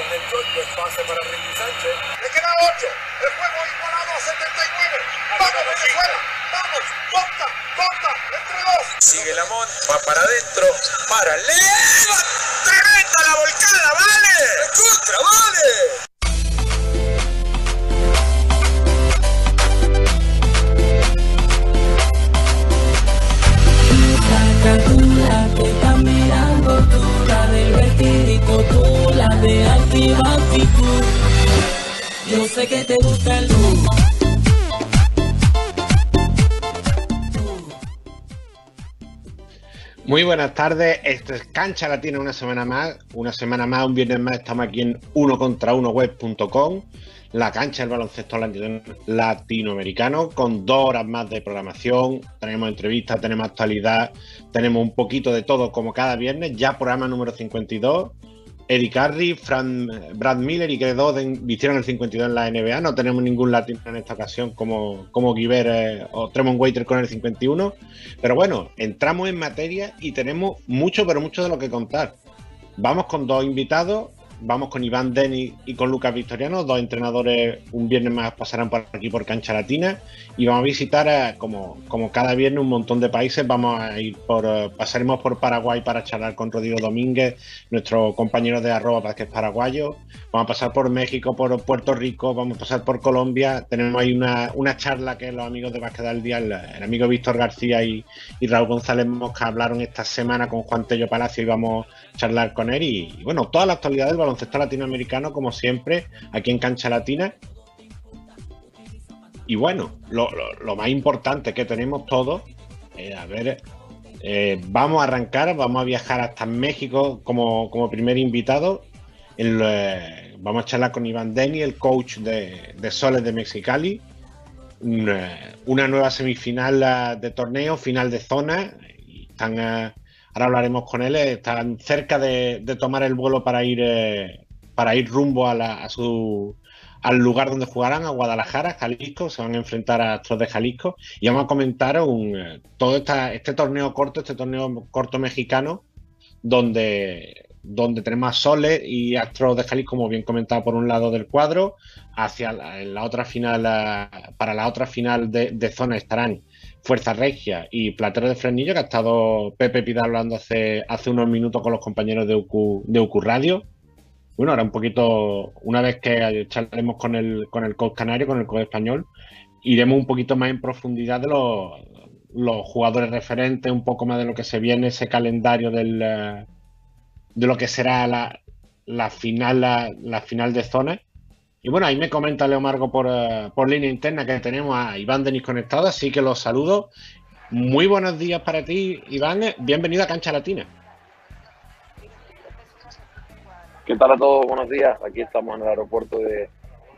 con el golpe, pase para Ricky Sánchez. Le queda 8. El juego igualado a 79. Vamos, Venezuela. Vamos, corta, corta, entre dos. Sigue Lamont, va para adentro, para, leva, tremenda la volcada, vale, contra, vale. Sé te gusta el. Muy buenas tardes, esto es Cancha Latina una semana más, una semana más, un viernes más, estamos aquí en uno contra uno web.com, la cancha del baloncesto latinoamericano, con dos horas más de programación, tenemos entrevistas, tenemos actualidad, tenemos un poquito de todo como cada viernes, ya programa número 52, Eddie Carey, Fran, Brad Miller y que dos vistieron el 52 en la NBA, no tenemos ningún latino en esta ocasión como, como Guiver eh, o Tremont Waiter con el 51, pero bueno, entramos en materia y tenemos mucho, pero mucho de lo que contar. Vamos con dos invitados, vamos con Iván Denis y con Lucas Victoriano, dos entrenadores un viernes más pasarán por aquí por Cancha Latina y vamos a visitar, eh, como, como cada viernes, un montón de países. Vamos a ir por, eh, pasaremos por Paraguay para charlar con Rodrigo Domínguez, nuestro compañero de arroba Vázquez Paraguayo. Vamos a pasar por México, por Puerto Rico, vamos a pasar por Colombia. Tenemos ahí una, una charla que los amigos de Vázquez al Día, el, el amigo Víctor García y, Raúl González Mosca hablaron esta semana con Juan Tello Palacio y vamos a charlar con él. Y, bueno, toda la actualidad del baloncesto latinoamericano, como siempre, aquí en Cancha Latina. Y bueno, lo, más importante que tenemos todos, eh, a ver, eh, vamos a arrancar, vamos a viajar hasta México como, como primer invitado. El, eh, vamos a charlar con Iván Deni, el coach de, de Soles de Mexicali. Una, una nueva semifinal eh, de torneo, final de zona. Y están, eh, ahora hablaremos con él. eh, Están cerca de, tomar el vuelo para ir, eh, para ir rumbo a, la- a su, al lugar donde jugarán, a Guadalajara, Jalisco. Se van a enfrentar a Astros de Jalisco. Y vamos a comentar eh, todo este torneo corto, este torneo corto mexicano, donde, donde tenemos a Soles y Astros de Jalisco, como bien comentado, por un lado del cuadro. Hacia la, otra final, para la otra final de zona estarán Fuerza Regia y Platero de Fresnillo, que ha estado Pepe Pidal hablando hace, hace unos minutos con los compañeros de UQ, de UQ Radio. Bueno, ahora un poquito, una vez que charlaremos con el, con el coach canario, con el coach español, iremos un poquito más en profundidad de los, los jugadores referentes, un poco más de lo que se viene, ese calendario del, eh, de lo que será la, la final, la, la final de zona. Y bueno, ahí me comenta Leo Margo por, eh, por línea interna que tenemos a Iván Denis conectado, así que los saludo. Muy buenos días para ti, Iván. Bienvenido a Cancha Latina. ¿Qué tal a todos? Buenos días. Aquí estamos en el aeropuerto de,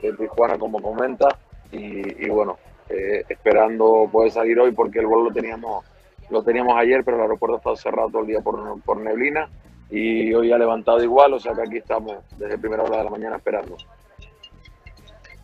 Tijuana, como comenta, y, y bueno, eh, esperando poder salir hoy porque el vuelo lo teníamos, lo teníamos ayer, pero el aeropuerto ha estado cerrado todo el día por, por neblina y hoy ha levantado igual, o sea que aquí estamos desde primera hora de la mañana esperando.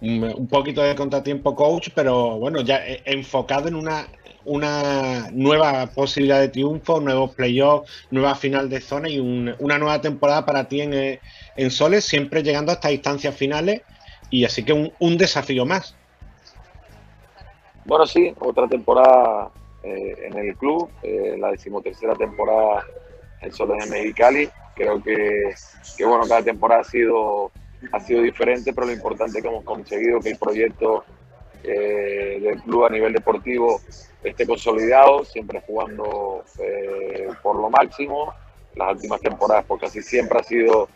Un, poquito de contratiempo coach, pero bueno, ya eh, enfocado en una, una nueva posibilidad de triunfo, nuevos playoffs, nueva final de zona y un- una nueva temporada para ti en, en Soles, siempre llegando hasta instancias finales y así que un, un desafío más. Bueno, sí, otra temporada eh, en el club, eh, la decimotercera temporada en Soles de Mexicali. Creo que, que, bueno, cada temporada ha sido, ha sido diferente, pero lo importante es que hemos conseguido que el proyecto eh, del club a nivel deportivo esté consolidado, siempre jugando eh, por lo máximo. Las últimas temporadas, porque así siempre ha sido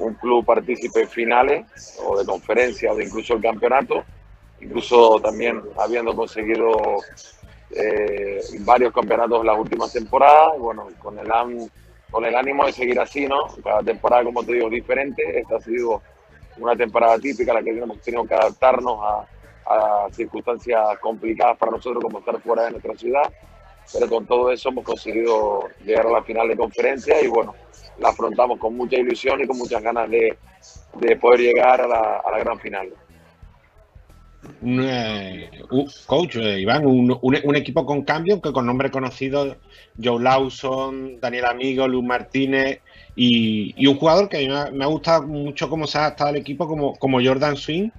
un club partícipe en finales o de conferencia o de incluso el campeonato incluso también habiendo conseguido eh, varios campeonatos las últimas temporadas, bueno, con el, con el ánimo de seguir así, ¿no? Cada temporada, como te digo, diferente. Esta ha sido una temporada típica, la que hemos tenido que adaptarnos a, a circunstancias complicadas para nosotros, como estar fuera de nuestra ciudad. Pero con todo eso hemos conseguido llegar a la final de conferencia y bueno, la afrontamos con mucha ilusión y con muchas ganas de, de poder llegar a la, a la gran final. Eh, coach, eh, Iván, un, un- un equipo con cambio, que con nombre conocido, Joe Lawson, Daniel Amigo, Luz Martínez Y, un jugador que a mí me ha, gustado mucho cómo se ha adaptado al equipo, como, como Jordan Swing,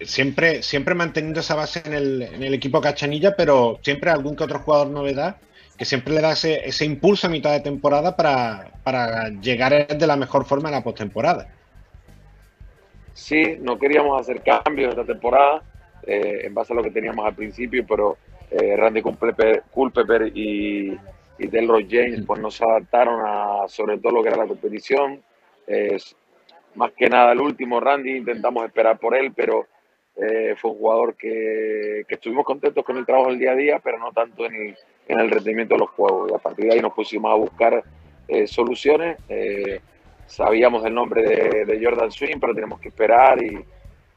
siempre, siempre manteniendo esa base en el, en el equipo Cachanilla, pero siempre algún que otro jugador novedad que siempre le da ese, ese impulso a mitad de temporada para, para llegar de la mejor forma a la postemporada. Sí, no queríamos hacer cambios esta temporada eh, en base a lo que teníamos al principio, pero eh, Randy Culpeper y, y Delroy James pues nos adaptaron a sobre todo lo que era la competición. más que nada el último Randy intentamos esperar por él, pero eh, fue un jugador que, que, estuvimos contentos con el trabajo del día a día, pero no tanto en el, en el rendimiento de los juegos. Y a partir de ahí nos pusimos a buscar eh, soluciones. Eh, sabíamos el nombre de, Jordan Swing, pero teníamos que esperar y,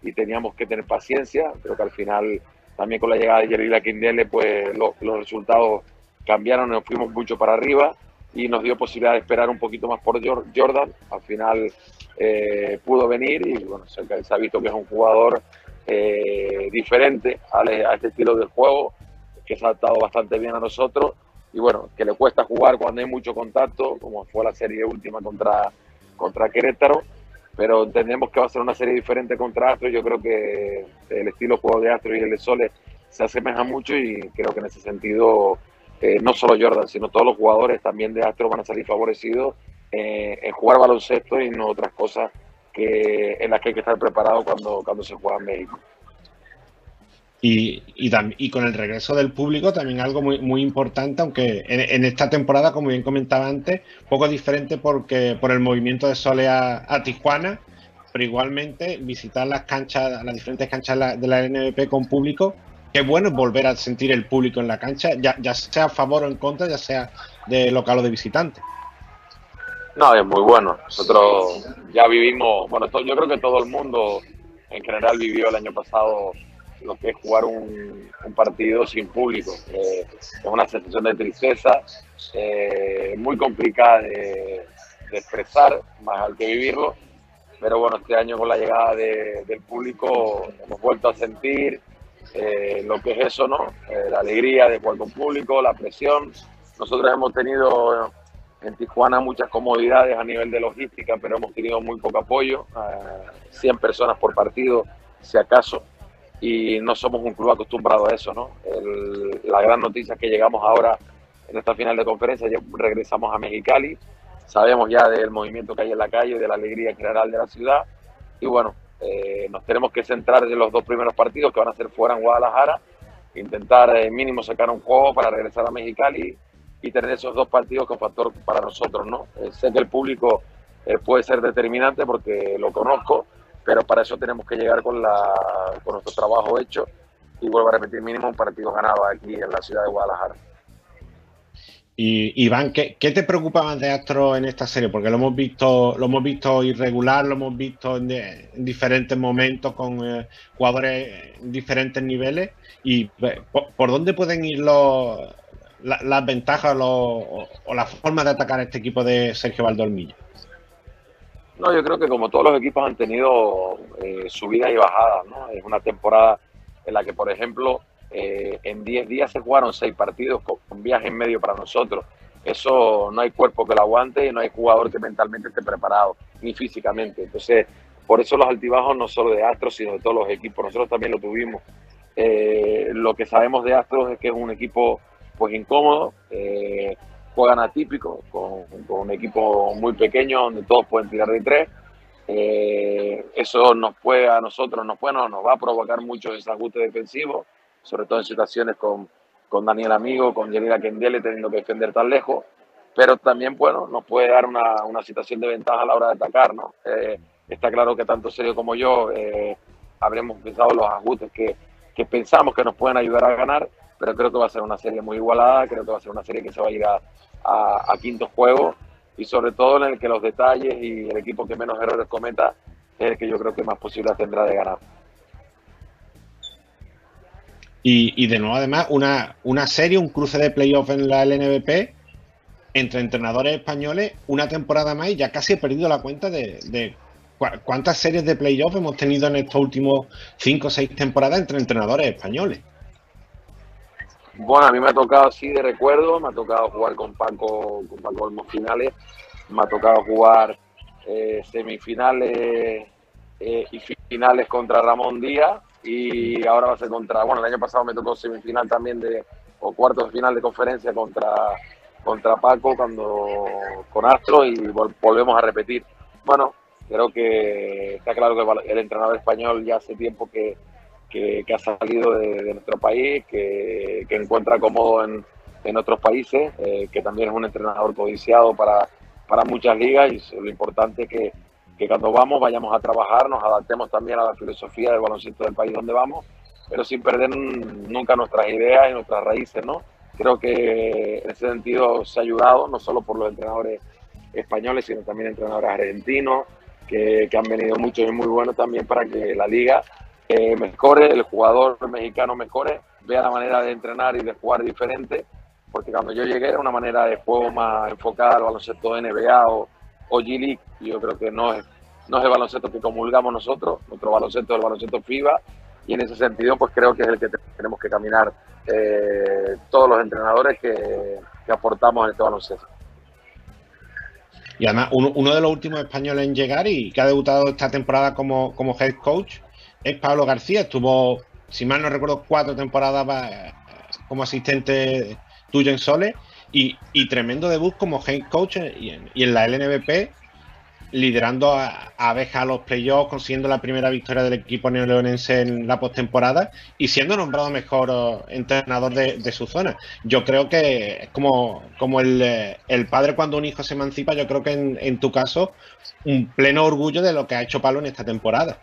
y, teníamos que tener paciencia. Creo que al final, también con la llegada de Jerry Quindele, pues los resultados cambiaron, nos fuimos mucho para arriba y nos dio posibilidad de esperar un poquito más por Jordan. Al final pudo venir y bueno, se ha visto que es un jugador eh, diferente a, este estilo de juego, que se ha adaptado bastante bien a nosotros y bueno, que le cuesta jugar cuando hay mucho contacto, como fue la serie última contra, contra Querétaro, pero entendemos que va a ser una serie diferente contra Astro. Yo creo que el estilo de juego de Astro y el de Soles se asemejan mucho y creo que en ese sentido eh, no solo Jordan, sino todos los jugadores también de Astro van a salir favorecidos eh, en jugar baloncesto y no otras cosas en las que hay que estar preparado cuando, cuando se juega en México. Y, y, con el regreso del público también algo muy, muy importante, aunque en, esta temporada, como bien comentaba antes, poco diferente porque por el movimiento de Sole a, Tijuana, pero igualmente visitar las canchas, las diferentes canchas de la NBP con público, qué bueno volver a sentir el público en la cancha, ya, ya sea a favor o en contra, ya sea de local o de visitante. No, es muy bueno. Nosotros ya vivimos, bueno, yo creo que todo el mundo en general vivió el año pasado lo que es jugar un, partido sin público. Eh, es una sensación de tristeza, eh, muy complicada de, expresar, más al que vivirlo. Pero bueno, este año con la llegada del público hemos vuelto a sentir eh, lo que es eso, ¿no? la alegría de jugar público, la presión. Nosotros hemos tenido en Tijuana muchas comodidades a nivel de logística, pero hemos tenido muy poco apoyo, 100 personas por partido, si acaso, y no somos un club acostumbrado a eso, ¿no? la gran noticia es que llegamos ahora en esta final de conferencia, ya regresamos a Mexicali, sabemos ya del movimiento que hay en la calle, de la alegría general de la ciudad, y bueno, eh, nos tenemos que centrar en los dos primeros partidos que van a ser fuera en Guadalajara, intentar eh, mínimo sacar un juego para regresar a Mexicali y tener esos dos partidos con factor para nosotros, ¿no? Eh, sé que el público eh, puede ser determinante porque lo conozco, pero para eso tenemos que llegar con, la, con nuestro trabajo hecho y vuelvo a repetir, mínimo un partido ganado aquí en la ciudad de Guadalajara. Y Iván, ¿qué, ¿qué, te preocupa más de Astro en esta serie? Porque lo hemos visto, lo hemos visto irregular, lo hemos visto en, diferentes momentos con eh, jugadores en diferentes niveles. ¿Y por, por, dónde pueden ir los, las ventajas o, la forma de atacar a este equipo de Sergio Valdolmillo? No, yo creo que como todos los equipos han tenido eh, subidas y bajadas, ¿no? Es una temporada en la que, por ejemplo, eh, en 10 días se jugaron 6 partidos con, con, viaje en medio para nosotros. Eso no hay cuerpo que lo aguante y no hay jugador que mentalmente esté preparado, ni físicamente. Entonces, por eso los altibajos no solo de Astros, sino de todos los equipos. Nosotros también lo tuvimos. Eh, lo que sabemos de Astros es que es un equipo pues incómodo, eh, juegan atípico, con, un equipo muy pequeño donde todos pueden tirar de tres. Eh, eso nos puede a nosotros, nos, puede, nos va a provocar mucho desajuste defensivo, sobre todo en situaciones con, con Daniel Amigo, con Yanira Kendele teniendo que defender tan lejos, pero también bueno, nos puede dar una, una situación de ventaja a la hora de atacar. ¿no? Eh, está claro que tanto Sergio como yo eh, habremos pensado los ajustes que, que pensamos que nos pueden ayudar a ganar pero creo que va a ser una serie muy igualada, creo que va a ser una serie que se va a ir a, a, quinto juego y sobre todo en el que los detalles y el equipo que menos errores cometa es el que yo creo que más posibilidad tendrá de ganar. Y, y de nuevo, además, una, una serie, un cruce de playoff en la LNBP entre entrenadores españoles, una temporada más y ya casi he perdido la cuenta de, de cuántas series de playoff hemos tenido en estos últimos cinco o seis temporadas entre entrenadores españoles. Bueno, a mí me ha tocado así de recuerdo, me ha tocado jugar con Paco, con Paco finales me ha tocado jugar eh, semifinales eh, y finales contra Ramón Díaz y ahora va a ser contra, bueno, el año pasado me tocó semifinal también de, o cuarto de final de conferencia contra, contra Paco cuando con Astro y volvemos a repetir. Bueno, creo que está claro que el entrenador español ya hace tiempo que, que, ha salido de, nuestro país, que, que encuentra cómodo en, en otros países, eh, que también es un entrenador codiciado para, para muchas ligas y lo importante es que, que, cuando vamos vayamos a trabajar, nos adaptemos también a la filosofía del baloncesto del país donde vamos, pero sin perder nunca nuestras ideas y nuestras raíces, ¿no? Creo que en ese sentido se ha ayudado, no solo por los entrenadores españoles, sino también entrenadores argentinos, que, que han venido muchos y muy buenos también para que la liga eh, mejore, el jugador mexicano mejore, vea la manera de entrenar y de jugar diferente porque cuando yo llegué era una manera de juego más enfocada al baloncesto NBA o, o G-League. Yo creo que no es, no es el baloncesto que comulgamos nosotros, nuestro baloncesto es el baloncesto FIBA, y en ese sentido, pues creo que es el que tenemos que caminar eh, todos los entrenadores que, aportamos en este baloncesto. Y además, uno, de los últimos españoles en llegar y que ha debutado esta temporada como, como head coach es Pablo García. Estuvo, si mal no recuerdo, cuatro temporadas eh, como asistente tuyo en Sole y, tremendo debut como head coach y en, la LNBP, liderando a, Abeja a los playoffs, consiguiendo la primera victoria del equipo neoleonense en la postemporada y siendo nombrado mejor oh, entrenador de, su zona. Yo creo que es como, como el, padre cuando un hijo se emancipa, yo creo que en, tu caso, un pleno orgullo de lo que ha hecho Pablo en esta temporada.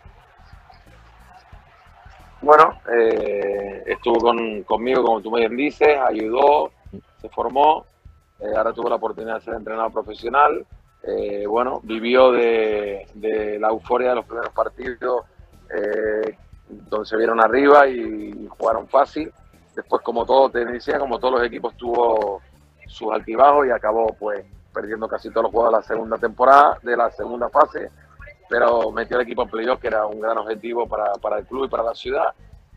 Bueno, eh, estuvo conmigo, como tú me dices, ayudó, se formó, eh, ahora tuvo la oportunidad de ser entrenador profesional. Eh, bueno, vivió de, la euforia de los primeros partidos, eh, donde se vieron arriba y jugaron fácil. Después, como todo te decía, como todos los equipos, tuvo sus altibajos y acabó pues perdiendo casi todos los juegos de la segunda temporada, de la segunda fase, pero metió el equipo en playoff, que era un gran objetivo para el club y para la ciudad.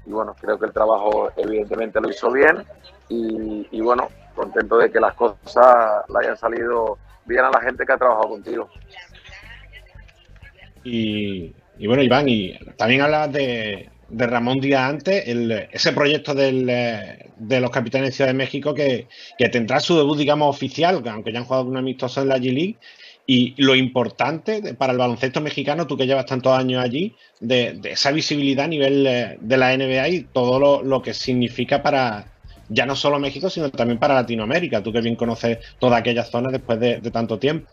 Y bueno, creo que el trabajo evidentemente lo hizo bien. Y, bueno, contento de que las cosas le hayan salido bien a la gente que ha trabajado contigo. Y, bueno, Iván, y también hablabas de, Ramón Díaz antes, ese proyecto de los capitanes de Ciudad de México que, tendrá su debut, digamos, oficial, aunque ya han jugado un amistoso en la G-League. Y lo importante para el baloncesto mexicano, tú que llevas tantos años allí, de, esa visibilidad a nivel eh, de la NBA y todo lo que significa para, ya no solo México, sino también para Latinoamérica. Tú que bien conoces toda aquella zona después de, tanto tiempo.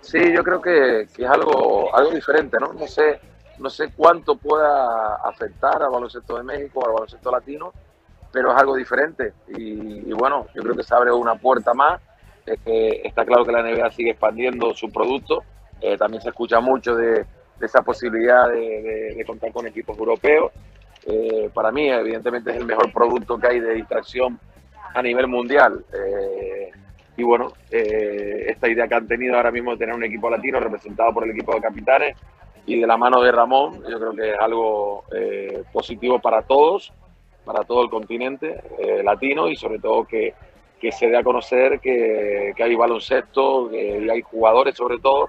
Sí, yo creo que, es algo, algo diferente, ¿no? No sé, no sé cuánto pueda afectar al baloncesto de México, al baloncesto latino, pero es algo diferente. Y, bueno, yo creo que se abre una puerta más. Está claro que la NBA sigue expandiendo su producto. Eh, también se escucha mucho de, esa posibilidad de, contar con equipos europeos. Eh, para mí, evidentemente, es el mejor producto que hay de distracción a nivel mundial. Eh, y bueno, eh, esta idea que han tenido ahora mismo de tener un equipo latino representado por el equipo de capitanes y de la mano de Ramón, yo creo que es algo positivo para todos, para todo el continente latino y sobre todo que, que se dé a conocer que, que hay baloncesto y hay jugadores sobre todo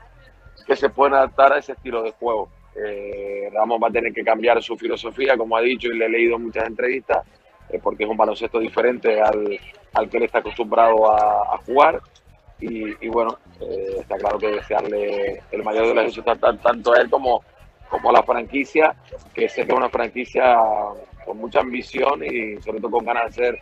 que se pueden adaptar a ese estilo de juego. Eh, Ramos va a tener que cambiar su filosofía, como ha dicho y le he leído muchas entrevistas, eh, porque es un baloncesto diferente al, al, que él está acostumbrado a, jugar. Y, bueno, eh, está claro que desearle el mayor de los éxitos tanto a él como, como a la franquicia, que sé que es una franquicia con mucha ambición y sobre todo con ganas de hacer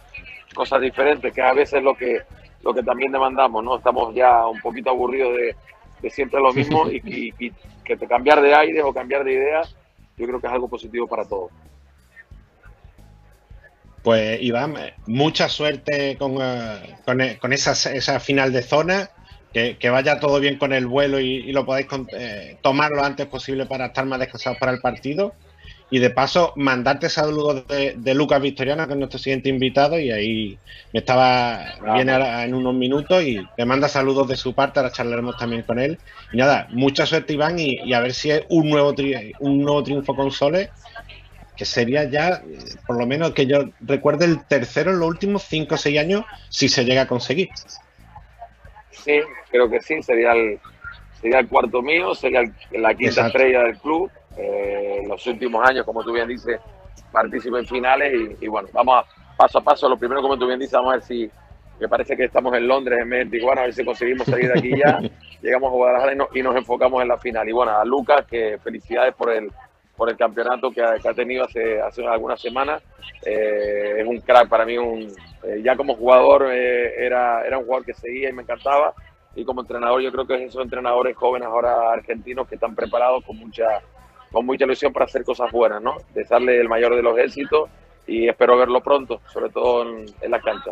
cosas diferentes, que a veces es lo que, lo que también demandamos, ¿no? Estamos ya un poquito aburridos de, de siempre lo mismo y, que te cambiar de aire o cambiar de ideas, yo creo que es algo positivo para todos. Pues Iván, mucha suerte con, eh, e, con, esa, esa, final de zona, que, vaya todo bien con el vuelo y, lo podáis eh, tomar lo antes posible para estar más descansados para el partido. Y de paso, mandarte saludos de, Lucas Victoriano, que es nuestro siguiente invitado, y ahí me estaba, viene en unos minutos y te manda saludos de su parte, ahora charlaremos también con él. Y nada, mucha suerte Iván y, a ver si es un nuevo, un nuevo triunfo con Soles, que sería ya, por lo menos que yo recuerde, el tercero en los últimos 5 o 6 años, si se llega a conseguir. sí, creo que sí, sería el, sería el cuarto mío, sería la quinta estrella del club. Eh, en los últimos años, como tú bien dices, participé en finales y, bueno, vamos a, paso a paso. Lo primero, como tú bien dices, vamos a ver si, me parece que estamos en Londres en de Tijuana, a ver si conseguimos salir de aquí ya. Llegamos a Guadalajara y, nos enfocamos en la final. Y bueno, a Lucas, que felicidades por el, por el campeonato que ha, tenido hace, hace algunas semanas. Eh, es un crack para mí, un, eh, ya como jugador eh, era, era un jugador que seguía y me encantaba. Y como entrenador, yo creo que esos entrenadores jóvenes ahora argentinos que están preparados con mucha, con mucha ilusión para hacer cosas buenas, ¿no? Desearle el mayor de los éxitos y espero verlo pronto, sobre todo en, en la cancha.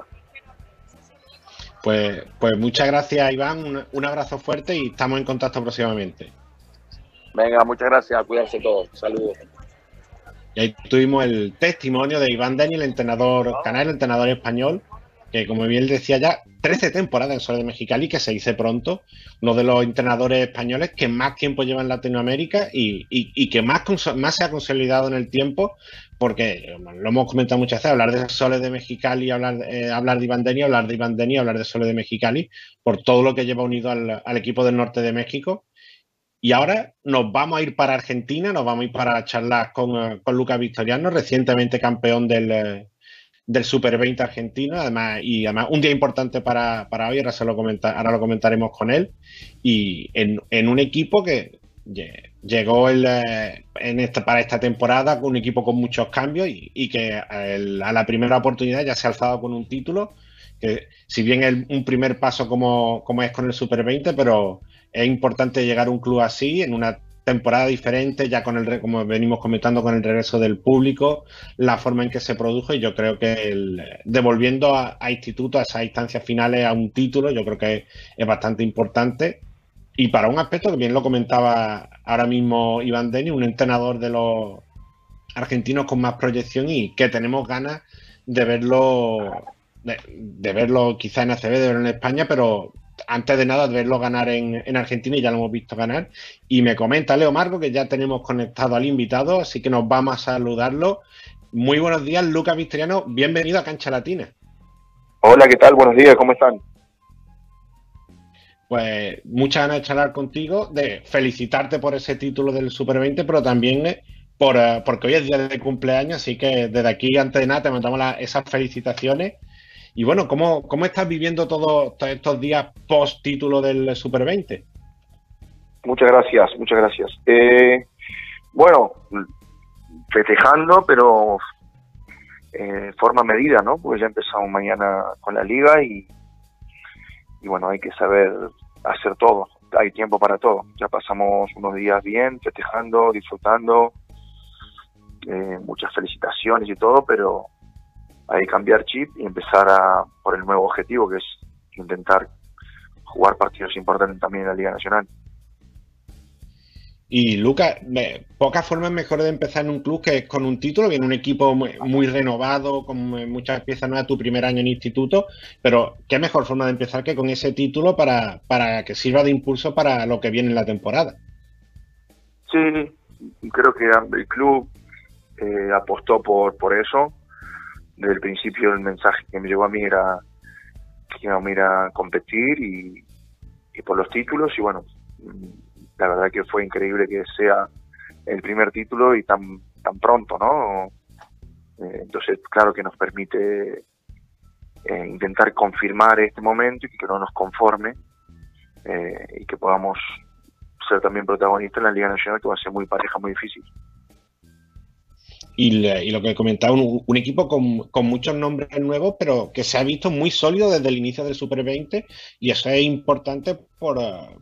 Pues, pues muchas gracias, Iván. Un, abrazo fuerte y estamos en contacto próximamente. Venga, muchas gracias. Cuídense todos. Saludos. Y ahí tuvimos el testimonio de Iván Daniel, entrenador canal, entrenador español, que como bien decía ya, 13 temporadas en Sol de Mexicali, que se dice pronto, uno de los entrenadores españoles que más tiempo lleva en Latinoamérica y, que más, más se ha consolidado en el tiempo, porque lo hemos comentado muchas veces, hablar de Soles de Mexicali, hablar, eh, hablar de Iván Deni, hablar de Iván Deni, hablar de Soles de Mexicali, por todo lo que lleva unido al, equipo del norte de México. Y ahora nos vamos a ir para Argentina, nos vamos a ir para charlar con, eh, con Lucas Victoriano, recientemente campeón del, eh, del Super 20 argentino, además, y además un día importante para, hoy, ahora, se lo ahora lo comentaremos con él, y en, un equipo que llegó el, eh, en esta, para esta temporada un equipo con muchos cambios y, que a la primera oportunidad ya se ha alzado con un título, que si bien es un primer paso como, como es con el Super 20, pero es importante llegar a un club así en una temporada diferente, ya con el, como venimos comentando, con el regreso del público, la forma en que se produjo y yo creo que el, devolviendo a, Instituto, a esas instancias finales, a un título, yo creo que es, bastante importante. Y para un aspecto que bien lo comentaba ahora mismo Iván Deni, un entrenador de los argentinos con más proyección y que tenemos ganas de verlo, de, de verlo quizá en ACB, de verlo en España, pero antes de nada, de verlo ganar en, Argentina y ya lo hemos visto ganar. Y me comenta Leo Marco que ya tenemos conectado al invitado, así que nos vamos a saludarlo. Muy buenos días, Lucas Visteriano. Bienvenido a Cancha Latina. Hola, ¿qué tal? Buenos días, ¿cómo están? Pues muchas ganas de charlar contigo, de felicitarte por ese título del Super 20, pero también eh, por, eh, porque hoy es día de cumpleaños, así que desde aquí, antes de nada, te mandamos esas felicitaciones y bueno, ¿cómo, cómo estás viviendo todos estos días post título del Super 20? Muchas gracias, muchas gracias. Eh, bueno, festejando, pero eh, forma medida, ¿no? Porque ya empezamos mañana con la liga y, y bueno, hay que saber hacer todo. Hay tiempo para todo. Ya pasamos unos días bien, festejando, disfrutando, eh, muchas felicitaciones y todo, pero hay cambiar chip y empezar a, por el nuevo objetivo que es intentar jugar partidos importantes también en la Liga Nacional. Y Lucas, pocas formas mejores de empezar en un club que con un título, en un equipo muy, renovado, con muchas piezas nuevas, tu primer año en instituto, pero qué mejor forma de empezar que con ese título para, para que sirva de impulso para lo que viene en la temporada. Sí, creo que el club eh, apostó por, por eso, desde el principio el mensaje que me llegó a mí era que íbamos a ir a competir y, por los títulos y bueno, la verdad que fue increíble que sea el primer título y tan, tan pronto, ¿no? Eh, entonces, claro que nos permite eh, intentar confirmar este momento y que no nos conforme eh, y que podamos ser también protagonistas en la Liga Nacional, que va a ser muy pareja, muy difícil. Y, lo que comentaba, un, equipo con, muchos nombres nuevos, pero que se ha visto muy sólido desde el inicio del Super 20 y eso es importante por,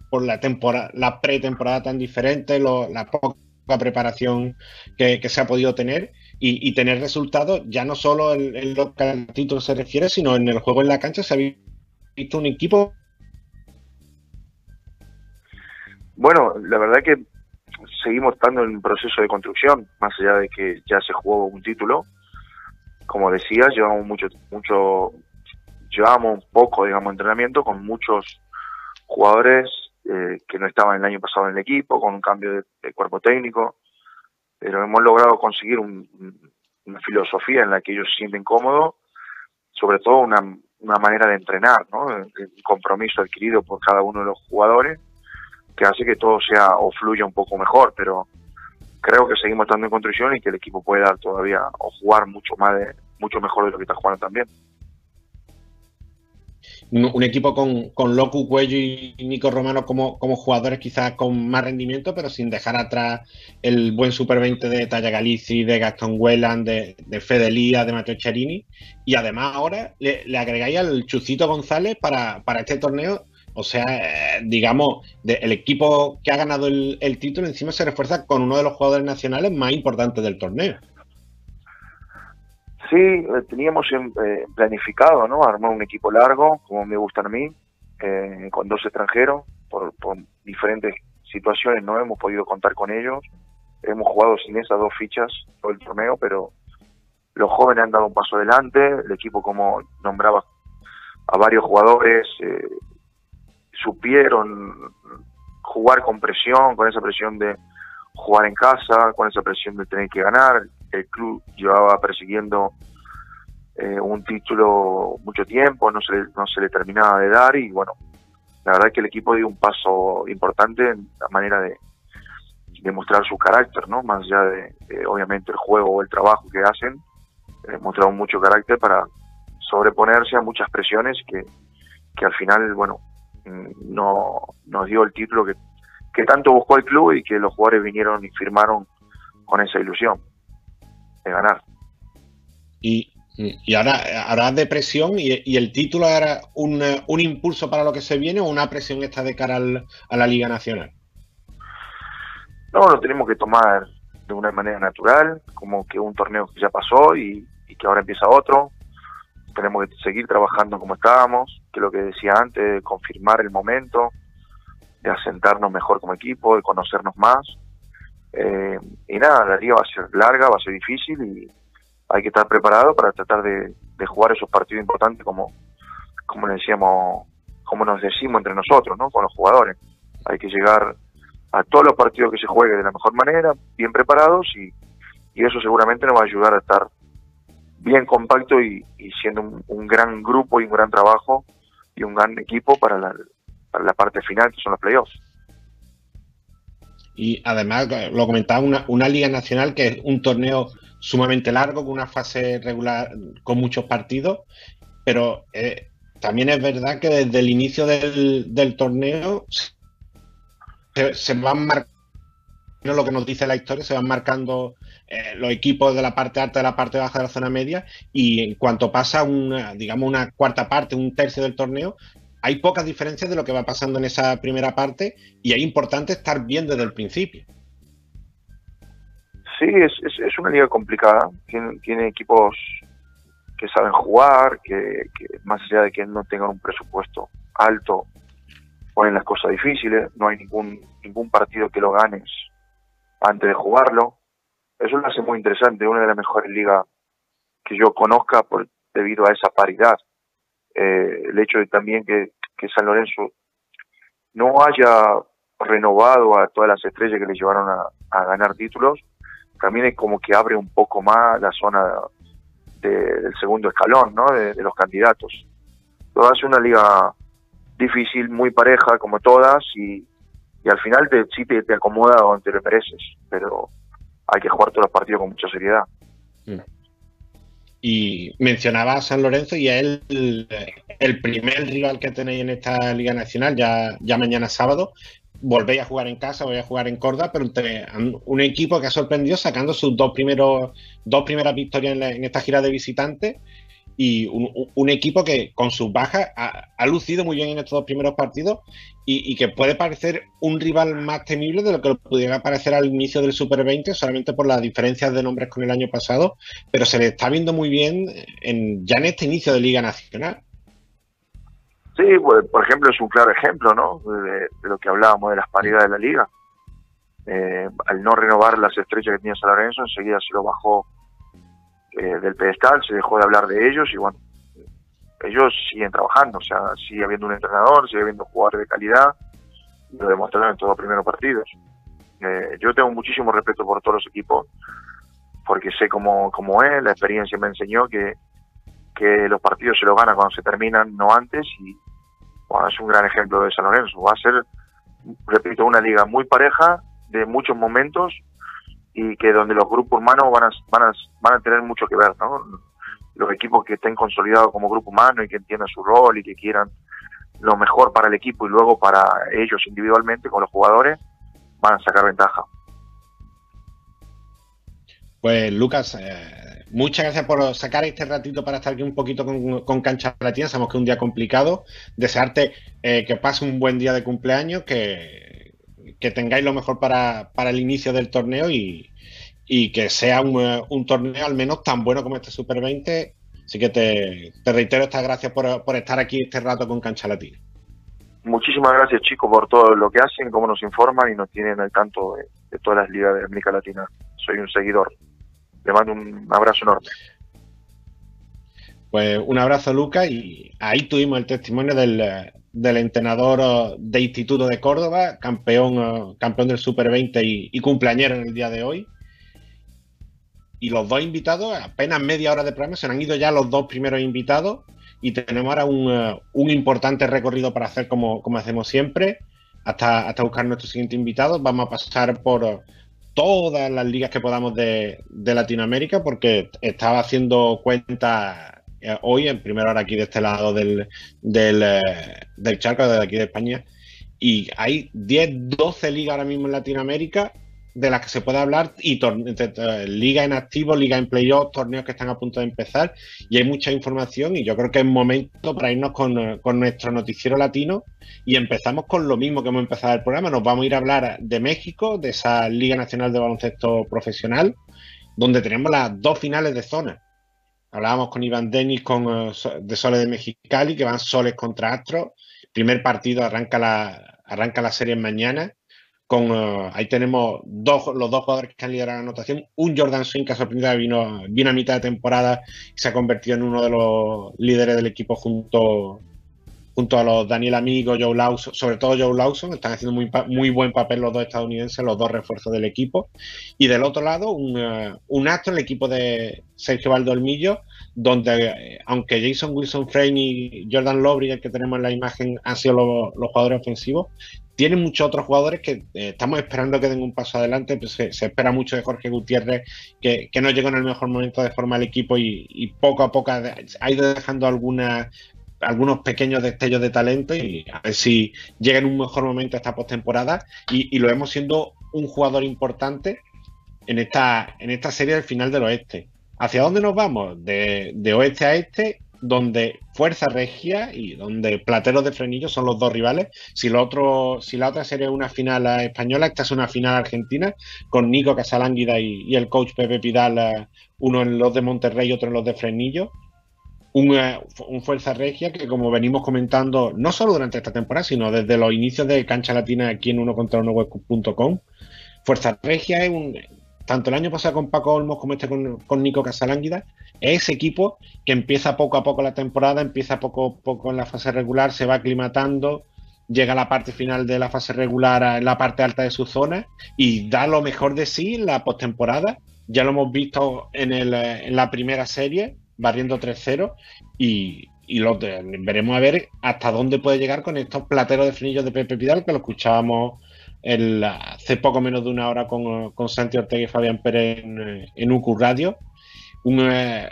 por la temporada, la pretemporada tan diferente, la poca preparación que, se ha podido tener y, tener resultados ya no solo en, lo que al título se refiere, sino en el juego en la cancha se ha visto un equipo. Bueno, la verdad que seguimos estando en un proceso de construcción, más allá de que ya se jugó un título. Como decía, llevamos mucho, mucho, llevamos un poco, digamos, entrenamiento con muchos jugadores eh, que no estaban el año pasado en el equipo, con un cambio de, cuerpo técnico, pero hemos logrado conseguir una filosofía en la que ellos se sienten cómodos, sobre todo una, una manera de entrenar, ¿no? Un compromiso adquirido por cada uno de los jugadores que hace que todo sea o fluya un poco mejor, pero creo que seguimos estando en construcción y que el equipo puede dar todavía o jugar mucho más de, mucho mejor de lo que está jugando también un equipo con, con Locu, Cuello y Nico Romano como, como jugadores quizás con más rendimiento, pero sin dejar atrás el buen Super 20 de Talla Galici, de Gastón Welland, de, de Fedelía, de Mateo Charini. Y además ahora le, agregáis al Chucito González para, este torneo. O sea, eh, digamos, el equipo que ha ganado el, título encima se refuerza con uno de los jugadores nacionales más importantes del torneo. Sí, eh, teníamos eh, planificado, ¿no? Armar un equipo largo, como me gusta a mí, eh, con dos extranjeros, por, diferentes situaciones no hemos podido contar con ellos. Hemos jugado sin esas dos fichas todo el torneo, pero los jóvenes han dado un paso adelante. El equipo, como nombraba a varios jugadores, supieron jugar con presión, con esa presión de jugar en casa, con esa presión de tener que ganar el club llevaba persiguiendo eh, un título mucho tiempo, no se, le, no se le terminaba de dar y bueno, la verdad es que el equipo dio un paso importante en la manera de, demostrar su carácter, ¿no? Más allá de, obviamente el juego o el trabajo que hacen, eh, mostraron mucho carácter para sobreponerse a muchas presiones que, que al final, bueno, no nos dio el título que, que tanto buscó el club y que los jugadores vinieron y firmaron con esa ilusión de ganar. Y, y ahora, ahora de presión y, el título era un, un, impulso para lo que se viene o una presión esta de cara a la Liga Nacional. No, lo tenemos que tomar de una manera natural, como que un torneo que ya pasó y, que ahora empieza otro. Tenemos que seguir trabajando como estábamos, que lo que decía antes, confirmar el momento, de asentarnos mejor como equipo, de conocernos más eh, y nada, la liga va a ser larga, va a ser difícil y hay que estar preparado para tratar de, jugar esos partidos importantes como, como decíamos, como nos decimos entre nosotros, ¿no? Con los jugadores. Hay que llegar a todos los partidos que se juegue de la mejor manera, bien preparados y, eso seguramente nos va a ayudar a estar bien compacto y, siendo un, gran grupo y un gran trabajo y un gran equipo para la, para la parte final que son los playoffs. Y además, lo comentaba, una, una Liga Nacional que es un torneo sumamente largo, con una fase regular con muchos partidos, pero eh, también es verdad que desde el inicio del, torneo se, van marcando lo que nos dice la historia, se van marcando eh, los equipos de la parte alta de la parte baja de la zona media y en cuanto pasa una, digamos, una cuarta parte, un tercio del torneo, hay pocas diferencias de lo que va pasando en esa primera parte y es importante estar bien desde el principio. Sí, es, es, una liga complicada, tiene, equipos que saben jugar, que, más allá de que no tengan un presupuesto alto, ponen las cosas difíciles, no hay ningún, ningún partido que lo ganes antes de jugarlo. Eso lo hace muy interesante, una de las mejores ligas que yo conozca por, debido a esa paridad eh, el hecho de también que, San Lorenzo no haya renovado a todas las estrellas que le llevaron a, ganar títulos, también es como que abre un poco más la zona del segundo escalón, ¿no? De, los candidatos. Lo hace una liga difícil, muy pareja, como todas, y, al final te, sí te, acomoda donde te lo mereces, pero hay que jugar todos los partidos con mucha seriedad. Mm. Y mencionaba a San Lorenzo y es el, el, primer rival que tenéis en esta Liga Nacional, ya, ya mañana sábado. Volvéis a jugar en casa, voy a jugar en Córdoba, pero un equipo que ha sorprendido sacando sus dos primeros dos primeras victorias en esta gira de visitantes y un, equipo que con sus bajas ha, lucido muy bien en estos dos primeros partidos y, que puede parecer un rival más temible de lo que pudiera parecer al inicio del Super 20 solamente por las diferencias de nombres con el año pasado, pero se le está viendo muy bien en, ya en este inicio de Liga Nacional. Sí, pues, por ejemplo, es un claro ejemplo ¿no? de, lo que hablábamos de las paridades de la liga. Eh, al no renovar las estrellas que tenía San Lorenzo, enseguida se lo bajó eh, del pedestal, se dejó de hablar de ellos y bueno, ellos siguen trabajando, o sea, sigue habiendo un entrenador, sigue habiendo jugadores de calidad, y lo demostraron en todos los primeros partidos. Eh, yo tengo muchísimo respeto por todos los equipos, porque sé cómo, cómo es, la experiencia me enseñó que, que los partidos se los gana cuando se terminan, no antes, y bueno, es un gran ejemplo de San Lorenzo. Va a ser, repito, una liga muy pareja, de muchos momentos, y que donde los grupos humanos van a, van a, van a tener mucho que ver, ¿no? Los equipos que estén consolidados como grupo humano y que entiendan su rol y que quieran lo mejor para el equipo y luego para ellos individualmente con los jugadores, van a sacar ventaja. Pues Lucas, eh, muchas gracias por sacar este ratito para estar aquí un poquito con, Cancha Latina. Sabemos que es un día complicado. Desearte eh, que pase un buen día de cumpleaños, que, que tengáis lo mejor para, para, el inicio del torneo y, y que sea un, un, torneo al menos tan bueno como este Super 20. Así que te, te reitero estas gracias por, por estar aquí este rato con Cancha Latina. Muchísimas gracias chicos por todo lo que hacen, cómo nos informan y nos tienen al tanto de, todas las ligas de América Latina. Soy un seguidor. Le mando un abrazo enorme. Pues un abrazo, Lucas, y ahí tuvimos el testimonio del, del entrenador de Instituto de Córdoba, campeón, campeón del Super 20 y, y, cumpleañero en el día de hoy. Y los dos invitados, apenas media hora de programa, se han ido ya los dos primeros invitados y tenemos ahora un, un importante recorrido para hacer como, como hacemos siempre, hasta, hasta buscar nuestro siguiente invitado. Vamos a pasar por todas las ligas que podamos de, de Latinoamérica, porque estaba haciendo cuenta eh, hoy, en primera hora aquí de este lado del, del, eh, del charco, de aquí de España, y hay 10, 12 ligas ahora mismo en Latinoamérica de las que se puede hablar y liga en activo, liga en playoff, torneos que están a punto de empezar. Y hay mucha información y yo creo que es momento para irnos con, con, nuestro noticiero latino y empezamos con lo mismo que hemos empezado el programa, nos vamos a ir a hablar de México, de esa Liga Nacional de Baloncesto Profesional, donde tenemos las dos finales de zona. Hablábamos con Iván Denis con, de Soles de Mexicali, que van Soles contra Astros. Primer partido arranca la, arranca la serie mañana con, uh, ahí tenemos los dos jugadores que han liderado la anotación. Un Jordan Swing que sorprendida vino, vino a mitad de temporada y se ha convertido en uno de los líderes del equipo junto, junto a los Daniel Amigo, Joe Lawson, sobre todo Joe Lawson, están haciendo muy, muy buen papel los dos estadounidenses, los dos refuerzos del equipo. Y del otro lado, un, uh, un acto, el equipo de Sergio Valdolmillo, donde eh, aunque Jason Wilson Frame y Jordan Lowry, el que tenemos en la imagen, han sido los, los jugadores ofensivos, tiene muchos otros jugadores que eh, estamos esperando que den un paso adelante. Pues se, espera mucho de Jorge Gutiérrez, que, que, no llegó en el mejor momento de formar el equipo y, y poco a poco ha ido dejando alguna, algunos pequeños destellos de talento y a ver si llega en un mejor momento esta postemporada. Y, lo vemos siendo un jugador importante en esta, en esta serie del final del oeste. ¿Hacia dónde nos vamos? De, oeste a este donde Fuerza Regia y donde Plateros de Frenillo son los dos rivales. Si, lo otro, si la otra sería una final española, esta es una final argentina, con Nico Casalánguida y, el coach Pepe Pidal, uno en los de Monterrey y otro en los de Frenillo. Un, un, Fuerza Regia que, como venimos comentando, no solo durante esta temporada, sino desde los inicios de Cancha Latina aquí en uno contra uno web.com, Fuerza Regia es un, tanto el año pasado con Paco Olmos como este con, con Nico Casalánguida, es ese equipo que empieza poco a poco la temporada, empieza poco a poco en la fase regular, se va aclimatando, llega a la parte final de la fase regular en la parte alta de su zona y da lo mejor de sí en la postemporada. Ya lo hemos visto en, el, en la primera serie, barriendo 3-0 y, lo veremos a ver hasta dónde puede llegar con estos plateros de frenillos de Pepe Pidal que lo escuchábamos hace poco menos de una hora con, con Santi Ortega y Fabián Pérez en, en UQ Radio. Eh,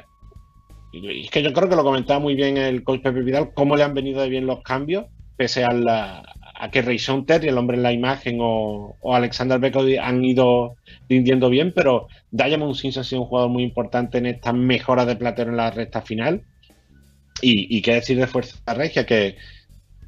es que yo creo que lo comentaba muy bien el coach Pepe Vidal, cómo le han venido de bien los cambios, pese a, la, a que Ray Terry, el hombre en la imagen, o, Alexander Beco han ido rindiendo bien, pero Diamond Sims ha sido un jugador muy importante en estas mejoras de platero en la recta final. Y, y qué decir de Fuerza Regia, que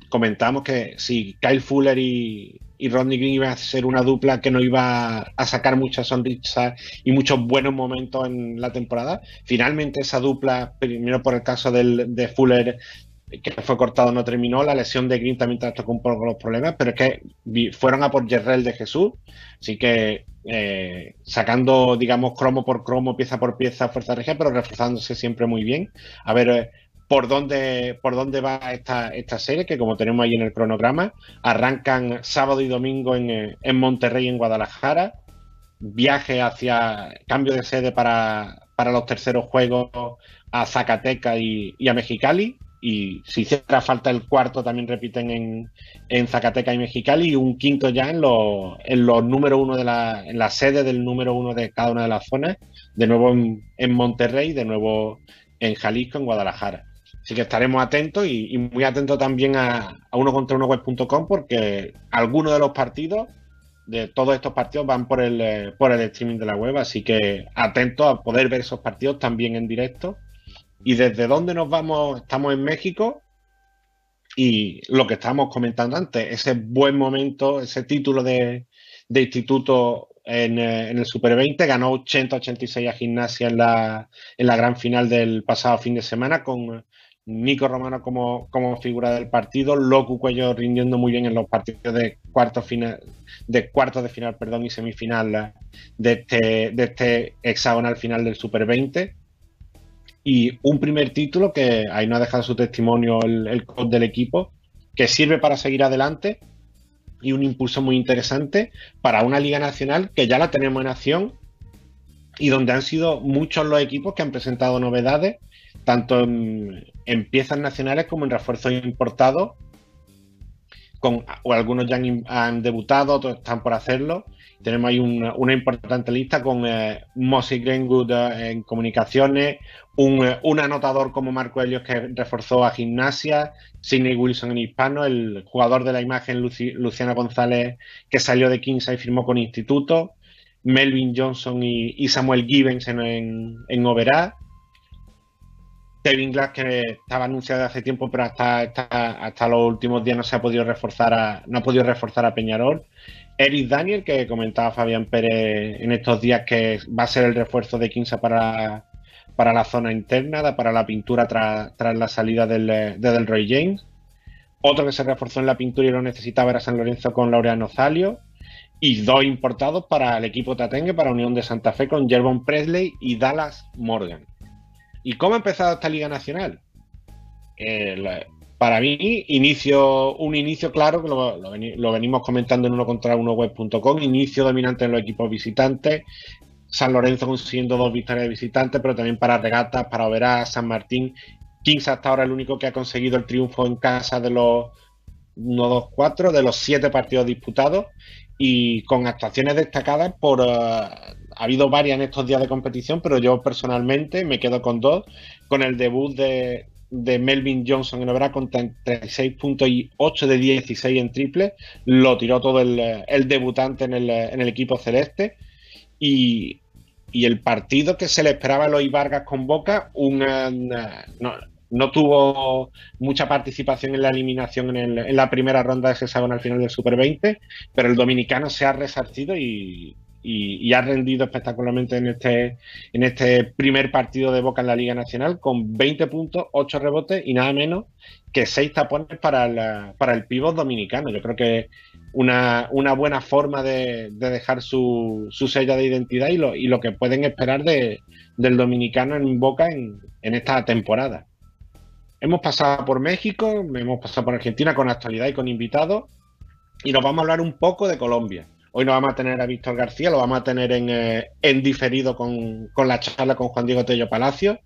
comentamos que si Kyle Fuller y, y Rodney Green iba a ser una dupla que no iba a sacar muchas sonrisas y muchos buenos momentos en la temporada. Finalmente esa dupla, primero por el caso del, de Fuller, que fue cortado, no terminó. La lesión de Green también tocó un poco los problemas, pero es que fueron a por Jerrell de Jesús. Así que eh, sacando, digamos, cromo por cromo, pieza por pieza, fuerza regia, pero reforzándose siempre muy bien. A ver, eh, por dónde, por dónde va esta, esta serie, que como tenemos ahí en el cronograma, arrancan sábado y domingo en, en Monterrey, en Guadalajara, viaje hacia cambio de sede para, para los terceros juegos a Zacatecas y a Mexicali y si hiciera falta el cuarto también repiten en, en Zacatecas y Mexicali y un quinto ya en los, en los número uno de la, en la sede del número uno de cada una de las zonas, de nuevo en, en Monterrey, de nuevo en Jalisco, en Guadalajara. Así que estaremos atentos y, muy atentos también a, a uno contra uno web.com porque algunos de los partidos, de todos estos partidos, van por el, eh, por el streaming de la web, así que atentos a poder ver esos partidos también en directo y desde dónde nos vamos, estamos en México y lo que estábamos comentando antes, ese buen momento, ese título de, instituto en, eh, en, el Super 20, ganó 80-86 a Gimnasia en la, en la gran final del pasado fin de semana con Nico Romano como, como figura del partido, Locu Cuello rindiendo muy bien en los partidos de cuartos final, de cuartos de final perdón, y semifinal de este, de este hexagonal final del Super 20 y un primer título que ahí no ha dejado su testimonio el, el coach del equipo, que sirve para seguir adelante y un impulso muy interesante para una liga nacional que ya la tenemos en acción y donde han sido muchos los equipos que han presentado novedades, tanto en, en piezas nacionales como en refuerzos importados, con, o algunos ya han, debutado, otros están por hacerlo. Tenemos ahí una, una importante lista con eh, Mossy Greenwood eh, en comunicaciones, un, eh, un, anotador como Marco Helios que reforzó a Gimnasia, Sidney Wilson en hispano, el jugador de la imagen Luci, Luciana González que salió de Kingsa y firmó con Instituto, Melvin Johnson y, Samuel Gibbons en, en, en Oberá, Kevin Glass que estaba anunciado hace tiempo pero hasta, hasta, hasta, los últimos días no se ha podido reforzar a, no ha podido reforzar a Peñarol. Eric Daniel que comentaba Fabián Pérez en estos días que va a ser el refuerzo de Quinza para, para la zona interna para la pintura tras, la salida del, de Del Roy James. Otro que se reforzó en la pintura y lo necesitaba era San Lorenzo con Laureano Zalio. Y dos importados para el equipo Tatengue para Unión de Santa Fe con Jervon Presley y Dallas Morgan. ¿Y cómo ha empezado esta Liga Nacional? Eh, para mí, inicio, un inicio claro, que lo, lo, lo, venimos comentando en uno contra uno web.com, inicio dominante en los equipos visitantes, San Lorenzo consiguiendo dos victorias de visitantes, pero también para regatas, para Oberá, San Martín. Kings hasta ahora el único que ha conseguido el triunfo en casa de los 1, 2, 4, de los siete partidos disputados. Y con actuaciones destacadas por uh, ha habido varias en estos días de competición, pero yo personalmente me quedo con dos, con el debut de, de Melvin Johnson en Obra con 36 puntos y 8 de 16 en triple, lo tiró todo el, el debutante en el, en el, equipo celeste. Y, y, el partido que se le esperaba a los Vargas con Boca, una, no, no, tuvo mucha participación en la eliminación en, el, en la primera ronda de hexagon al final del Super 20, pero el dominicano se ha resarcido y, y, ha rendido espectacularmente en este, en este primer partido de Boca en la Liga Nacional con 20 puntos, 8 rebotes y nada menos que 6 tapones para, para el pívot dominicano. Yo creo que una, una buena forma de, de dejar su, su, sello de identidad y lo, y lo que pueden esperar de, del dominicano en Boca en, en esta temporada. Hemos pasado por México, hemos pasado por Argentina con actualidad y con invitados y nos vamos a hablar un poco de Colombia. Hoy no vamos a tener a Víctor García, lo vamos a tener en, eh, en diferido con, la charla con Juan Diego Tello Palacio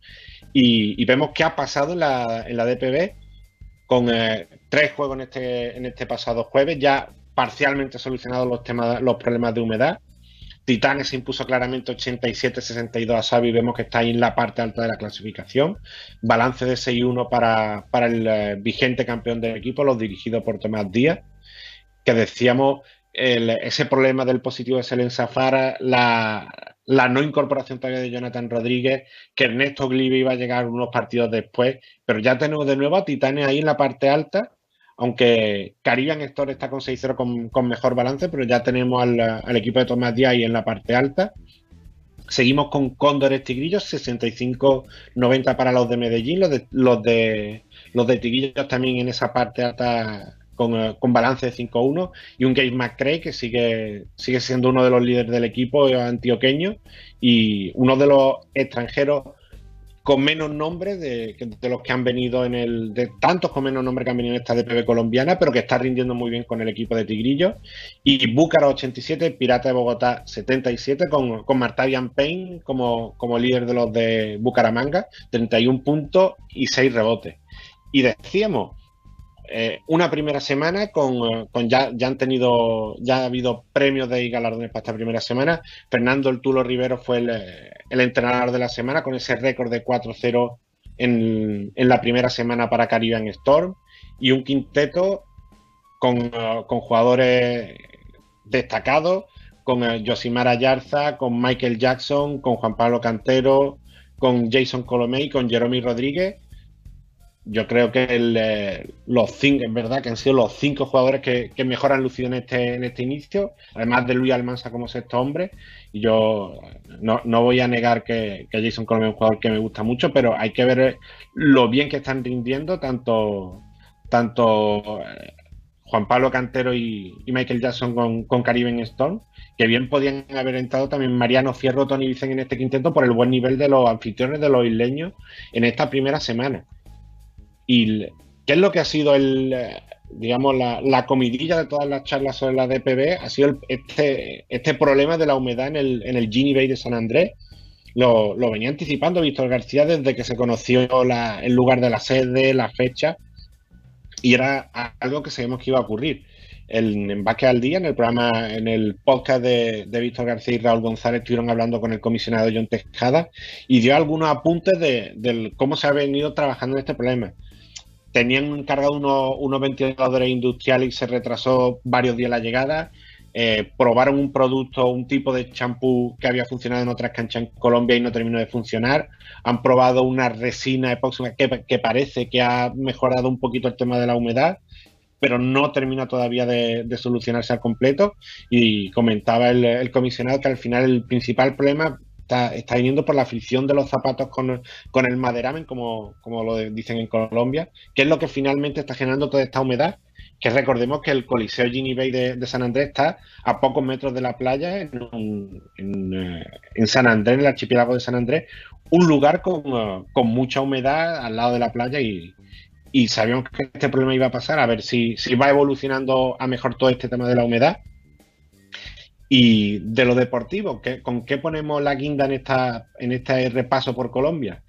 y, vemos qué ha pasado en la, DPB con eh, tres juegos en este, en este pasado jueves, ya parcialmente solucionados los, problemas de humedad. Titanes impuso claramente 87-62 a Xavi, vemos que está ahí en la parte alta de la clasificación. Balance de 6-1 para, para el eh, vigente campeón del equipo, los dirigidos por Tomás Díaz, que decíamos el, ese problema del positivo de Selen Safara, la, no incorporación todavía de Jonathan Rodríguez, que Ernesto Glibe iba a llegar unos partidos después, pero ya tenemos de nuevo a Titanes ahí en la parte alta, aunque Caribbean Store está con 6-0 con, mejor balance, pero ya tenemos al, al, equipo de Tomás Díaz ahí en la parte alta. Seguimos con Cóndores Tigrillos, 65-90 para los de Medellín, los de, los de los de Tigrillos también en esa parte alta con, eh, con, balance de 5-1 y un Gabe McCray que sigue, sigue siendo uno de los líderes del equipo antioqueño y uno de los extranjeros con menos nombres de, de, los que han venido en el. de tantos con menos nombres que han venido en esta DPB colombiana, pero que está rindiendo muy bien con el equipo de Tigrillo. Y Búcaro 87, Pirata de Bogotá 77, con, con Martavian Payne como, como líder de los de Bucaramanga, 31 puntos y 6 rebotes. Y decíamos, eh, una primera semana con, con ya, ya, han tenido, ya ha habido premios de galardones para esta primera semana. Fernando El Tulo Rivero fue el, el entrenador de la semana con ese récord de 4-0 en, en, la primera semana para Caribbean Storm y un quinteto con, con jugadores destacados, con Josimar Ayarza, con Michael Jackson, con Juan Pablo Cantero, con Jason Colomé y con Jeremy Rodríguez yo creo que eh, los cinco, es verdad que han sido los cinco jugadores que, mejor han lucido en este, en este inicio, además de Luis Almanza como sexto hombre. Y yo no, no voy a negar que, Jason Colomé es un jugador que me gusta mucho, pero hay que ver lo bien que están rindiendo tanto, tanto eh, Juan Pablo Cantero y, Michael Jackson con, con Caribe Stone, que bien podían haber entrado también Mariano Fierro, Tony Vicen en este quinteto por el buen nivel de los anfitriones de los isleños en esta primera semana. ¿Y qué es lo que ha sido el, digamos, la, la, comidilla de todas las charlas sobre la DPB? Ha sido el, este, este problema de la humedad en el, en el Gini Bay de San Andrés. Lo, venía anticipando Víctor García desde que se conoció el lugar de la sede, la fecha, y era algo que sabíamos que iba a ocurrir. El, en Baque al Día, en el programa, en el podcast de, de, Víctor García y Raúl González, estuvieron hablando con el comisionado John Tejada y dio algunos apuntes de, de cómo se ha venido trabajando en este problema tenían encargado unos, unos, ventiladores industriales y se retrasó varios días la llegada. Eh, probaron un producto, un tipo de champú que había funcionado en otras canchas en Colombia y no terminó de funcionar. Han probado una resina epóxica que, parece que ha mejorado un poquito el tema de la humedad, pero no termina todavía de, solucionarse al completo. Y comentaba el comisionado que al final el principal problema Está, está, viniendo por la fricción de los zapatos con, el maderamen, como, lo dicen en Colombia, que es lo que finalmente está generando toda esta humedad. Que recordemos que el Coliseo Gini Bay de, San Andrés está a pocos metros de la playa, en, un, en, en, San Andrés, en el archipiélago de San Andrés, un lugar con, con mucha humedad al lado de la playa y, y sabíamos que este problema iba a pasar, a ver si, si va evolucionando a mejor todo este tema de la humedad y de lo deportivo, ¿qué, ¿con qué ponemos la guinda en, esta, en este repaso por Colombia?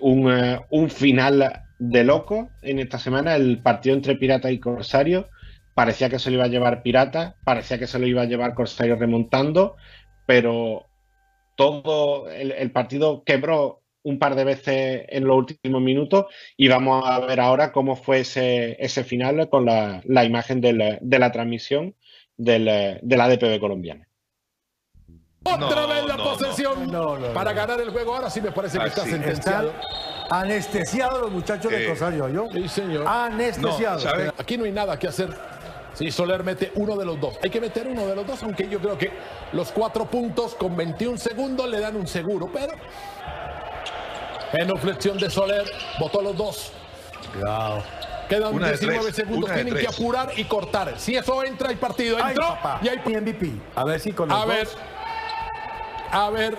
Un, uh, un, final de loco en esta semana, el partido entre Pirata y Corsario. Parecía que se lo iba a llevar Pirata, parecía que se lo iba a llevar Corsario remontando, pero todo el, el partido quebró un par de veces en los últimos minutos y vamos a ver ahora cómo fue ese, ese final con la, la imagen de la, de la transmisión del, de la DPB colombiana. Otra no, vez la no, posesión no, para ganar el juego. Ahora sí me parece que está sentenciado. Anestesiados los muchachos de Eh, Rosario, ¿yo? Sí, señor. ¿sabe? Aquí no hay nada que hacer. Si Soler mete uno de los dos. Hay que meter uno de los dos, aunque yo creo que los cuatro puntos con 21 segundos le dan un seguro. Pero en flexión de Soler, votó los dos. Cuidado. Quedan Una de 19 tres, segundos. Tienen que apurar y cortar. Si eso entra, el partido Ay, entró. papá. y hay MVP. A ver si con los A ver. A ver,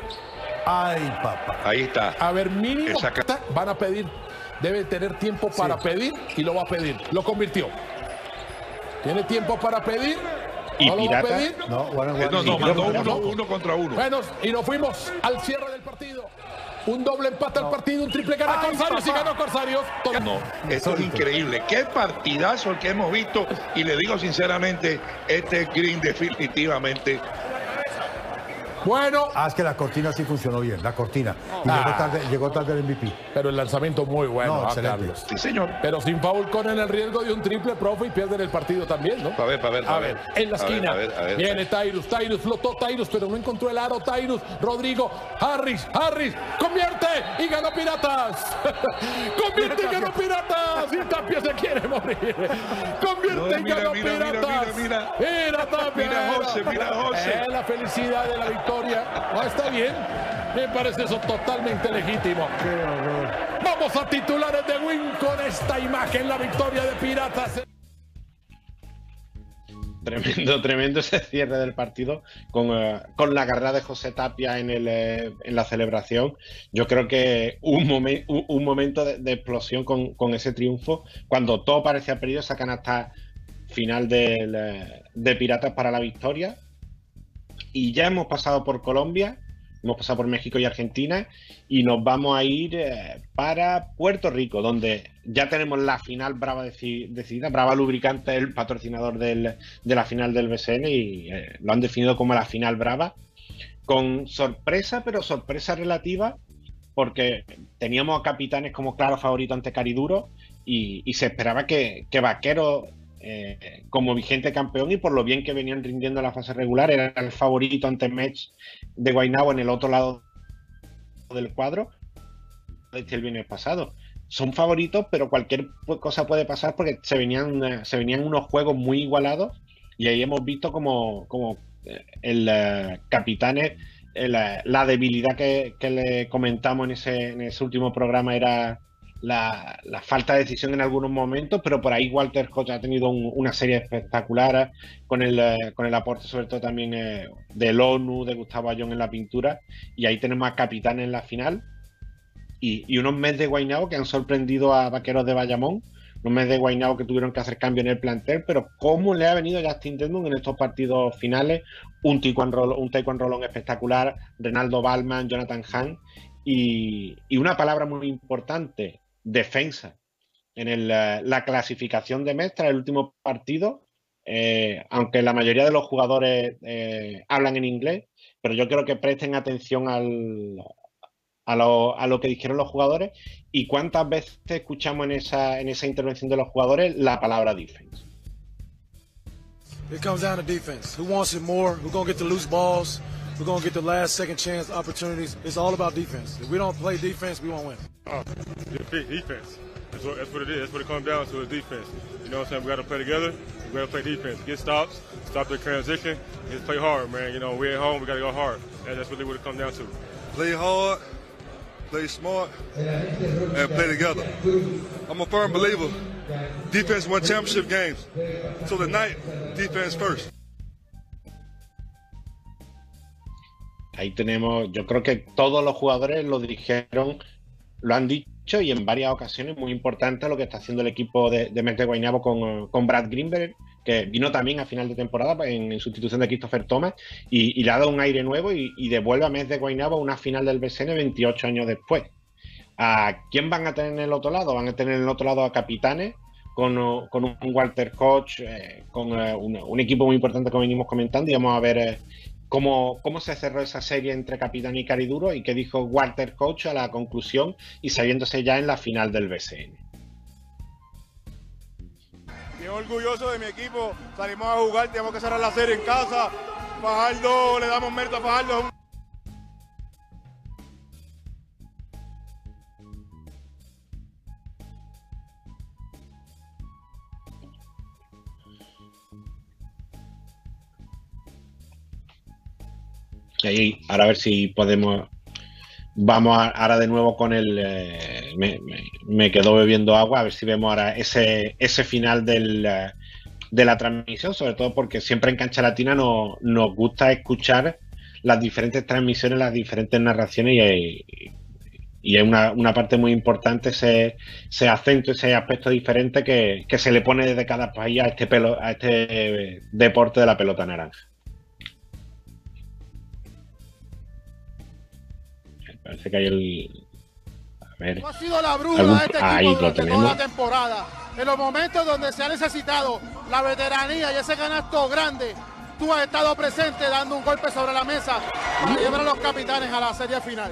Ay, papá. Ahí está. a ver, mínimo. Van a pedir. Debe tener tiempo para pedir y lo va a pedir. Lo convirtió. Tiene tiempo para pedir. ¿Y ¿No lo va a pedir? No, on Eh, one. No, no, mandó uno, no. uno contra uno. Bueno, y nos fuimos al cierre del partido. Un doble empate al partido, un triple gana Ay, Corsarios y ganó Corsarios. No, esto es increíble. Qué partidazo el que hemos visto. Y le digo sinceramente, este Green definitivamente. Bueno, Ah, es que la cortina sí funcionó bien, la cortina. Y Ah. llegó, tarde, llegó tarde el MVP. pero el lanzamiento muy bueno, No, ah, excelente. Carlos. Sí, señor. Pero sin foul corren el riesgo de un triple, profe, y pierden el partido también, ¿no? A ver, a ver, A ver, en la A ver, esquina. a ver, a ver. Viene Tyrus, Tyrus, flotó Tyrus, pero no encontró el aro. Tyrus, Rodrigo, Harris, Harris, convierte y ganó Piratas. convierte y ganó Piratas. Y Tapia se quiere morir. Convierte No, y mira, ganó mira, mira, Piratas. mira, Mira, Tapia. Mira, José, mira, José. Es la felicidad de la victoria. No, está bien. Me parece eso totalmente legítimo. Vamos a titulares de Win con esta imagen, la victoria de Piratas. Tremendo, tremendo ese cierre del partido con, eh, con la carrera de José Tapia en, el, eh, en la celebración. Yo creo que un, momen- un, un momento de, de explosión con, con ese triunfo, cuando todo parecía perdido, sacan hasta final del, eh, de Piratas para la victoria. Y ya hemos pasado por Colombia, hemos pasado por México y Argentina, y nos vamos a ir eh, para Puerto Rico, donde ya tenemos la final Brava deci- decidida. Brava Lubricante es el patrocinador del- de la final del BCN y eh, lo han definido como la final Brava, con sorpresa, pero sorpresa relativa, porque teníamos a capitanes como claro favorito ante Cariduro y, y se esperaba que, que Vaquero, eh, como vigente campeón y por lo bien que venían rindiendo en la fase regular, era el favorito ante Mets de Guaynabo en el otro lado del cuadro desde el viernes pasado. Son favoritos, pero cualquier cosa puede pasar porque se venían, eh, se venían unos juegos muy igualados y ahí hemos visto como, como eh, el eh, Capitanes, la, la debilidad que, que le comentamos en ese, en ese último programa era la, falta de decisión en algunos momentos, pero por ahí Walter Hodge ha tenido un- una serie espectacular con el, eh, con el aporte sobre todo también eh, del ONU, de Gustavo Ayón en la pintura, y ahí tenemos a Capitanes en la final y, unos meses de Guaynabo que han sorprendido a Vaqueros de Bayamón, unos meses de Guaynabo que tuvieron que hacer cambio en el plantel, pero cómo le ha venido a Justin Tendon en estos partidos finales, un taekwondo, un taekwondo Rolón espectacular, Renaldo Balman, Jonathan Hahn, y una palabra muy importante, defensa. En el, eh, la clasificación de Mestra, el último partido, eh, aunque la mayoría de los jugadores eh, hablan en inglés, pero yo creo que presten atención al, a, lo, a lo que dijeron los jugadores y cuántas veces escuchamos en esa, en esa intervención de los jugadores la palabra defense. It comes down to defense. Who wants it more? Who's going to get the loose balls? Who's going to get the last second chance opportunities? It's all about defense. If we don't play defense, we won't win. Oh, defense. defense. That's what, that's what it is. That's what it comes down to is defense. You know what I'm saying? We got to play together. We got to play defense. Get stops, stop the transition, and just play hard, man. You know, we're at home. We got to go hard. That, that's really what it comes down to. play hard, play smart, and play together. I'm a firm believer. Defense won championship games. So tonight, defense first. Ahí tenemos, yo creo que todos los jugadores lo dijeron, lo han dicho y en varias ocasiones muy importante lo que está haciendo el equipo de, de Guaynabo con, con Brad Greenberg, que vino también a final de temporada en, en sustitución de Christopher Thomas y, le ha dado un aire nuevo y, devuelve a Mets de Guaynabo a una final del BCN 28 años después. ¿A quién van a tener en el otro lado? Van a tener en el otro lado a capitanes con, un Walter Koch, eh, con uh, un, equipo muy importante como venimos comentando y vamos a ver eh, cómo, cómo se cerró esa serie entre Capitán y Cariduro y qué dijo Walter Koch a la conclusión y sabiéndose ya en la final del BCN. Bien orgulloso de mi equipo, salimos a jugar, tenemos que cerrar la serie en casa. Fajardo, le damos mérito a Fajardo. Ahora a ver si podemos. Vamos a- ahora de nuevo con el. eh, me, quedo bebiendo agua, a ver si vemos ahora ese, ese final eh, de la transmisión, sobre todo porque siempre en Cancha Latina no- nos gusta escuchar las diferentes transmisiones, las diferentes narraciones y, hay- y es una, una parte muy importante ese, ese acento, ese aspecto diferente que, que se le pone desde cada país a este, pelo, a este deporte de la pelota naranja. Parece que hay el. A ver. Ha sido la brújula Algún- de este ahí equipo lo toda la temporada. En los momentos donde se ha necesitado la veteranía y ese canasto grande, tú has estado presente dando un golpe sobre la mesa para llevar a los capitanes a la serie final.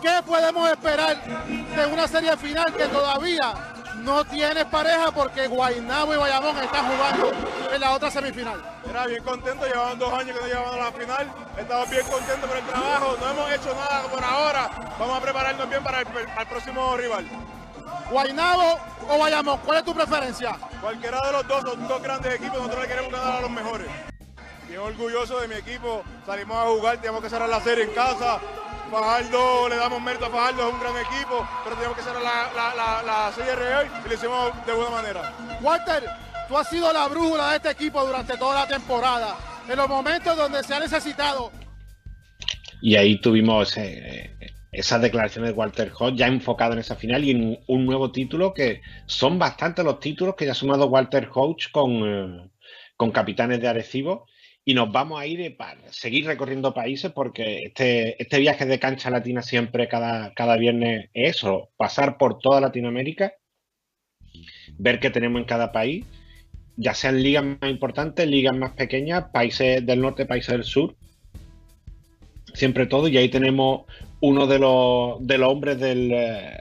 ¿Qué podemos esperar de una serie final que todavía no tiene pareja porque Guaynabo y Bayamón están jugando en la otra semifinal? Era bien contento, llevaban dos años que no llevaban a la final. Estamos bien contentos por el trabajo, no hemos hecho nada por ahora. Vamos a prepararnos bien para el, próximo rival. Guaynabo o Bayamón, ¿cuál es tu preferencia? Cualquiera de los dos son dos grandes equipos, nosotros le queremos ganar a los mejores. Bien orgulloso de mi equipo, salimos a jugar, tenemos que cerrar la serie en casa. Fajardo, le damos mérito a Fajardo, es un gran equipo, pero tenemos que cerrar la, la, la, la serie real y lo hicimos de buena manera. Walter, Tú has sido la brújula de este equipo durante toda la temporada. En los momentos donde se ha necesitado. Y ahí tuvimos ese, esas declaraciones de Walter Hodge ya enfocado en esa final y en un nuevo título que son bastantes los títulos que ya ha sumado Walter Hodge con, eh, con Capitanes de Arecibo. Y nos vamos a ir para seguir recorriendo países porque este, este viaje de cancha latina siempre, cada, cada viernes, es eso, pasar por toda Latinoamérica, ver qué tenemos en cada país, ya sean ligas más importantes, ligas más pequeñas, países del norte, países del sur, siempre todo. Y ahí tenemos uno de los, de los hombres del... eh,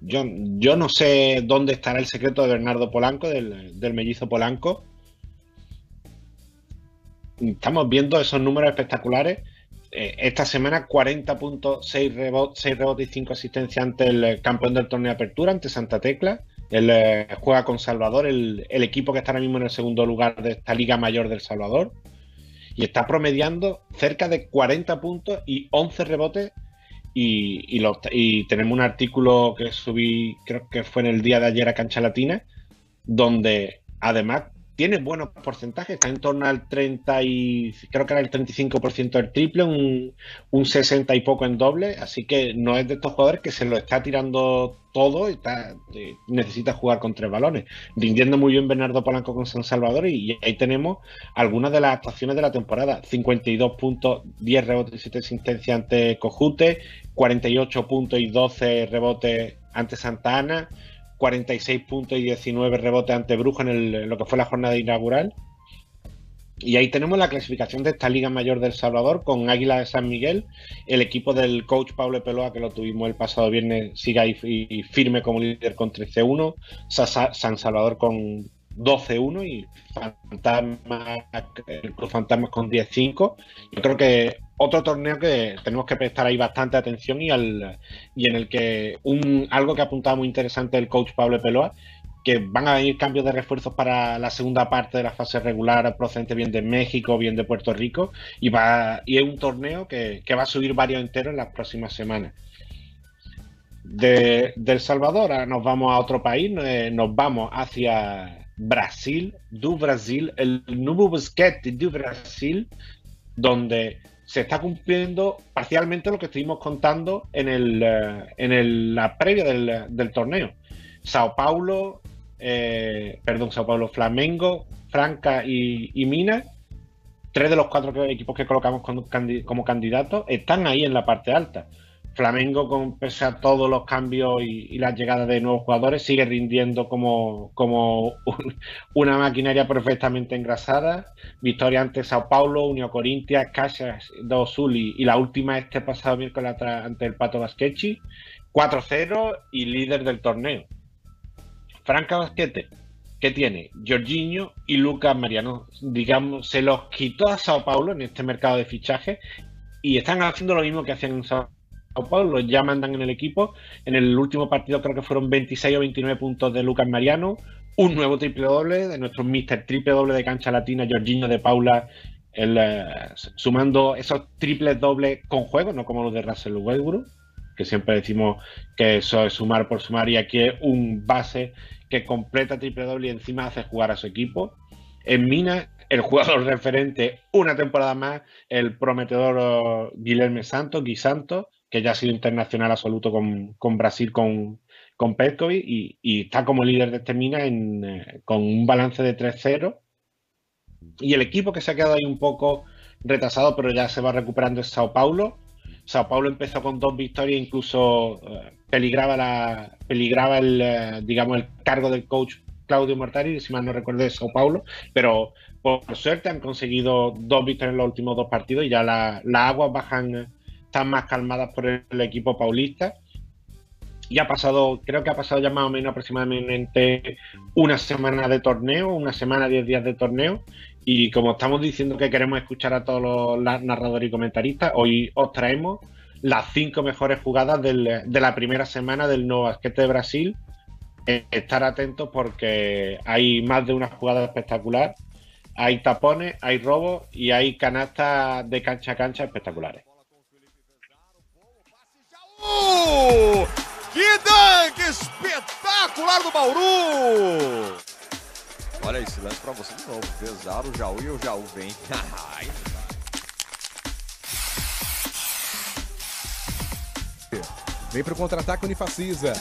yo, yo no sé dónde estará el secreto de Bernardo Polanco, del, del mellizo Polanco. Estamos viendo esos números espectaculares. Eh, esta semana 40 puntos, 6 rebotes, 6 rebotes y 5 asistencias ante el eh, campeón del torneo de apertura, ante Santa Tecla. Él eh, juega con Salvador, el, equipo que está ahora mismo en el segundo lugar de esta Liga Mayor del Salvador. Y está promediando cerca de 40 puntos y 11 rebotes. Y tenemos un artículo que subí, creo que fue en el día de ayer a Cancha Latina, donde además tiene buenos porcentajes, está en torno al 30 y creo que era el 35% del triple, un, un 60 y poco en doble, así que no es de estos jugadores que se lo está tirando todo y está, eh, necesita jugar con tres balones, rindiendo muy bien Bernardo Polanco con San Salvador y, y ahí tenemos algunas de las actuaciones de la temporada, 52 puntos, 10 rebotes y 7 asistencias ante Cojute, 48 puntos y 12 rebotes ante Santa Ana, 46 puntos y 19 rebotes ante Bruja en, en lo que fue la jornada inaugural. Y ahí tenemos la clasificación de esta Liga Mayor del Salvador con Águila de San Miguel. El equipo del coach Pablo Peloa, que lo tuvimos el pasado viernes, sigue ahí firme como líder con 13-1. Sa- San Salvador con 12-1 y Fantasma, el Cruz Fantasmas con 10-5. Yo creo que otro torneo que tenemos que prestar ahí bastante atención y, al, y en el que un, algo que apuntaba muy interesante el coach Pablo Peloa, que van a venir cambios de refuerzos para la segunda parte de la fase regular, procedente bien de México, bien de Puerto Rico, y, va, y es un torneo que, que va a subir varios enteros en las próximas semanas. De, El Salvador nos vamos a otro país, eh, nos vamos hacia Brasil, do Brasil, el nuevo basquete do Brasil, donde se está cumpliendo parcialmente lo que estuvimos contando en, el, eh, en el- la previa del, del torneo. Sao Paulo, eh, perdón, Sao Paulo, Flamengo, Franca y, y Minas, tres de los cuatro equipos que colocamos como, candi- como candidatos, están ahí en la parte alta. Flamengo, con, pese a todos los cambios y, y las llegadas de nuevos jugadores, sigue rindiendo como, como un- una maquinaria perfectamente engrasada. Victoria ante Sao Paulo, Unión Corintia, Caixas do Sul y, la última este pasado miércoles ante el Pato Basquechi. 4-0 y líder del torneo. Franca Basquete, ¿qué tiene? Jorginho y Lucas Mariano. Digamos, se los quitó a Sao Paulo en este mercado de fichaje y están haciendo lo mismo que hacían en Sao Paulo. Ya mandan en el equipo. En el último partido creo que fueron 26 o 29 puntos de Lucas Mariano. Un nuevo triple doble de nuestro Mr. Triple doble de cancha latina, Jorginho de Paula. eh, sumando esos triples dobles con juego, no como los de Russell Westbrook, que siempre decimos que eso es sumar por sumar y aquí es un base que completa triple doble y encima hace jugar a su equipo. En Minas, el jugador referente una temporada más, el prometedor Guilherme Santos, Gui Santos, que ya ha sido internacional absoluto con, con Brasil, con, con Petkovic y, está como líder de este Minas en, eh, con un balance de 3-0. Y el equipo que se ha quedado ahí un poco retrasado, pero ya se va recuperando es Sao Paulo. Sao Paulo empezó con dos victorias, incluso eh, peligraba la peligraba el eh, digamos el cargo del coach Claudio Mortari, si mal no recuerdo de Sao Paulo, pero por, suerte han conseguido dos victorias en los últimos dos partidos y ya la- las aguas bajan, están más calmadas por el, equipo paulista. Y ha pasado, creo que ha pasado ya más o menos aproximadamente una semana de torneo, una semana, diez días de torneo. Y como estamos diciendo que queremos escuchar a todos los narradores y comentaristas, hoy os traemos las cinco mejores jugadas de la primera semana del nuevo basquete de Brasil. Eh, estar atentos porque hay más de una jugada espectacular. Hay tapones, hay robos y hay canastas de cancha a cancha espectaculares. Que dunk espetacular do Bauru! Olha esse lance pra você de novo. Pesado o Jaú e o Jaú vem. Vem pro contra-ataque Unifacisa.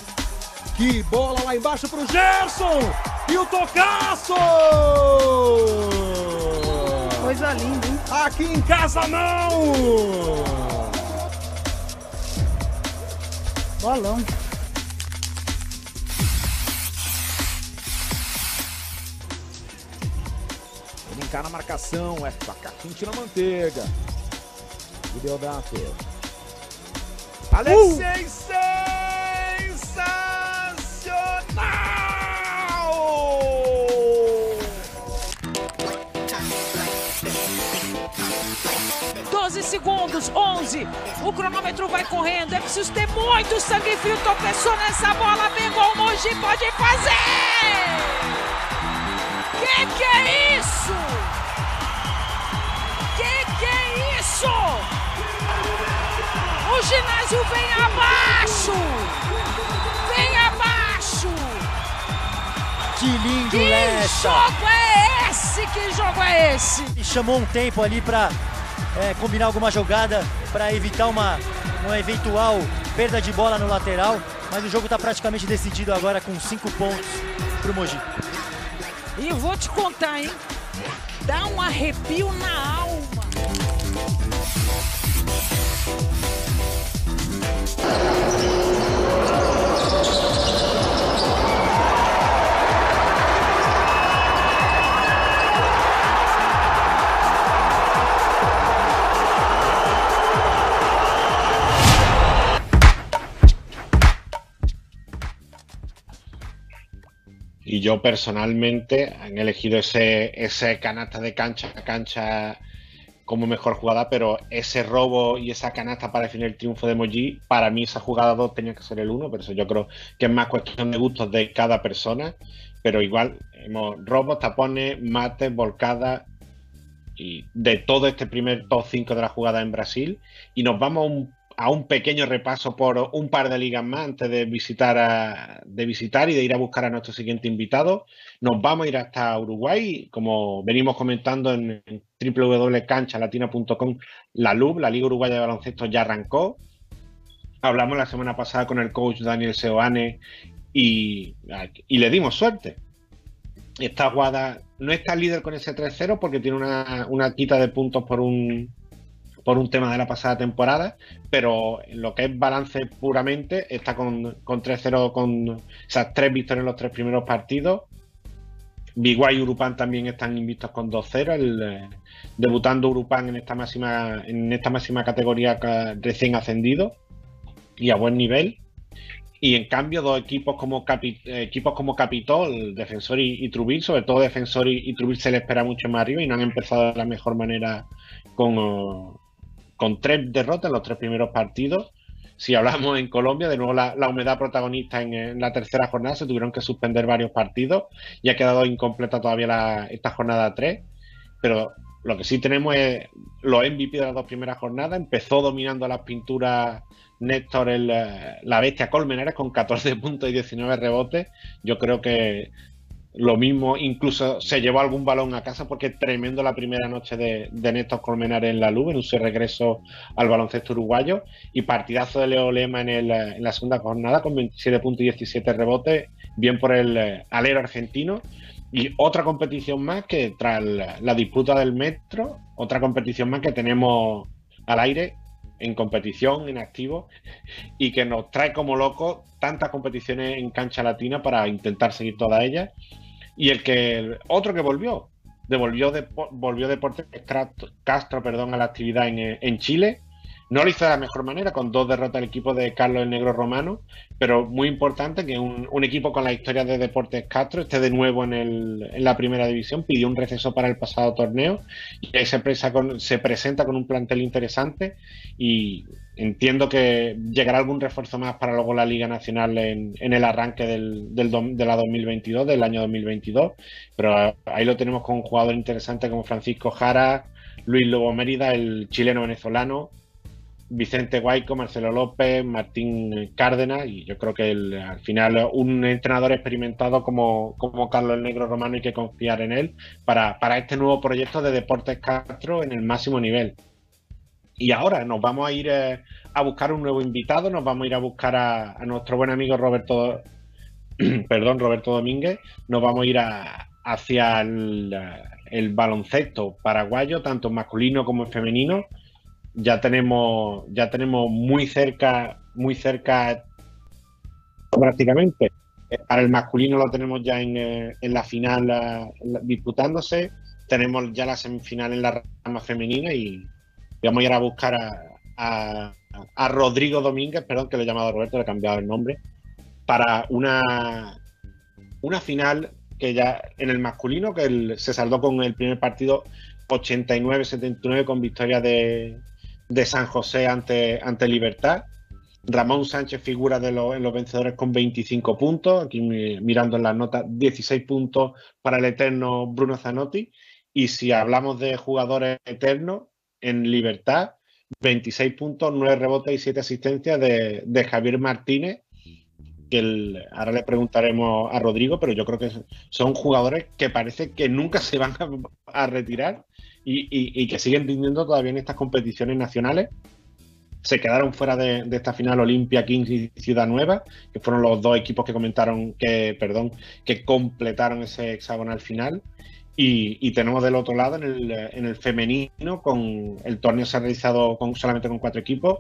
Que bola lá embaixo pro Gerson! E o tocaço! Coisa linda, hein? Aqui em casa não! Bolão. Brincar na marcação, é faca quente na manteiga. E deu braço. Alexei uh! sensacional! 12 segundos, 11. O cronômetro vai correndo. É preciso ter muito sangue frio. Tropeçou nessa bola. Pegou o Mogi. Pode fazer! Que que é isso? Que que é isso? O ginásio vem abaixo! Vem abaixo! Que lindo, Que Lessa! jogo é esse? Que jogo é esse? E chamou um tempo ali para combinar alguma jogada para evitar uma, uma eventual perda de bola no lateral. Mas o jogo está praticamente decidido agora com cinco pontos pro Mogi. E vou te contar, hein? Dá um arrepio na alma. Yo personalmente han elegido ese, ese canasta de cancha a cancha como mejor jugada, pero ese robo y esa canasta para definir el triunfo de Moji, para mí esa jugada 2 tenía que ser el 1, pero eso yo creo que es más cuestión de gustos de cada persona, pero igual hemos robos, tapones, mates, volcadas y de todo este primer top 5 de la jugada en Brasil y nos vamos a un, a un pequeño repaso por un par de ligas más antes de visitar, a- de visitar y de ir a buscar a nuestro siguiente invitado. Nos vamos a ir hasta Uruguay, como venimos comentando en, en www.canchalatina.com, la LUB, la Liga Uruguaya de Baloncesto, ya arrancó. Hablamos la semana pasada con el coach Daniel Seoane y, le dimos suerte. Esta Guada no está líder con ese 3-0 porque tiene una quita de puntos por un, por un tema de la pasada temporada, pero en lo que es balance puramente está con, con 3-0 con esas tres victorias en los tres primeros partidos. Biguay y Urupan también están invictos con 2-0, el, eh, debutando Urupan en esta máxima en esta máxima categoría ca- recién ascendido y a buen nivel. Y en cambio, dos equipos como, Capi- equipos como Capitol, Defensor y, y Trubil, sobre todo Defensor y, y Trubil se le espera mucho más arriba y no han empezado de la mejor manera con, con tres derrotas en los tres primeros partidos. Si hablamos en Colombia, de nuevo la, humedad protagonista en, en la tercera jornada, se tuvieron que suspender varios partidos y ha quedado incompleta todavía la- esta jornada 3. Pero lo que sí tenemos es los MVP de las dos primeras jornadas. Empezó dominando las pinturas Néstor, el, eh, la bestia Colmenares, con 14 puntos y 19 rebotes. Yo creo que lo mismo, incluso se llevó algún balón a casa porque tremendo la primera noche de, de Néstor Colmenares en la Luz, en su regreso al baloncesto uruguayo. Y partidazo de Leo Lema en, el, eh, en la segunda jornada con 27 puntos y 17 rebotes. Bien por el eh, alero argentino. Y otra competición más que tras la, la disputa del metro, otra competición más que tenemos al aire en competición, en activo, y que nos trae como locos tantas competiciones en cancha latina para intentar seguir todas ellas. Y el que otro que volvió, devolvió de, volvió Deportes Castro, Castro perdón, a la actividad en, eh, en Chile. No lo hizo de la mejor manera, con dos derrotas al equipo de Carlos el Negro Romano, pero muy importante que un, equipo con la historia de Deportes Castro esté de nuevo en, el, en la primera división. Pidió un receso para el pasado torneo y ahí se, con- se presenta con un plantel interesante y entiendo que llegará algún refuerzo más para luego la Liga Nacional en, en el arranque del, del la 2022, del año 2022, pero ahí lo tenemos con un jugador interesante como Francisco Jara, Luis Lobo Mérida, el chileno venezolano, Vicente Guayco, Marcelo López, Martín Cárdenas y yo creo que al final un entrenador experimentado como, como Carlos el Negro Romano hay que confiar en él para, para este nuevo proyecto de Deportes Castro en el máximo nivel. Y ahora nos vamos a ir eh, a buscar un nuevo invitado, nos vamos a ir a buscar a, a nuestro buen amigo Roberto, perdón, Roberto Domínguez, nos vamos a ir hacia el, el baloncesto paraguayo, tanto masculino como en femenino. Ya tenemos, ya tenemos muy cerca, muy cerca prácticamente. Eh, Para el masculino lo tenemos ya en, eh, en la final disputándose. Tenemos ya la semifinal en la rama femenina y vamos a ir a buscar a, a- a Rodrigo Domínguez, perdón que lo he llamado Roberto, le he cambiado el nombre, para una, una final que ya en el masculino, que el- se saldó con el primer partido 89-79 con victoria de, de San José ante, ante Libertad. Ramón Sánchez figura de los, en los vencedores con 25 puntos, aquí mi- mirando en las notas, 16 puntos para el eterno Bruno Zanotti. Y si hablamos de jugadores eternos, en Libertad, 26 puntos, 9 rebotes y 7 asistencias de, de Javier Martínez, que ahora le preguntaremos a Rodrigo, pero yo creo que son jugadores que parece que nunca se van a retirar y, y- y que siguen rindiendo todavía en estas competiciones nacionales. Se quedaron fuera de, de esta final Olimpia Kings y Ciudad Nueva, que fueron los dos equipos que comentaron que, perdón, que completaron ese hexagonal final. Y, y tenemos del otro lado en el, en el femenino, con el torneo se ha realizado con, solamente con cuatro equipos.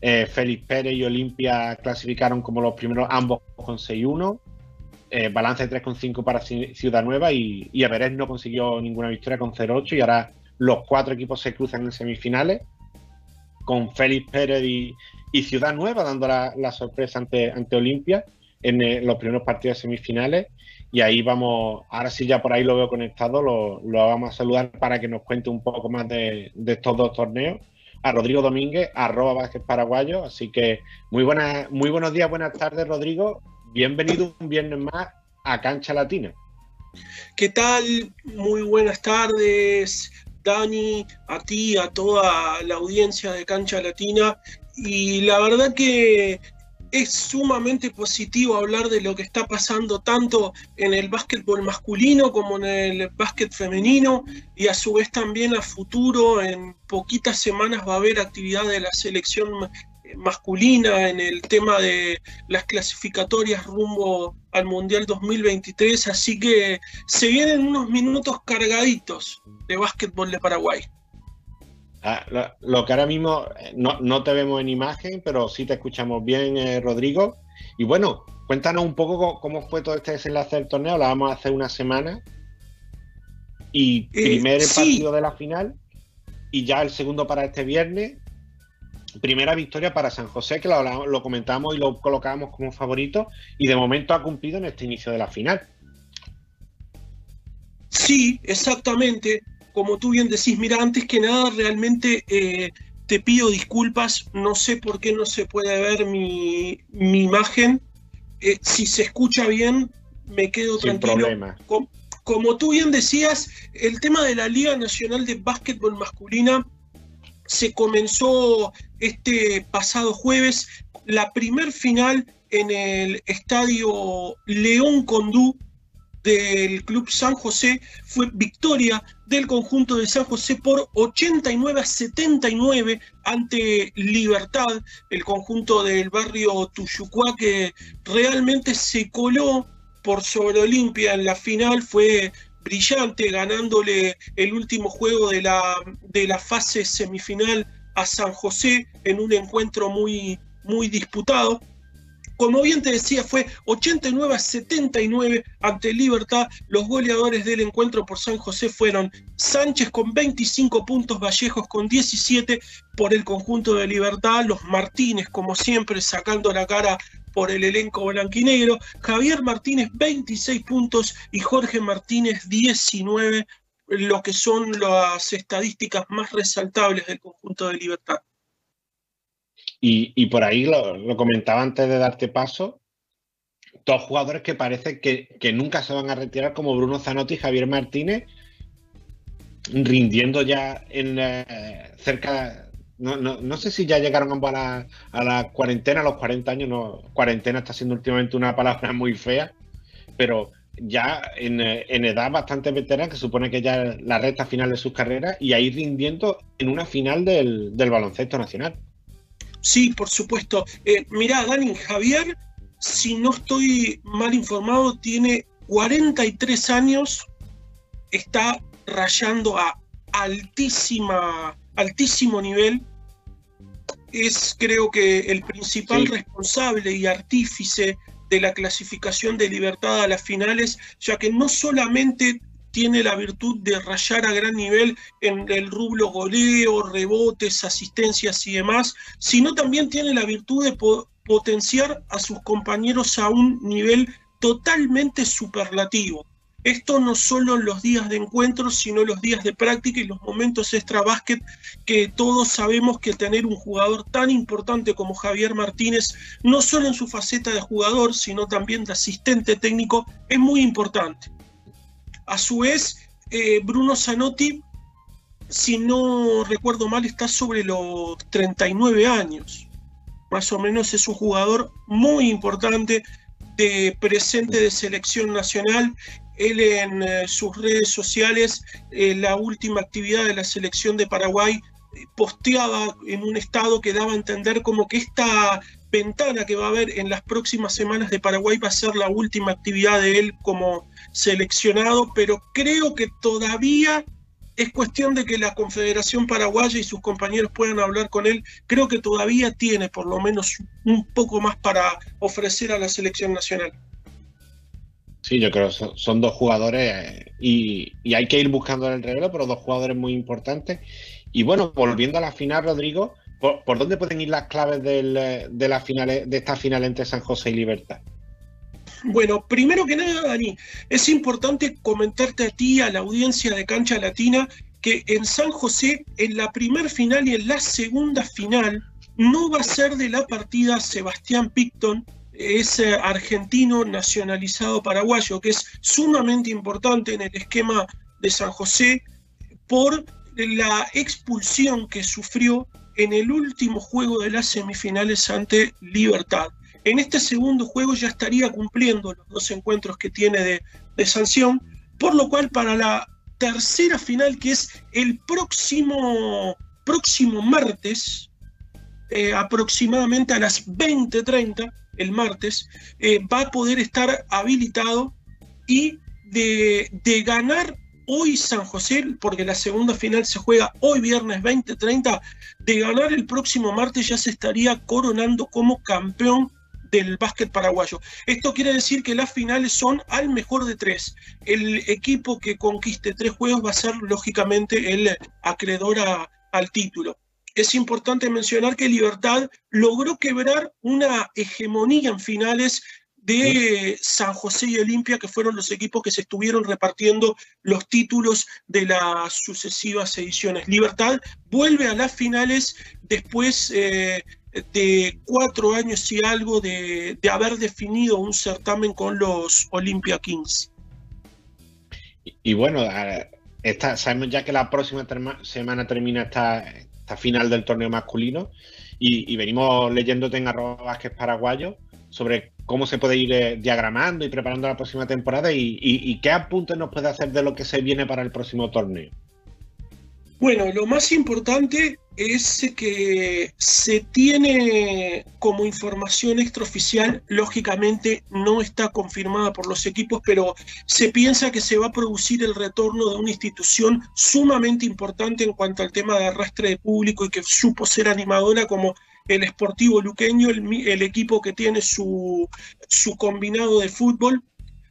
Eh, Félix Pérez y Olimpia clasificaron como los primeros, ambos con 6-1. Eh, balance de 3,5 para Ci- Ciudad Nueva y, y Everest no consiguió ninguna victoria con 0-8 y ahora los cuatro equipos se cruzan en semifinales con Félix Pérez y, y Ciudad Nueva dando la, la sorpresa ante, ante Olimpia en eh, los primeros partidos de semifinales y ahí vamos, ahora sí ya por ahí lo veo conectado, lo, lo vamos a saludar para que nos cuente un poco más de, de estos dos torneos a Rodrigo Domínguez, arroba Vázquez Paraguayo. Así que muy, buenas, muy buenos días, buenas tardes, Rodrigo. Bienvenido un viernes más a Cancha Latina. ¿Qué tal? Muy buenas tardes, Dani, a ti, a toda la audiencia de Cancha Latina. Y la verdad que es sumamente positivo hablar de lo que está pasando tanto en el básquetbol masculino como en el básquet femenino y a su vez también a futuro en poquitas semanas va a haber actividad de la selección masculina en el tema de las clasificatorias rumbo al Mundial 2023, así que se vienen unos minutos cargaditos de básquetbol de Paraguay. Ah, lo, lo que ahora mismo eh, no, no te vemos en imagen, pero sí te escuchamos bien, eh, Rodrigo. Y bueno, cuéntanos un poco cómo, cómo fue todo este desenlace del torneo. Lo vamos a hacer una semana. Y Eh, primer sí. partido de la final. Y ya el segundo para este viernes. Primera victoria para San José, que lo, comentamos y lo colocamos como favorito. Y de momento ha cumplido en este inicio de la final. Sí, exactamente. Como tú bien decís, mira, antes que nada, realmente eh, te pido disculpas. No sé por qué no se puede ver mi, mi imagen. Eh, si se escucha bien, me quedo Sin tranquilo. problema. Com- como tú bien decías, el tema de la Liga Nacional de Básquetbol Masculina se comenzó este pasado jueves. La primer final en el estadio León Condú del Club San José fue victoria del conjunto de San José por 89 a 79 ante Libertad, el conjunto del barrio Tuyucuá que realmente se coló por sobre Olimpia en la final, fue brillante ganándole el último juego de la, de la fase semifinal a San José en un encuentro muy, muy disputado. Como bien te decía, fue 89 a 79 ante Libertad. Los goleadores del encuentro por San José fueron Sánchez con 25 puntos, Vallejos con 17 por el conjunto de Libertad, los Martínez, como siempre, sacando la cara por el elenco blanquinegro, Javier Martínez 26 puntos y Jorge Martínez 19, lo que son las estadísticas más resaltables del conjunto de Libertad. Y, por ahí lo, comentaba antes de darte paso, dos jugadores que parece que, nunca se van a retirar, como Bruno Zanotti y Javier Martínez, rindiendo ya en, cerca No, no, no sé si ya llegaron ambos a la, a la cuarentena, a los 40 años. No, cuarentena está siendo últimamente una palabra muy fea, pero ya en, en edad bastante veterana, que supone que ya es la recta final de sus carreras, y ahí rindiendo en una final del, del baloncesto nacional. Sí, por supuesto. Eh, mirá, Dani, Javier, si no estoy mal informado, tiene 43 años, está rayando a altísima, altísimo nivel. Es creo que el principal Sí. responsable y artífice de la clasificación de Libertad a las finales, ya que no solamente tiene la virtud de rayar a gran nivel en el rublo goleo, rebotes, asistencias y demás, sino también tiene la virtud de po- potenciar a sus compañeros a un nivel totalmente superlativo. Esto no solo en los días de encuentro, sino los días de práctica y los momentos extra básquet, que todos sabemos que tener un jugador tan importante como Javier Martínez, no solo en su faceta de jugador, sino también de asistente técnico, es muy importante. A su vez, eh, Bruno Zanotti, si no recuerdo mal, está sobre los 39 años. Más o menos es un jugador muy importante de presente de selección nacional. Él en eh, sus redes sociales, eh, la última actividad de la selección de Paraguay, eh, posteaba en un estado que daba a entender como que esta ventana que va a haber en las próximas semanas de Paraguay va a ser la última actividad de él como seleccionado, pero creo que todavía es cuestión de que la Confederación Paraguaya y sus compañeros puedan hablar con él. Creo que todavía tiene por lo menos un poco más para ofrecer a la selección nacional. Sí, yo creo que son, dos jugadores eh, y, hay que ir buscando el relevo, pero dos jugadores muy importantes. Y bueno, volviendo a la final, Rodrigo, ¿por, por dónde pueden ir las claves del, eh, de, la final, de esta final entre San José y Libertad? Bueno, primero que nada, Dani, es importante comentarte a ti, a la audiencia de Cancha Latina, que en San José, en la primer final y en la segunda final, no va a ser de la partida Sebastián Picton, ese argentino nacionalizado paraguayo, que es sumamente importante en el esquema de San José por la expulsión que sufrió en el último juego de las semifinales ante Libertad. En este segundo juego ya estaría cumpliendo los dos encuentros que tiene de, de sanción, por lo cual para la tercera final, que es el próximo, próximo martes, eh, aproximadamente a las 20:30, el martes, eh, va a poder estar habilitado y de, ganar hoy San José, porque la segunda final se juega hoy viernes 20:30, de ganar el próximo martes ya se estaría coronando como campeón del básquet paraguayo. Esto quiere decir que las finales son al mejor de tres. El equipo que conquiste tres juegos va a ser lógicamente el acreedor al título. Es importante mencionar que Libertad logró quebrar una hegemonía en finales de San José y Olimpia, que fueron los equipos que se estuvieron repartiendo los títulos de las sucesivas ediciones. Libertad vuelve a las finales después eh, de cuatro años y algo de, de haber definido un certamen con los Olympia Kings. Y bueno, esta, sabemos ya que la próxima terma- semana termina esta, final del torneo masculino y, venimos leyéndote en arroba Vázquez paraguayo sobre cómo se puede ir eh, diagramando y preparando la próxima temporada y, y- y qué apuntes nos puede hacer de lo que se viene para el próximo torneo. Bueno, lo más importante es que se tiene como información extraoficial, lógicamente no está confirmada por los equipos, pero se piensa que se va a producir el retorno de una institución sumamente importante en cuanto al tema de arrastre de público y que supo ser animadora como el Sportivo Luqueño, el, equipo que tiene su, su combinado de fútbol.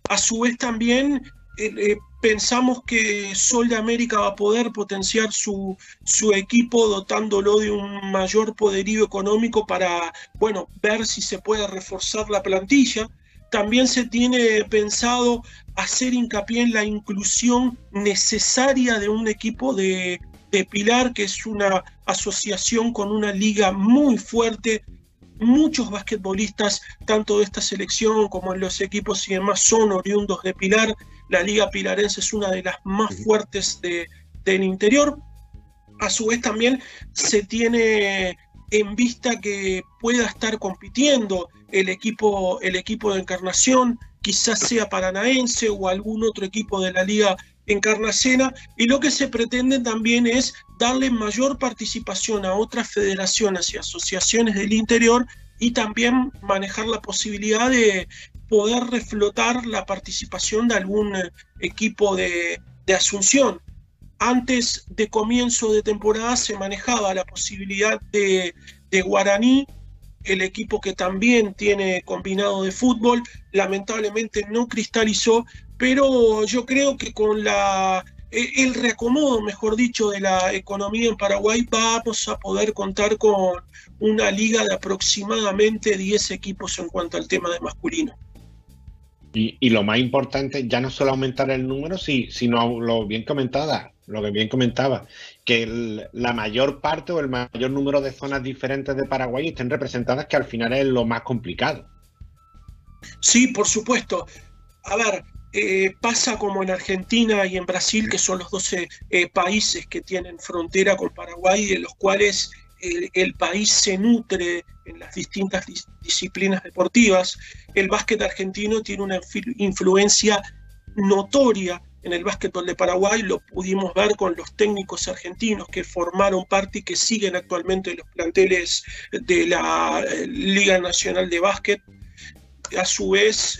A su vez también eh, eh, pensamos que Sol de América va a poder potenciar su, su equipo dotándolo de un mayor poderío económico para, bueno, ver si se puede reforzar la plantilla. También se tiene pensado hacer hincapié en la inclusión necesaria de un equipo de, de Pilar, que es una asociación con una liga muy fuerte, muchos basquetbolistas, tanto de esta selección como en los equipos y demás, son oriundos de Pilar. La liga pilarense es una de las más fuertes de- del interior. A su vez también se tiene en vista que pueda estar compitiendo el equipo, el equipo de Encarnación, quizás sea paranaense o algún otro equipo de la Liga Encarnacena, y lo que se pretende también es darle mayor participación a otras federaciones y asociaciones del interior y también manejar la posibilidad de poder reflotar la participación de algún eh, equipo de, de Asunción. Antes de comienzo de temporada se manejaba la posibilidad de, de Guaraní, el equipo que también tiene combinado de fútbol, lamentablemente no cristalizó, pero yo creo que con la el reacomodo, mejor dicho, de la economía en Paraguay, vamos a poder contar con una liga de aproximadamente 10 equipos en cuanto al tema de masculino. Y, y lo más importante, ya no solo aumentar el número, sí, sino lo bien comentada, lo que bien comentaba, que el, la mayor parte o el mayor número de zonas diferentes de Paraguay estén representadas, que al final es lo más complicado. Sí, por supuesto. A ver, eh, pasa como en Argentina y en Brasil, que son los 12 eh, países que tienen frontera con Paraguay, de los cuales el, país se nutre en las distintas dis disciplinas deportivas. El básquet argentino tiene una influencia notoria en el básquetbol de Paraguay, lo pudimos ver con los técnicos argentinos que formaron parte y que siguen actualmente en los planteles de la eh, Liga Nacional de Básquet. A su vez,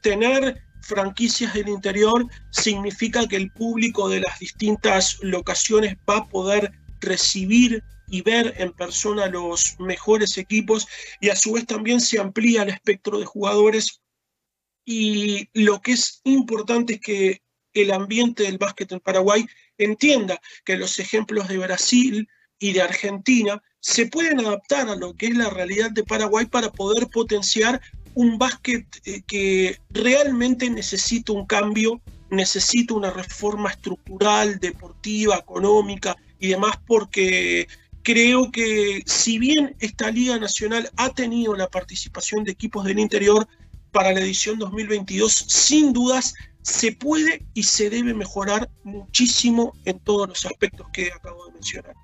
tener franquicias del interior significa que el público de las distintas locaciones va a poder recibir y ver en persona los mejores equipos y a su vez también se amplía el espectro de jugadores. Y lo que es importante es que el ambiente del básquet en Paraguay entienda que los ejemplos de Brasil y de Argentina se pueden adaptar a lo que es la realidad de Paraguay para poder potenciar un básquet eh, que realmente necesita un cambio, necesita una reforma estructural, deportiva, económica y demás, porque creo que si bien esta Liga Nacional ha tenido la participación de equipos del interior para la edición 2022, sin dudas se puede y se debe mejorar muchísimo en todos los aspectos que acabo de mencionar.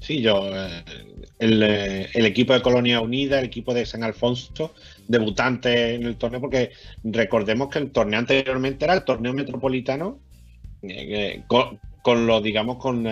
Sí, yo, eh, el, eh, el, equipo de Colonia Unida, el equipo de San Alfonso, debutante en el torneo, porque recordemos que el torneo anteriormente era el torneo metropolitano, eh, con, lo, digamos, con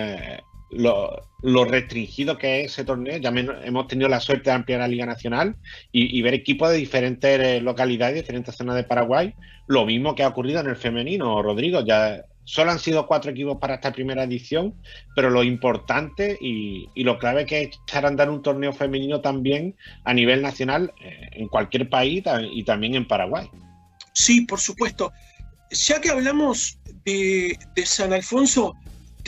lo, restringido que es ese torneo. Ya hemos tenido la suerte de ampliar la Liga Nacional y, y ver equipos de diferentes localidades, diferentes zonas de Paraguay. Lo mismo que ha ocurrido en el femenino, Rodrigo. Ya solo han sido cuatro equipos para esta primera edición, pero lo importante y, lo clave que es echar a andar un torneo femenino también a nivel nacional eh, en cualquier país y también en Paraguay. Sí, por supuesto. Ya que hablamos de San Alfonso,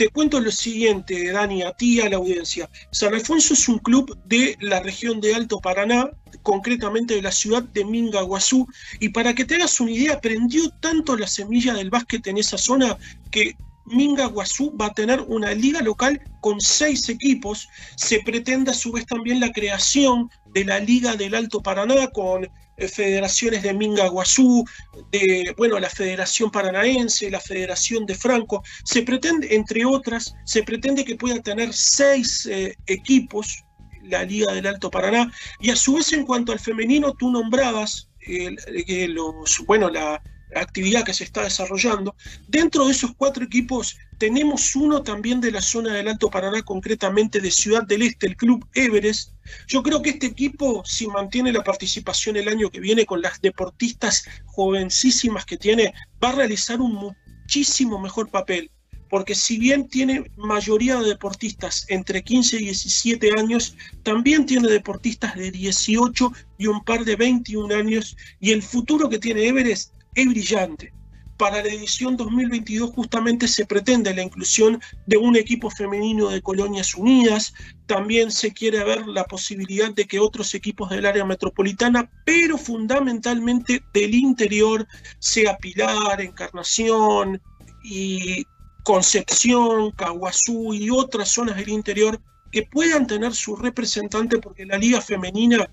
te cuento lo siguiente, Dani, a ti y a la audiencia. San Alfonso es un club de la región de Alto Paraná, concretamente de la ciudad de Mingaguazú, y para que te hagas una idea, aprendió tanto la semilla del básquet en esa zona que Mingaguazú va a tener una liga local con seis equipos. Se pretende a su vez también la creación de la Liga del Alto Paraná con federaciones de Mingaguazú, de bueno, la Federación Paranaense, la Federación de Franco. Se pretende, entre otras, se pretende que pueda tener seis eh, equipos la Liga del Alto Paraná. Y a su vez, en cuanto al femenino, tú nombrabas eh, los, bueno, la actividad que se está desarrollando. Dentro de esos cuatro equipos tenemos uno también de la zona del Alto Paraná, concretamente de Ciudad del Este, el Club Everest. Yo creo que este equipo, si mantiene la participación el año que viene con las deportistas jovencísimas que tiene, va a realizar un muchísimo mejor papel. Porque si bien tiene mayoría de deportistas entre 15 y 17 años, también tiene deportistas de 18 y un par de 21 años. Y el futuro que tiene Everest es brillante. Para la edición 2022 justamente se pretende la inclusión de un equipo femenino de Colonias Unidas, también se quiere ver la posibilidad de que otros equipos del área metropolitana, pero fundamentalmente del interior, sea Pilar, Encarnación y Concepción, Caguazú y otras zonas del interior que puedan tener su representante porque la liga femenina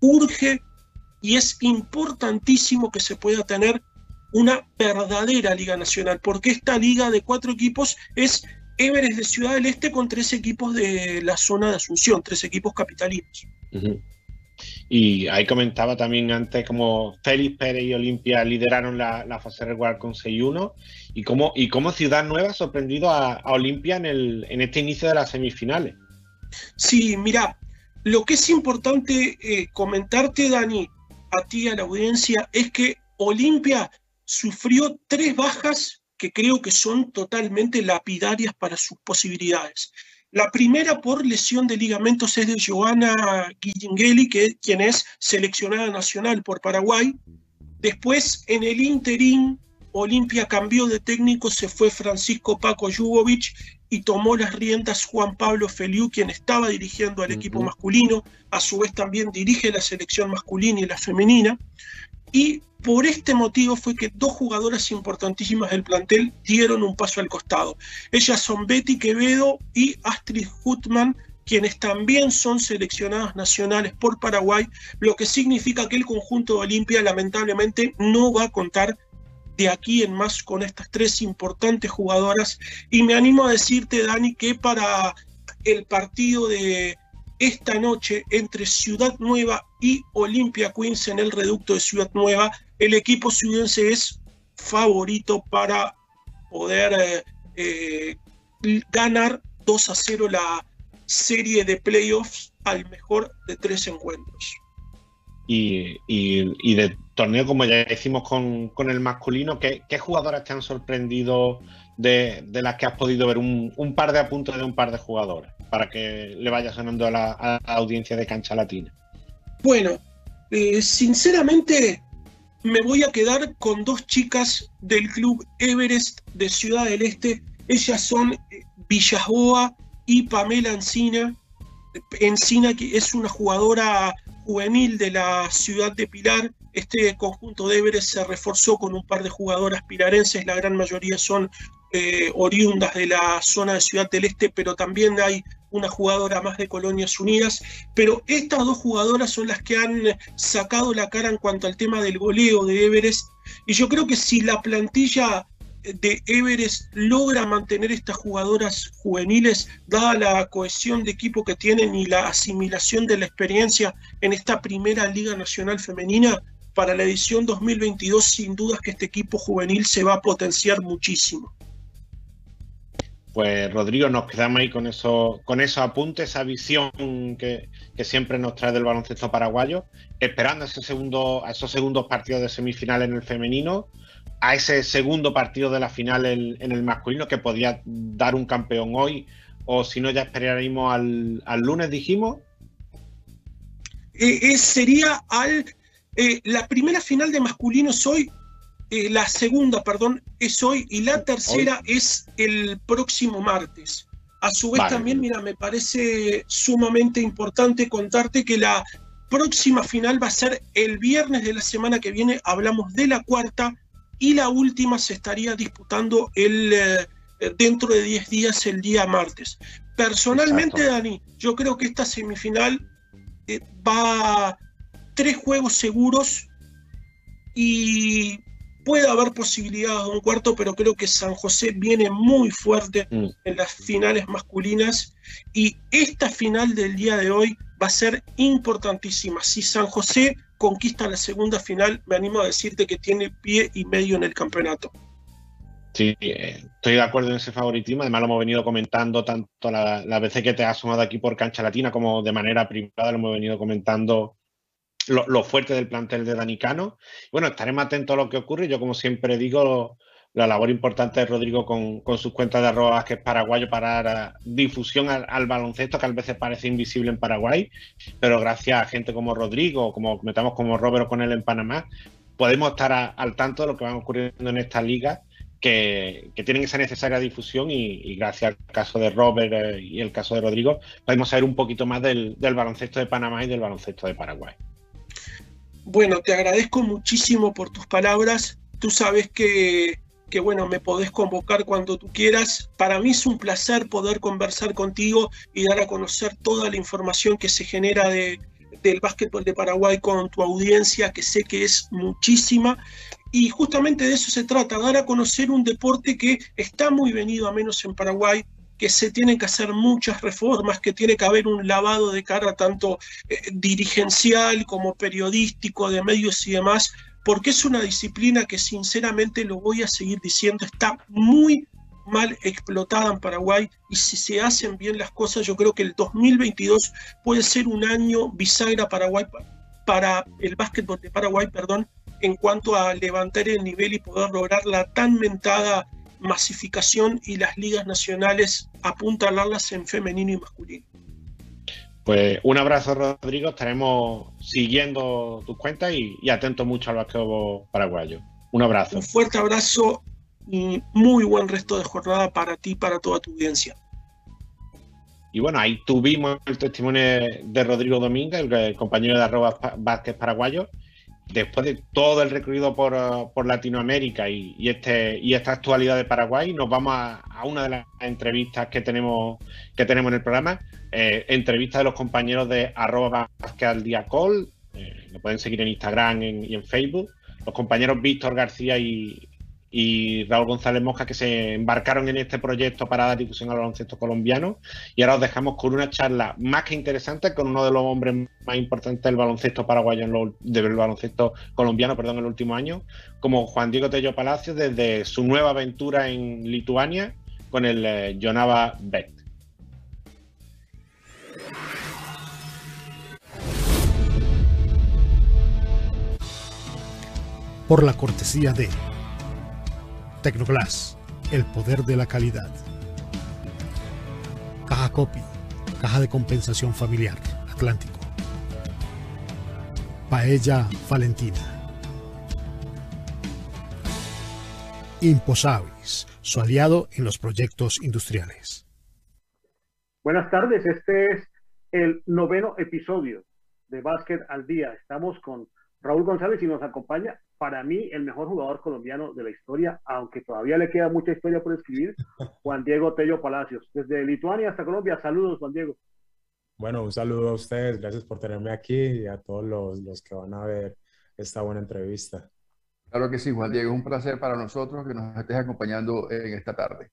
urge y es importantísimo que se pueda tener una verdadera liga nacional, porque esta liga de cuatro equipos es Everest de Ciudad del Este con tres equipos de la zona de Asunción, tres equipos capitalinos. Y ahí comentaba también antes como Félix Pérez y Olimpia lideraron la, la fase regular con 6-1 y cómo, y cómo Ciudad Nueva ha sorprendido a, a Olimpia en, el, en este inicio de las semifinales. Sí, mira, lo que es importante eh, comentarte, Dani, a ti, a la audiencia, es que Olimpia sufrió tres bajas que creo que son totalmente lapidarias para sus posibilidades. La primera por lesión de ligamentos es de Joana Guillinghelli, que quien es seleccionada nacional por Paraguay. Después, en el interín, Olimpia cambió de técnico, se fue Francisco Paco Jugovic y tomó las riendas Juan Pablo Feliu, quien estaba dirigiendo al equipo masculino, a su vez también dirige la selección masculina y la femenina. Y por este motivo fue que dos jugadoras importantísimas del plantel dieron un paso al costado. Ellas son Betty Quevedo y Astrid Hutman, quienes también son seleccionadas nacionales por Paraguay, lo que significa que el conjunto de Olimpia lamentablemente no va a contar de aquí en más con estas tres importantes jugadoras. Y me animo a decirte, Dani, que para el partido de esta noche entre Ciudad Nueva y Olimpia Queens en el reducto de Ciudad Nueva, el equipo ciudense es favorito para poder eh, eh, ganar 2 a 0 la serie de playoffs al mejor de tres encuentros. Y, y- y de torneo, como ya hicimos con, con el masculino, ¿qué, jugadoras te han sorprendido de, de las que has podido ver? Un, un par de apuntes de un par de jugadoras para que le vaya sonando a la, a la audiencia de Cancha Latina. Bueno, eh, sinceramente me voy a quedar con dos chicas del club Everest de Ciudad del Este. Ellas son eh, Villasboa y Pamela Encina. Encina que es una jugadora juvenil de la ciudad de Pilar. Este conjunto de Everest se reforzó con un par de jugadoras pilarenses, la gran mayoría son eh, oriundas de la zona de Ciudad del Este, pero también hay una jugadora más de Colonias Unidas. Pero estas dos jugadoras son las que han sacado la cara en cuanto al tema del goleo de Everest. Y yo creo que si la plantilla de Everest logra mantener estas jugadoras juveniles, dada la cohesión de equipo que tienen y la asimilación de la experiencia en esta primera Liga Nacional Femenina, para la edición 2022 sin dudas que este equipo juvenil se va a potenciar muchísimo. Pues Rodrigo, nos quedamos ahí con eso, con esos apuntes, esa visión que, que siempre nos trae del baloncesto paraguayo, esperando ese segundo, a esos segundos partidos de semifinal en el femenino, a ese segundo partido de la final en, en el masculino que podía dar un campeón hoy, o si no ya esperaríamos al, al lunes, dijimos. Eh, eh, sería al eh, la primera final de masculino es hoy, eh, la segunda, perdón, es hoy y la tercera es el próximo martes. A su vez Vale. también, mira, me parece sumamente importante contarte que la próxima final va a ser el viernes de la semana que viene, hablamos de la cuarta y la última se estaría disputando el eh, dentro de 10 días el día martes. Personalmente, Exacto. Dani, yo creo que esta semifinal eh, va tres juegos seguros y puede haber posibilidades de un cuarto, pero creo que San José viene muy fuerte Mm. en las finales masculinas y esta final del día de hoy va a ser importantísima. Si San José conquista la segunda final, me animo a decirte que tiene pie y medio en el campeonato. Sí, estoy de acuerdo en ese favoritismo. Además, lo hemos venido comentando tanto la- las veces que te has sumado aquí por Cancha Latina como de manera privada, lo hemos venido comentando lo, lo fuerte del plantel de Danicano. Bueno, estaremos atentos a lo que ocurre. Yo, como siempre digo, la labor importante de Rodrigo con, con sus cuentas de arroba que es paraguayo para dar difusión al, al baloncesto, que a veces parece invisible en Paraguay, pero gracias a gente como Rodrigo, como comentamos como Robert con él en Panamá, podemos estar al tanto de lo que va ocurriendo en esta liga que, que tienen esa necesaria difusión y, y gracias al caso de Robert eh, y el caso de Rodrigo podemos saber un poquito más del, del baloncesto de Panamá y del baloncesto de Paraguay. Bueno, te agradezco muchísimo por tus palabras. Tú sabes que, que, bueno, me podés convocar cuando tú quieras. Para mí es un placer poder conversar contigo y dar a conocer toda la información que se genera de, del básquetbol de Paraguay con tu audiencia, que sé que es muchísima. Y justamente de eso se trata, dar a conocer un deporte que está muy venido a menos en Paraguay, que se tienen que hacer muchas reformas, que tiene que haber un lavado de cara tanto eh, dirigencial como periodístico, de medios y demás, porque es una disciplina que sinceramente lo voy a seguir diciendo, está muy mal explotada en Paraguay y si se hacen bien las cosas, yo creo que el 2022 puede ser un año bisagra Paraguay para el básquetbol de Paraguay, perdón, en cuanto a levantar el nivel y poder lograr la tan mentada masificación y las ligas nacionales apuntalarlas en femenino y masculino. Pues un abrazo, Rodrigo. Estaremos siguiendo tus cuentas y, y atentos mucho al básquetbol paraguayo. Un abrazo. Un fuerte abrazo y muy buen resto de jornada para ti y para toda tu audiencia. Y bueno, ahí tuvimos el testimonio de Rodrigo Domínguez, el, compañero de arroba Vázquez Paraguayo. Después de todo el recorrido por, uh, por Latinoamérica y, este, y esta actualidad de Paraguay, nos vamos a, una de las entrevistas que tenemos, que tenemos en el programa. Eh, entrevista de los compañeros de arroba Vázquez al día call. Eh, lo pueden seguir en Instagram y en Facebook. Los compañeros Víctor García y, y Raúl González Mosca que se embarcaron en este proyecto para dar difusión al baloncesto colombiano. Y ahora os dejamos con una charla más que interesante con uno de los hombres más importantes del baloncesto paraguayo, en lo, del baloncesto colombiano, perdón, en el último año, como Juan Diego Tello Palacios, desde su nueva aventura en Lituania con el eh, Jonava Bet. Por la cortesía de Tecnoglass, el poder de la calidad. Caja Copy, caja de compensación familiar, Atlántico. Paella Valentina. Imposables, su aliado en los proyectos industriales. Buenas tardes, este es el noveno episodio de Básquet al Día. Estamos con Raúl González y nos acompaña para mí el mejor jugador colombiano de la historia, aunque todavía le queda mucha historia por escribir, Juan Diego Tello Palacios. Desde Lituania hasta Colombia, saludos Juan Diego. Bueno, un saludo a ustedes, gracias por tenerme aquí y a todos los, los que van a ver esta buena entrevista. Claro que sí, Juan Diego, un placer para nosotros que nos estés acompañando en esta tarde.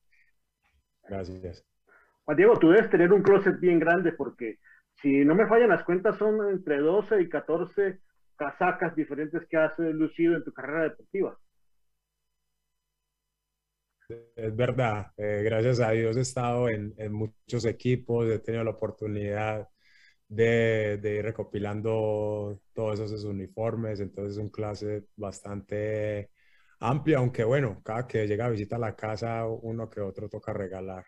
Gracias. Juan Diego, tú debes tener un closet bien grande porque si no me fallan las cuentas son entre 12 y 14 casacas diferentes que has lucido en tu carrera deportiva. Es verdad, eh, gracias a Dios he estado en, en, muchos equipos, he tenido la oportunidad de, de, ir recopilando todos esos uniformes, entonces es un clase bastante amplio, aunque bueno, cada que llega a visitar la casa, uno que otro toca regalar.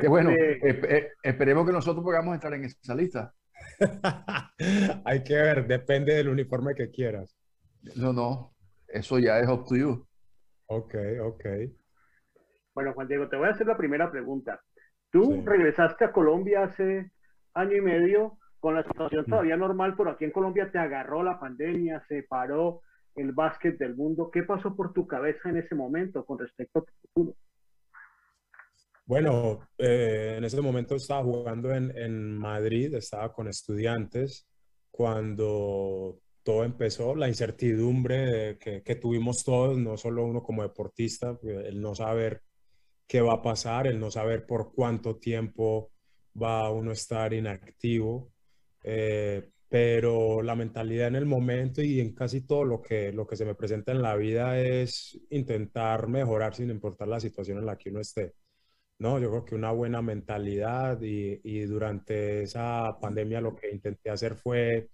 Qué bueno, eh, eh, esperemos que nosotros podamos entrar en esa lista. Hay que ver, depende del uniforme que quieras. No, no, eso ya es up to you. Ok, ok. Bueno, Juan Diego, te voy a hacer la primera pregunta. Tú sí. regresaste a Colombia hace año y medio con la situación todavía normal, pero aquí en Colombia te agarró la pandemia, se paró el básquet del mundo. ¿Qué pasó por tu cabeza en ese momento con respecto a tu futuro? Bueno, eh, en ese momento estaba jugando en, en, Madrid, estaba con estudiantes, cuando todo empezó, la incertidumbre que, que, tuvimos todos, no solo uno como deportista, el no saber qué va a pasar, el no saber por cuánto tiempo va uno a estar inactivo, eh, pero la mentalidad en el momento y en casi todo lo que, lo que se me presenta en la vida es intentar mejorar sin importar la situación en la que uno esté. No, yo creo que una buena mentalidad y, y durante esa pandemia lo que intenté hacer fue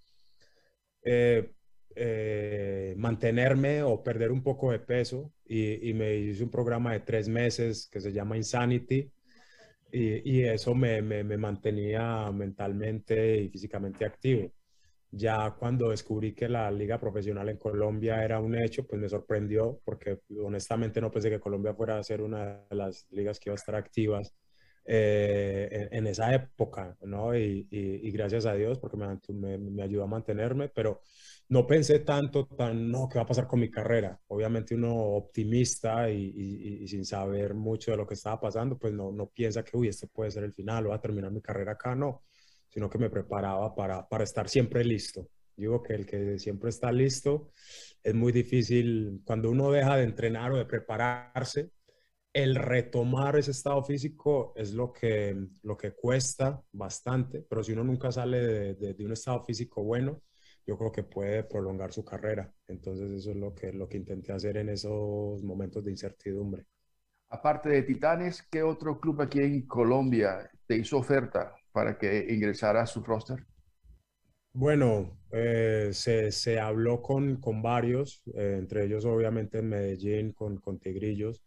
eh, eh, mantenerme o perder un poco de peso y, y, me hice un programa de tres meses que se llama Insanity y, y eso me, me, me, mantenía mentalmente y físicamente activo. Ya cuando descubrí que la liga profesional en Colombia era un hecho, pues me sorprendió porque honestamente no pensé que Colombia fuera a ser una de las ligas que iba a estar activas eh, en, en, esa época, ¿no? Y, y, y, gracias a Dios porque me, me, me, ayudó a mantenerme, pero no pensé tanto, tan, no, ¿qué va a pasar con mi carrera? Obviamente uno optimista y, y sin saber mucho de lo que estaba pasando, pues no, no piensa que, uy, este puede ser el final, voy a terminar mi carrera acá, no sino que me preparaba para, para estar siempre listo. Digo que el que siempre está listo es muy difícil cuando uno deja de entrenar o de prepararse, el retomar ese estado físico es lo que, lo que cuesta bastante, pero si uno nunca sale de, de- de un estado físico bueno, yo creo que puede prolongar su carrera. Entonces eso es lo que, lo que intenté hacer en esos momentos de incertidumbre. Aparte de Titanes, ¿qué otro club aquí en Colombia te hizo oferta para que ingresara a su roster? Bueno, eh, se, se habló con, con varios, eh, entre ellos obviamente en Medellín con, con Tigrillos,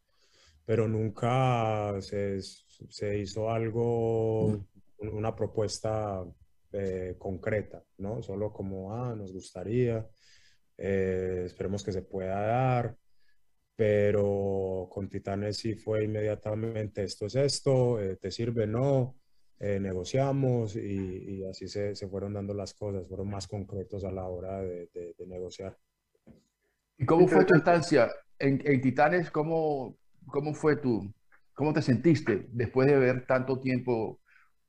pero nunca se, se hizo algo, una propuesta eh, concreta, ¿no? Solo como, ah, nos gustaría, eh, esperemos que se pueda dar, pero con Titanes sí fue inmediatamente, esto es esto, eh, te sirve, no, eh, negociamos y, y así se, se fueron dando las cosas, fueron más concretos a la hora de, de- de negociar. ¿Y cómo fue tu estancia en, en Titanes? ¿Cómo, cómo fue tu, cómo te sentiste después de ver tanto tiempo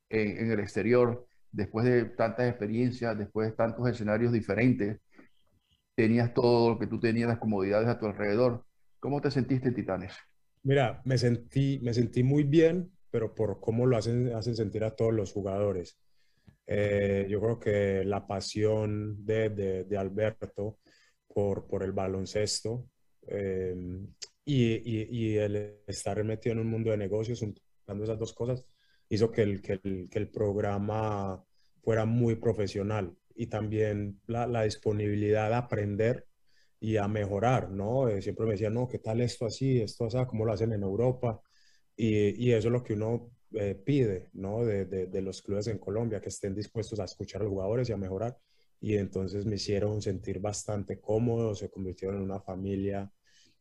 en, en el exterior, después de tantas experiencias, después de tantos escenarios diferentes? Tenías todo lo que tú tenías, las comodidades a tu alrededor. ¿Cómo te sentiste en Titanes? Mira, me sentí, me sentí muy bien, pero por cómo lo hacen, hacen sentir a todos los jugadores. Eh, yo creo que la pasión de, de- de Alberto por, por el baloncesto eh, y, y- y el estar metido en un mundo de negocios, juntando esas dos cosas, hizo que el, que el, que el programa fuera muy profesional y también la, la disponibilidad a aprender y a mejorar, ¿no? Eh, siempre me decían, no, ¿qué tal esto así, esto así, cómo lo hacen en Europa? Y, y eso es lo que uno eh, pide, ¿no? De, de- de los clubes en Colombia, que estén dispuestos a escuchar a los jugadores y a mejorar. Y entonces me hicieron sentir bastante cómodo, se convirtieron en una familia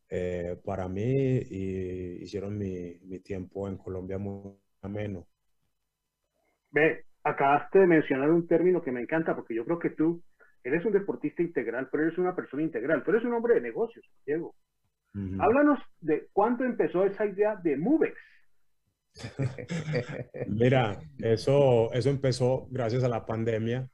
eh, para mí y hicieron mi, mi tiempo en Colombia muy ameno. Ve, acabaste de mencionar un término que me encanta porque yo creo que tú eres un deportista integral, pero eres una persona integral. Tú eres un hombre de negocios, Diego. Háblanos de cuándo empezó esa idea de Movex. Mira, eso, eso empezó gracias a la pandemia.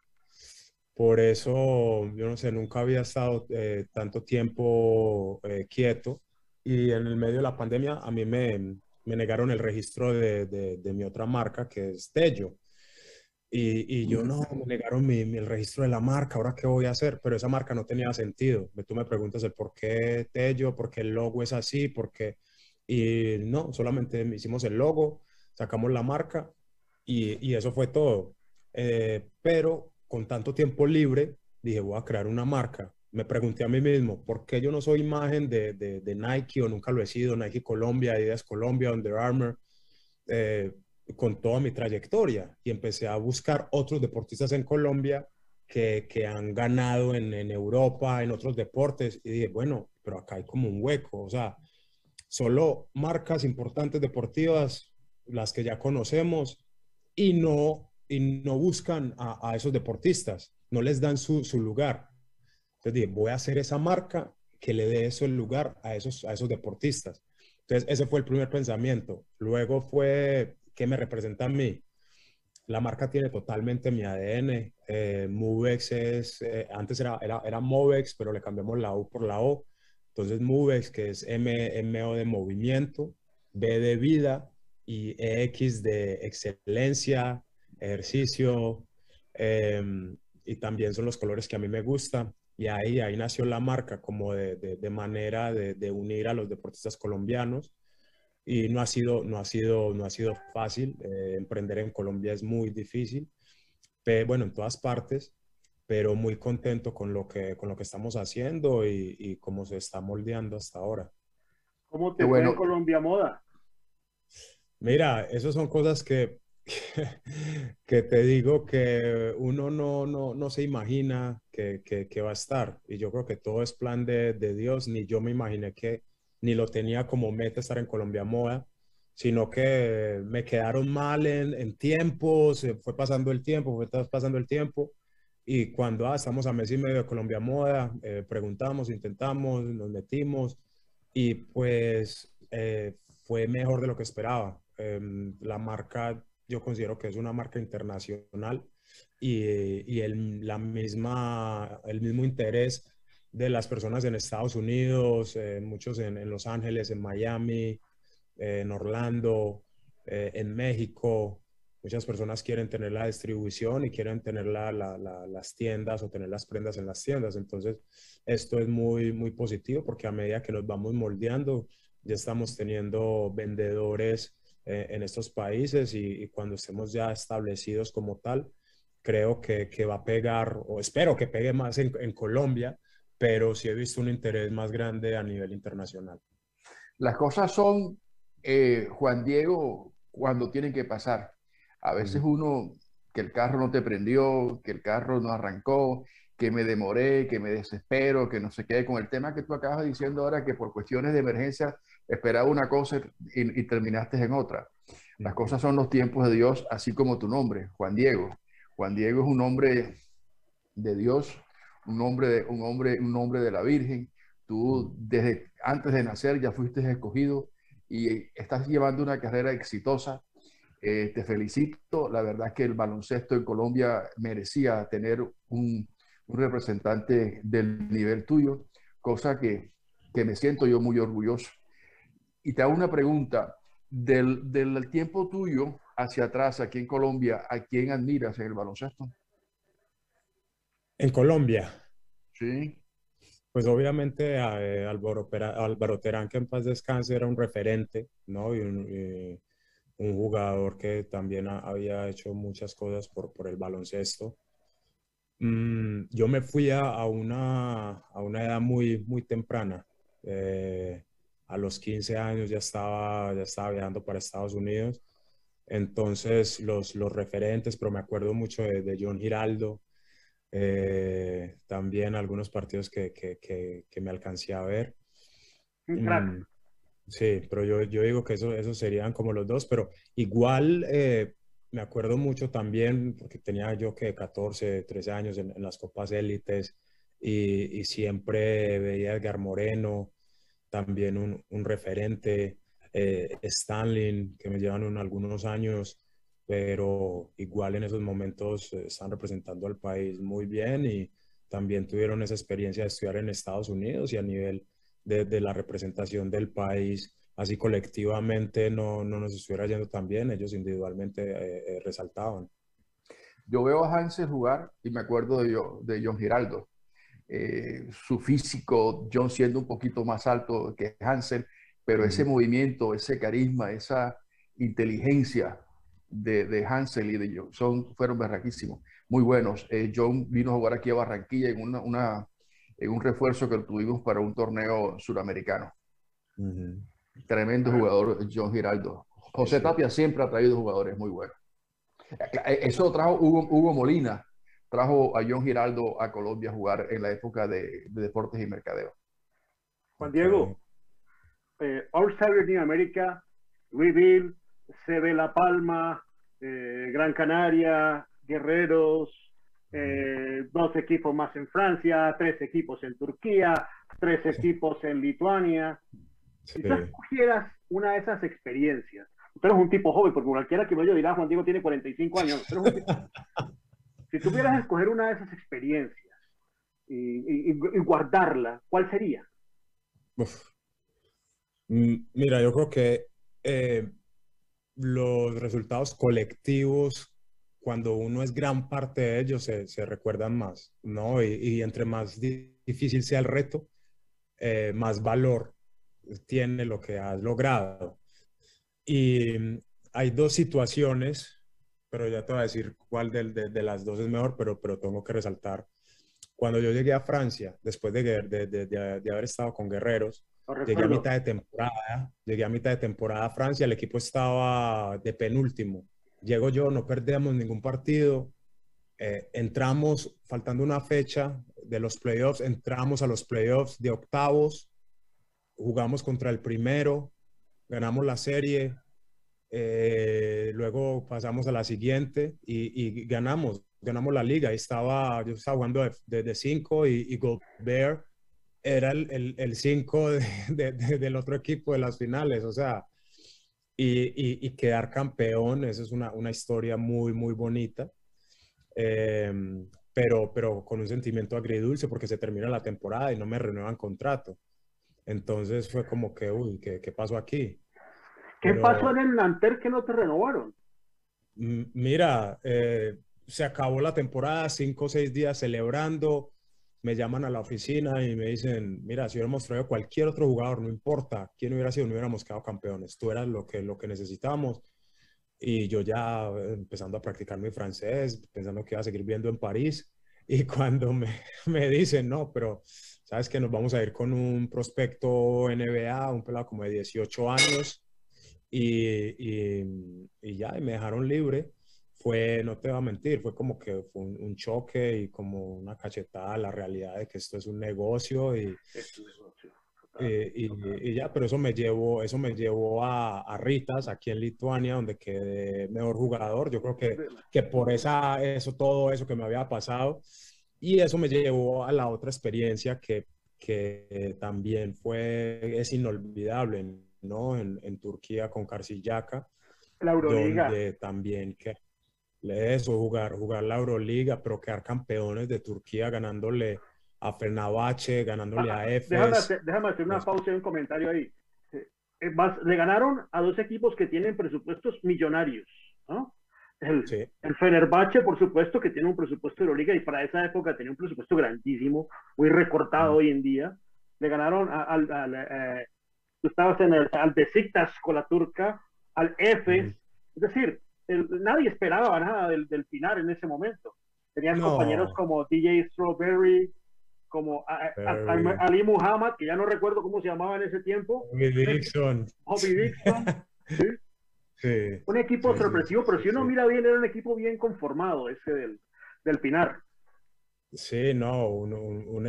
Por eso, yo no sé, nunca había estado eh, tanto tiempo eh, quieto. Y en el medio de la pandemia a mí me, me negaron el registro de, de- de mi otra marca, que es Tello. Y, y yo no, me negaron mi, mi- el registro de la marca, ¿ahora qué voy a hacer? Pero esa marca no tenía sentido. Tú me preguntas el por qué Tello, por qué el logo es así, por qué... Y no, solamente hicimos el logo, sacamos la marca y, y eso fue todo. Eh, pero con tanto tiempo libre, dije, voy a crear una marca. Me pregunté a mí mismo, ¿por qué yo no soy imagen de, de, de Nike o nunca lo he sido? Nike Colombia, Adidas Colombia, Under Armour, eh, con toda mi trayectoria. Y empecé a buscar otros deportistas en Colombia que, que han ganado en, en Europa, en otros deportes. Y dije, bueno, pero acá hay como un hueco. O sea, solo marcas importantes deportivas, las que ya conocemos, y no, y no buscan a, esos deportistas, no les dan su, su lugar. Entonces dije, voy a hacer esa marca que le dé eso el lugar a esos, a esos deportistas. Entonces ese fue el primer pensamiento. Luego fue, ¿qué me representa a mí? La marca tiene totalmente mi ADN. Eh, Movex es, eh, antes era, era, era Movex, pero le cambiamos la U por la O. Entonces Movex, que es M, MO de movimiento, B de vida y EX de excelencia, ejercicio, em, y también son los colores que a mí me gustan. Y ahí, ahí nació la marca como de, de- manera de unir a los deportistas colombianos. Y no ha sido, no ha sido, no ha sido fácil. eh, emprender en Colombia es muy difícil. Pe- bueno, en todas partes, pero muy contento con lo que, con lo que estamos haciendo y, y cómo se está moldeando hasta ahora. ¿Cómo te Qué fue bueno. en Colombia Moda? Mira, esas son cosas que, que te digo que uno no, no, no se imagina que, que, que va a estar. Y yo creo que todo es plan de, de Dios. Ni yo me imaginé que, ni lo tenía como meta estar en Colombia Moda, sino que me quedaron mal en, en tiempo, se fue pasando el tiempo, fue pasando el tiempo. Y cuando ah, estamos a mes y medio de Colombia Moda, eh, preguntamos, intentamos, nos metimos y pues eh, fue mejor de lo que esperaba. Em, la marca, yo considero que es una marca internacional y, y el, la misma, el mismo interés de las personas en Estados Unidos, eh, muchos en, Los Ángeles, en Miami, eh, en Orlando, eh, en México. Muchas personas quieren tener la distribución y quieren tener la- la- la- las tiendas o tener las prendas en las tiendas. Entonces, esto es muy, muy positivo porque a medida que nos vamos moldeando, ya estamos teniendo vendedores en estos países y, cuando estemos ya establecidos como tal, creo que, va a pegar, o espero que pegue más en Colombia, pero sí he visto un interés más grande a nivel internacional. Las cosas son, eh, Juan Diego, cuando tienen que pasar. A veces uno, que el carro no te prendió, que el carro no arrancó, que me demoré, que me desespero, que no se quede con el tema que tú acabas diciendo ahora, que por cuestiones de emergencia esperaba una cosa y, y terminaste en otra. Las cosas son los tiempos de Dios, así como tu nombre, Juan Diego. Juan Diego es un hombre de Dios, un hombre de, un hombre, un hombre de la Virgen. Tú desde antes de nacer ya fuiste escogido y estás llevando una carrera exitosa. Eh, te felicito. La verdad es que el baloncesto en Colombia merecía tener un, un representante del nivel tuyo, cosa que, que me siento yo muy orgulloso. Y te hago una pregunta. Del, del tiempo tuyo hacia atrás aquí en Colombia, ¿a quién admiras en el baloncesto? En Colombia, Sí. pues obviamente eh, Álvaro, Terán, que en paz descanse, era un referente, ¿no? Y un, jugador que también ha- había hecho muchas cosas por, por el baloncesto. Mm, yo me fui a, a una, a una edad muy, muy temprana. Eh, a los 15 años ya estaba, ya estaba viajando para Estados Unidos. Entonces, los, los referentes, pero me acuerdo mucho de, de John Giraldo, eh, también algunos partidos que, que, que, que me alcancé a ver. Mm, Sí, pero yo, yo digo que eso, esos serían como los dos, pero igual eh, me acuerdo mucho también, porque tenía yo que 14, 13 años en, en las copas élites y, y siempre veía a Edgar Moreno, también un, un referente, eh, Stanley, que me llevan un- algunos años, pero igual en esos momentos eh, están representando al país muy bien y también tuvieron esa experiencia de estudiar en Estados Unidos y a nivel de, de la representación del país, así colectivamente no, no nos estuviera yendo tan bien, ellos individualmente eh, eh, resaltaban. Yo veo a Hansel jugar y me acuerdo de, yo- de John Giraldo. Eh, su físico, John siendo un poquito más alto que Hansel, pero ese movimiento, ese carisma, esa inteligencia de, de Hansel y de John son, fueron berraquísimos, muy buenos. Eh, John vino a jugar aquí a Barranquilla en, una, una- en un refuerzo que tuvimos para un torneo suramericano. Tremendo jugador, John Giraldo. José Tapia siempre ha traído jugadores muy buenos. Eso trajo Hugo, Hugo Molina, trajo a John Giraldo a Colombia a jugar en la época de, de deportes y mercadeo. Juan Diego, eh, All Star Team América, Louisville, CB La Palma, eh, Gran Canaria, Guerreros, eh, dos equipos más en Francia, tres equipos en Turquía, tres equipos en Lituania. Si tú escogieras una de esas experiencias, tú eres un tipo joven, porque cualquiera que me oye dirá, Juan Diego tiene 45 años. un tipo- si tuvieras que escoger una de esas experiencias y, y- y guardarla, ¿cuál sería? Uf. Mira, yo creo que eh, los resultados colectivos, cuando uno es gran parte de ellos, se, se recuerdan más, ¿no? Y, y entre más di- difícil sea el reto, eh, más valor tiene lo que has logrado. Y mm, hay dos situaciones, pero ya te voy a decir cuál de, de las dos es mejor, pero, pero tengo que resaltar. Cuando yo llegué a Francia, después de, de, haber estado con Guerreros, llegué a mitad de temporada, llegué a mitad de temporada a Francia, el equipo estaba de penúltimo. Llego yo, no perdemos ningún partido, eh, entramos, faltando una fecha de los playoffs, entramos a los playoffs de octavos, jugamos contra el primero, ganamos la serie, eh, luego pasamos a la siguiente y, y ganamos, ganamos la liga. Estaba, yo estaba jugando de, de, de cinco y, y Gobert era el, el, el cinco de, de- de- del otro equipo de las finales, o sea, y, y- y quedar campeón, esa es una, una historia muy, muy bonita, Em, pero, pero con un sentimiento agridulce porque se termina la temporada y no me renuevan contrato. Entonces fue como que, uy, ¿qué, qué pasó aquí? ¿Qué Pero- pasó en el Nanter que no te renovaron? Mira, eh, se acabó la temporada, cinco o seis días celebrando, me llaman a la oficina y me dicen, mira, si hubiéramos traído cualquier otro jugador, no importa quién hubiera sido, no hubiéramos quedado campeones, tú eras lo que, lo que necesitamos. Y yo ya eh, empezando a practicar mi francés, pensando que iba a seguir viendo en París, y cuando me, me dicen, no, pero sabes que nos vamos a ir con un prospecto NBA, un pelado como de 18 años, y, y- y ya, y me dejaron libre. Fue, no te voy a mentir, fue como que fue un, un choque y como una cachetada a la realidad de que esto es un negocio y, y, y- y ya, pero eso me llevó, eso me llevó a, a Ritas, aquí en Lituania, donde quedé mejor jugador. Yo creo que, que por esa, eso, todo eso que me había pasado, y eso me llevó a la otra experiencia que, que también fue, es inolvidable, ¿no? En, en Turquía con Karşıyaka, La Euroliga. donde también que eso, jugar, jugar la Euroliga, pero quedar campeones de Turquía ganándole a Fenerbahce, ganándole a Déjame Efes. hacer, déjame hacer una pausa y un comentario ahí. Eh, vas- le ganaron a dos equipos que tienen presupuestos millonarios, ¿no? El, el Fenerbahce, por supuesto, que tiene un presupuesto de Euroliga y para esa época tenía un presupuesto grandísimo, muy recortado hoy en día. Le ganaron al, al, eh, tú estabas en el, al Besiktas con la turca, al Efes. Es decir, el- nadie esperaba nada del, del final en ese momento. Tenías No. compañeros como DJ Strawberry, como a- a- a- Berry. Ali Muhammad, que ya no recuerdo cómo se llamaba en ese tiempo. Bobby Dixon. Bobby Dixon. ¿sí? Sí. Un equipo sí, sorpresivo, pero si uno mira bien, era un equipo bien conformado ese del, del Pinar. Sí, no, un, un- un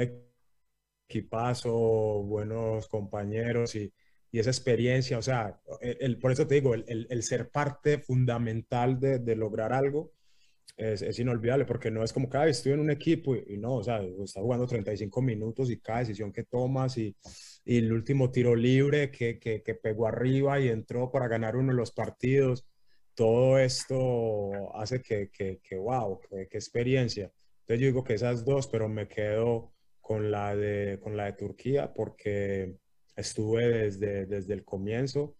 equipazo, buenos compañeros y, y esa experiencia, o sea, el, el- por eso te digo, el, el- ser parte fundamental de, de lograr algo es, es inolvidable, porque no es como cada vez estoy en un equipo y, y no, o sea, está jugando 35 minutos y cada decisión que tomas y, y el último tiro libre que, que, que pegó arriba y entró para ganar uno de los partidos, todo esto hace que, que, que wow, que experiencia. Entonces yo digo que esas dos, pero me quedo con la de, con la de Turquía porque estuve desde, desde el comienzo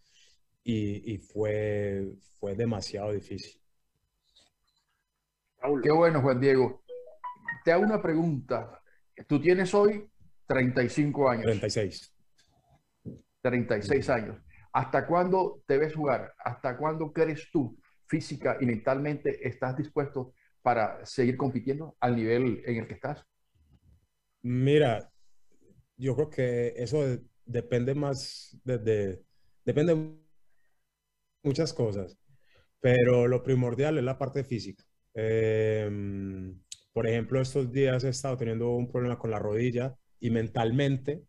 y, y fue, fue demasiado difícil. Qué bueno, Juan Diego. Te hago una pregunta. Tú tienes hoy 35 años. 36. 36 años. ¿Hasta cuándo te ves jugar? ¿Hasta cuándo crees tú física y mentalmente estás dispuesto para seguir compitiendo al nivel en el que estás? Mira, yo creo que eso depende más de, de- depende de muchas cosas, pero lo primordial es la parte física. Em, por ejemplo, estos días he estado teniendo un problema con la rodilla y mentalmente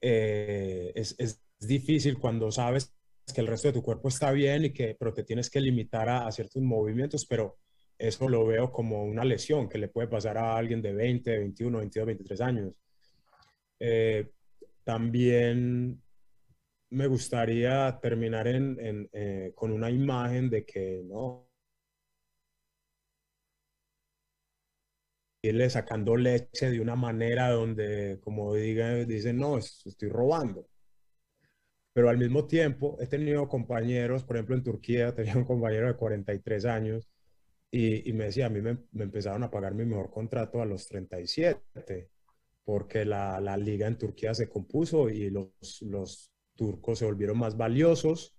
eh, es, es difícil cuando sabes que el resto de tu cuerpo está bien y que, pero te tienes que limitar a, a ciertos movimientos, pero eso lo veo como una lesión que le puede pasar a alguien de 20, 21, 22, 23 años. Eh, también me gustaría terminar en, en, eh, con una imagen de que no irle sacando leche de una manera donde, como diga, dicen, no, es- estoy robando. Pero al mismo tiempo he tenido compañeros, por ejemplo en Turquía, tenía un compañero de 43 años y, y me decía, a mí me, me empezaron a pagar mi mejor contrato a los 37, porque la, la liga en Turquía se compuso y los, los turcos se volvieron más valiosos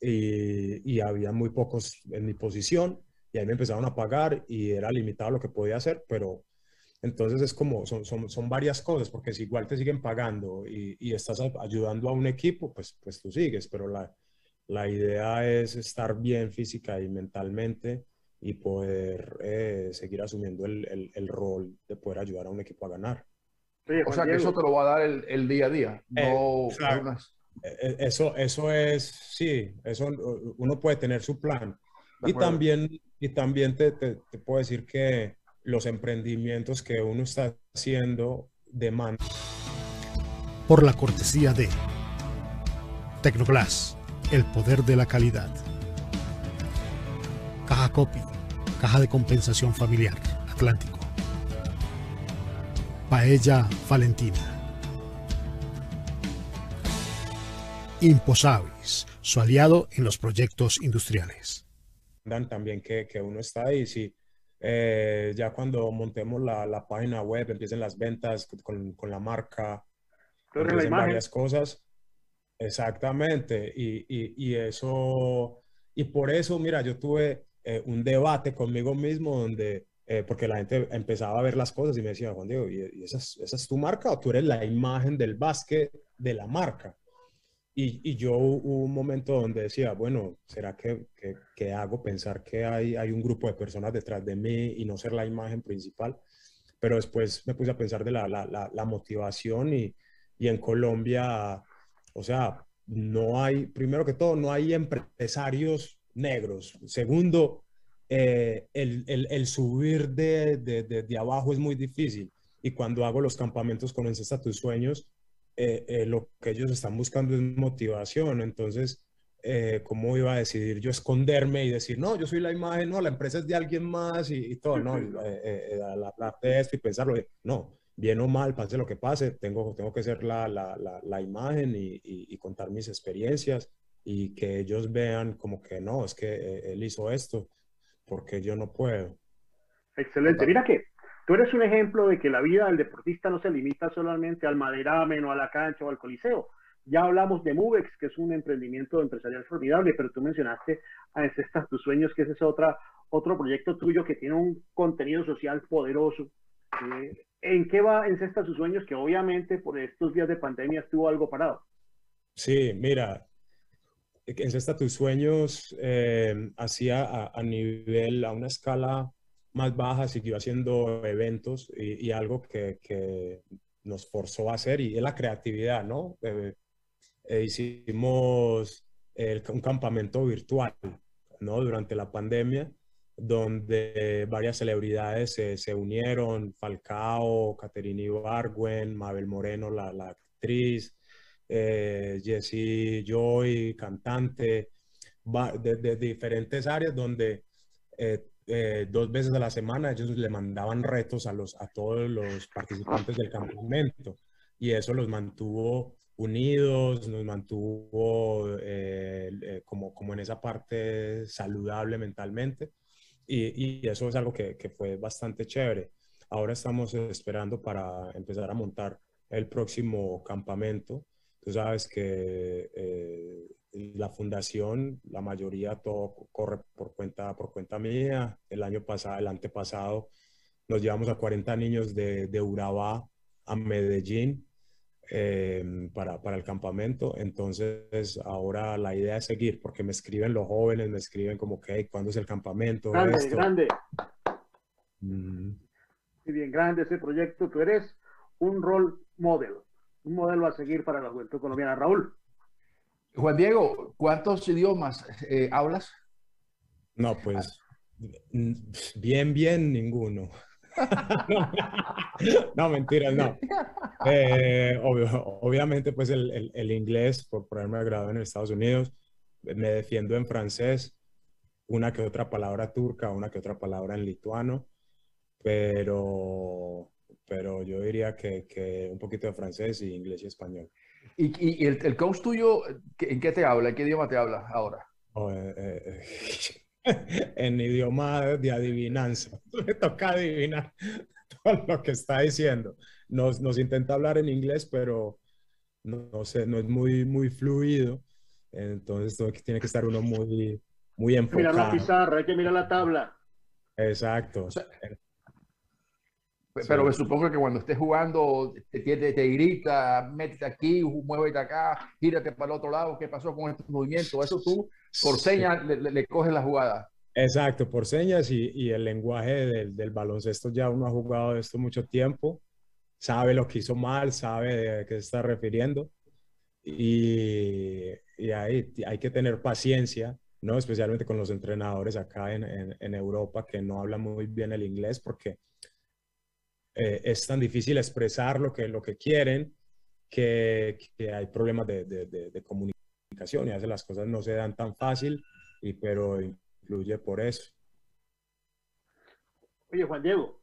y, y había muy pocos en mi posición y ahí me empezaron a pagar y era limitado lo que podía hacer, pero entonces es como, son, son, son varias cosas, porque si igual te siguen pagando y, y estás ayudando a un equipo, pues, pues tú sigues, pero la, la idea es estar bien física y mentalmente y poder eh, seguir asumiendo el, el, el rol de poder ayudar a un equipo a ganar. O sea, que eso te lo va a dar el, el día a día. No, Eh, exacto. unas- Eh, Eso, eso es, sí, eso uno puede tener su plan. Y también, y también te, te, te puedo decir que los emprendimientos que uno está haciendo demandan. por la cortesía de Tecnoglass, el poder de la calidad. Caja Copy, caja de compensación familiar, Atlántico. Paella Valentina. Imposavis, su aliado en los proyectos industriales. También que, que uno está ahí, sí. Eh, ya cuando montemos la, la, página web, empiecen las ventas con, con la marca, empiecen varias cosas. Exactamente. Y, y, y, eso, y por eso, mira, yo tuve eh, un debate conmigo mismo donde, eh, porque la gente empezaba a ver las cosas y me decía, Juan Diego, ¿y, esa, es, esa, es, tu marca o tú eres la imagen del básquet de la marca? Y, y, yo hubo un momento donde decía, bueno, ¿será que, que, que, hago pensar que hay, hay un grupo de personas detrás de mí y no ser la imagen principal? Pero después me puse a pensar de la, la, la, la motivación y, y, en Colombia, o sea, no hay, primero que todo, no hay empresarios negros. Segundo, eh, el, el, el, subir de, de, de, de, abajo es muy difícil. Y cuando hago los campamentos con Encesta Tus Sueños, eh, eh, lo que ellos están buscando es motivación. Entonces, ¿cómo iba a decidir yo esconderme y decir, no, yo soy la imagen, no, la empresa es de alguien más y, y todo, no, la parte de esto y pensarlo, no, bien o mal, pase lo que pase, tengo, tengo que ser la, la, la, la imagen y, y, y, contar mis experiencias y que ellos vean como que no, es que él hizo esto porque yo no puedo. Excelente. Mira que Tú eres un ejemplo de que la vida del deportista no se limita solamente al maderamen o a la cancha o al coliseo. Ya hablamos de Mubex, que es un emprendimiento empresarial formidable, pero tú mencionaste a Encestas Tus Sueños, que ese es otra, otro proyecto tuyo que tiene un contenido social poderoso. Eh, ¿En qué va Encestas Tus Sueños? Que obviamente por estos días de pandemia estuvo algo parado. Sí, mira, Encesta Tus Sueños eh, hacía a, nivel, a una escala más baja, siguió haciendo eventos y, algo que, que, nos forzó a hacer y es la creatividad, ¿no? Eh, eh, hicimos el, un campamento virtual, ¿no? Durante la pandemia, donde varias celebridades se, se unieron, Falcao, Caterina Ibargüen, Mabel Moreno, la, la actriz, eh, Jessie Joy, cantante, de, de, diferentes áreas donde eh, eh, dos veces a la semana ellos le mandaban retos a, los, a todos los participantes del campamento y eso los mantuvo unidos, nos mantuvo eh, eh, como, como en esa parte saludable mentalmente y, y eso es algo que, que, fue bastante chévere. Ahora estamos esperando para empezar a montar el próximo campamento. Tú sabes que eh, la fundación, la mayoría todo corre por cuenta, por cuenta mía. El año pasado, el antepasado, nos llevamos a 40 niños de, de Urabá a Medellín eh, para, para, el campamento. Entonces, ahora la idea es seguir, porque me escriben los jóvenes, me escriben como que, ¿cuándo es el campamento? Grande, Esto. grande. Mm. Muy bien, grande ese proyecto. Tú eres un rol model, un modelo a seguir para la juventud colombiana. Raúl. Juan Diego, ¿cuántos idiomas eh, hablas? No, pues bien, bien, ninguno. no, no, mentiras, no. Eh, obvio, obviamente, pues el, el, el, inglés, por, por haberme graduado en Estados Unidos, me defiendo en francés, una que otra palabra turca, una que otra palabra en lituano, pero, pero yo diría que, que un poquito de francés y inglés y español. ¿Y, y el, el, coach tuyo, en qué te habla? ¿En qué idioma te habla ahora? Oh, eh, eh, en idioma de adivinanza. Me toca adivinar todo lo que está diciendo. Nos, nos intenta hablar en inglés, pero no, no, sé, no es muy, muy fluido. Entonces tiene que estar uno muy, muy enfocado. Mira la pizarra, hay que mirar la tabla. Exacto. O sea, pero sí. me supongo que cuando estés jugando te, te, te, grita, métete aquí, muévete acá, gírate para el otro lado, ¿qué pasó con este movimiento? Eso tú por señas sí. le, le, coges la jugada. Exacto, por señas y, y el lenguaje del, del, baloncesto ya uno ha jugado esto mucho tiempo, sabe lo que hizo mal, sabe de qué se está refiriendo y, y hay, hay que tener paciencia, ¿no? especialmente con los entrenadores acá en, en, en Europa que no hablan muy bien el inglés porque eh, es tan difícil expresar lo que, lo que quieren que, que hay problemas de, de, de, de, comunicación y a veces las cosas no se dan tan fácil, y, pero influye por eso. Oye, Juan Diego,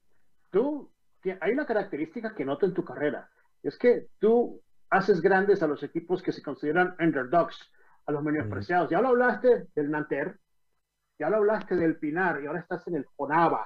tú, hay una característica que noto en tu carrera, es que tú haces grandes a los equipos que se consideran underdogs, a los menospreciados. Ya lo hablaste del Nanter, ya lo hablaste del Pinar y ahora estás en el Jonava,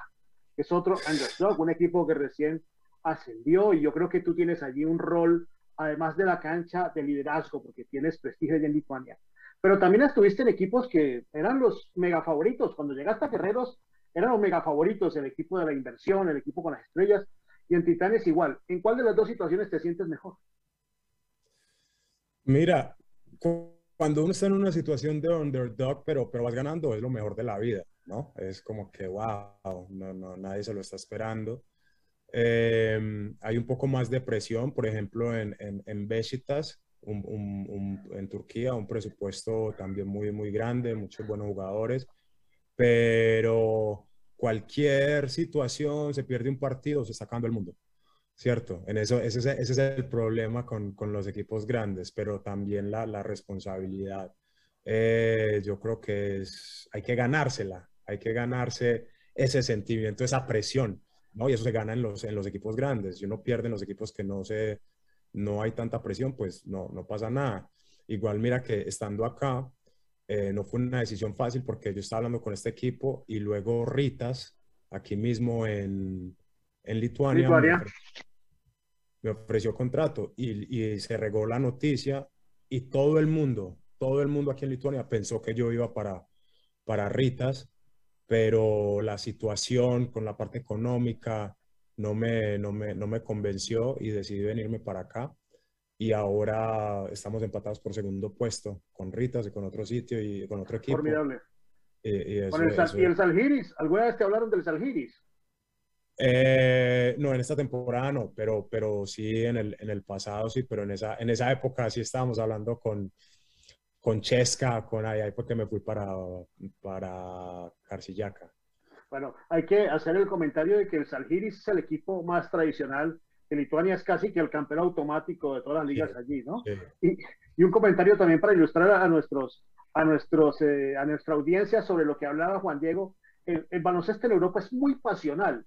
es otro underdog, un equipo que recién ascendió y yo creo que tú tienes allí un rol, además de la cancha, de liderazgo, porque tienes prestigio en Lituania. Pero también estuviste en equipos que eran los mega favoritos. Cuando llegaste a Guerreros, eran los mega favoritos, el equipo de la inversión, el equipo con las estrellas, y en Titanes igual. ¿En cuál de las dos situaciones te sientes mejor? Mira, cuando uno está en una situación de underdog, pero, pero vas ganando, es lo mejor de la vida, ¿no? Es como que, wow, no, no, nadie se lo está esperando. Em, hay un poco más de presión, por ejemplo, en, en, en Besiktas, en Turquía, un presupuesto también muy, muy grande, muchos buenos jugadores, pero cualquier situación, se pierde un partido, se está acabando el mundo, ¿cierto? En eso, ese, ese es el problema con, con, los equipos grandes, pero también la, la responsabilidad. Eh, yo creo que es, hay que ganársela, hay que ganarse ese sentimiento, esa presión, ¿no? Y eso se gana en los, en los equipos grandes. Si uno pierde en los equipos que no se, no hay tanta presión, pues no, no pasa nada. Igual mira que estando acá, eh, no fue una decisión fácil porque yo estaba hablando con este equipo y luego Ritas, aquí mismo en, en Lituania, Me, ofreció, contrato y, y, se regó la noticia y todo el mundo, todo el mundo aquí en Lituania pensó que yo iba para, para Ritas, pero la situación con la parte económica no me, no me, no me convenció y decidí venirme para acá y ahora estamos empatados por segundo puesto con Ritas y con otro sitio y con otro equipo. Formidable. y, el, ¿Y el Salgiris? ¿Alguna vez te hablaron del Salgiris? Eh, no, en esta temporada no, pero, pero sí en el, en el pasado sí, pero en esa, en esa época sí estábamos hablando con, con Chesca, con ahí, ahí porque me fui para, para Carcillaca. Bueno, hay que hacer el comentario de que el Salgiris es el equipo más tradicional que Lituania es casi que el campeón automático de todas las ligas allí, ¿no? Y, y, un comentario también para ilustrar a nuestros, a nuestros, eh, a nuestra audiencia sobre lo que hablaba Juan Diego. El, el baloncesto en Europa es muy pasional.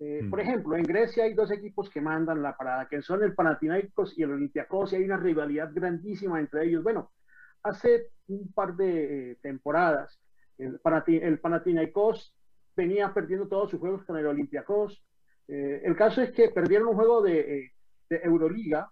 Eh, mm. Por ejemplo, en Grecia hay dos equipos que mandan la parada, que son el Panathinaikos y el Olympiacos, y hay una rivalidad grandísima entre ellos. Bueno, hace un par de eh, temporadas, el, el Panathinaikos venía perdiendo todos sus juegos con el Olympiacos, eh, el caso es que perdieron un juego de, eh, Euroliga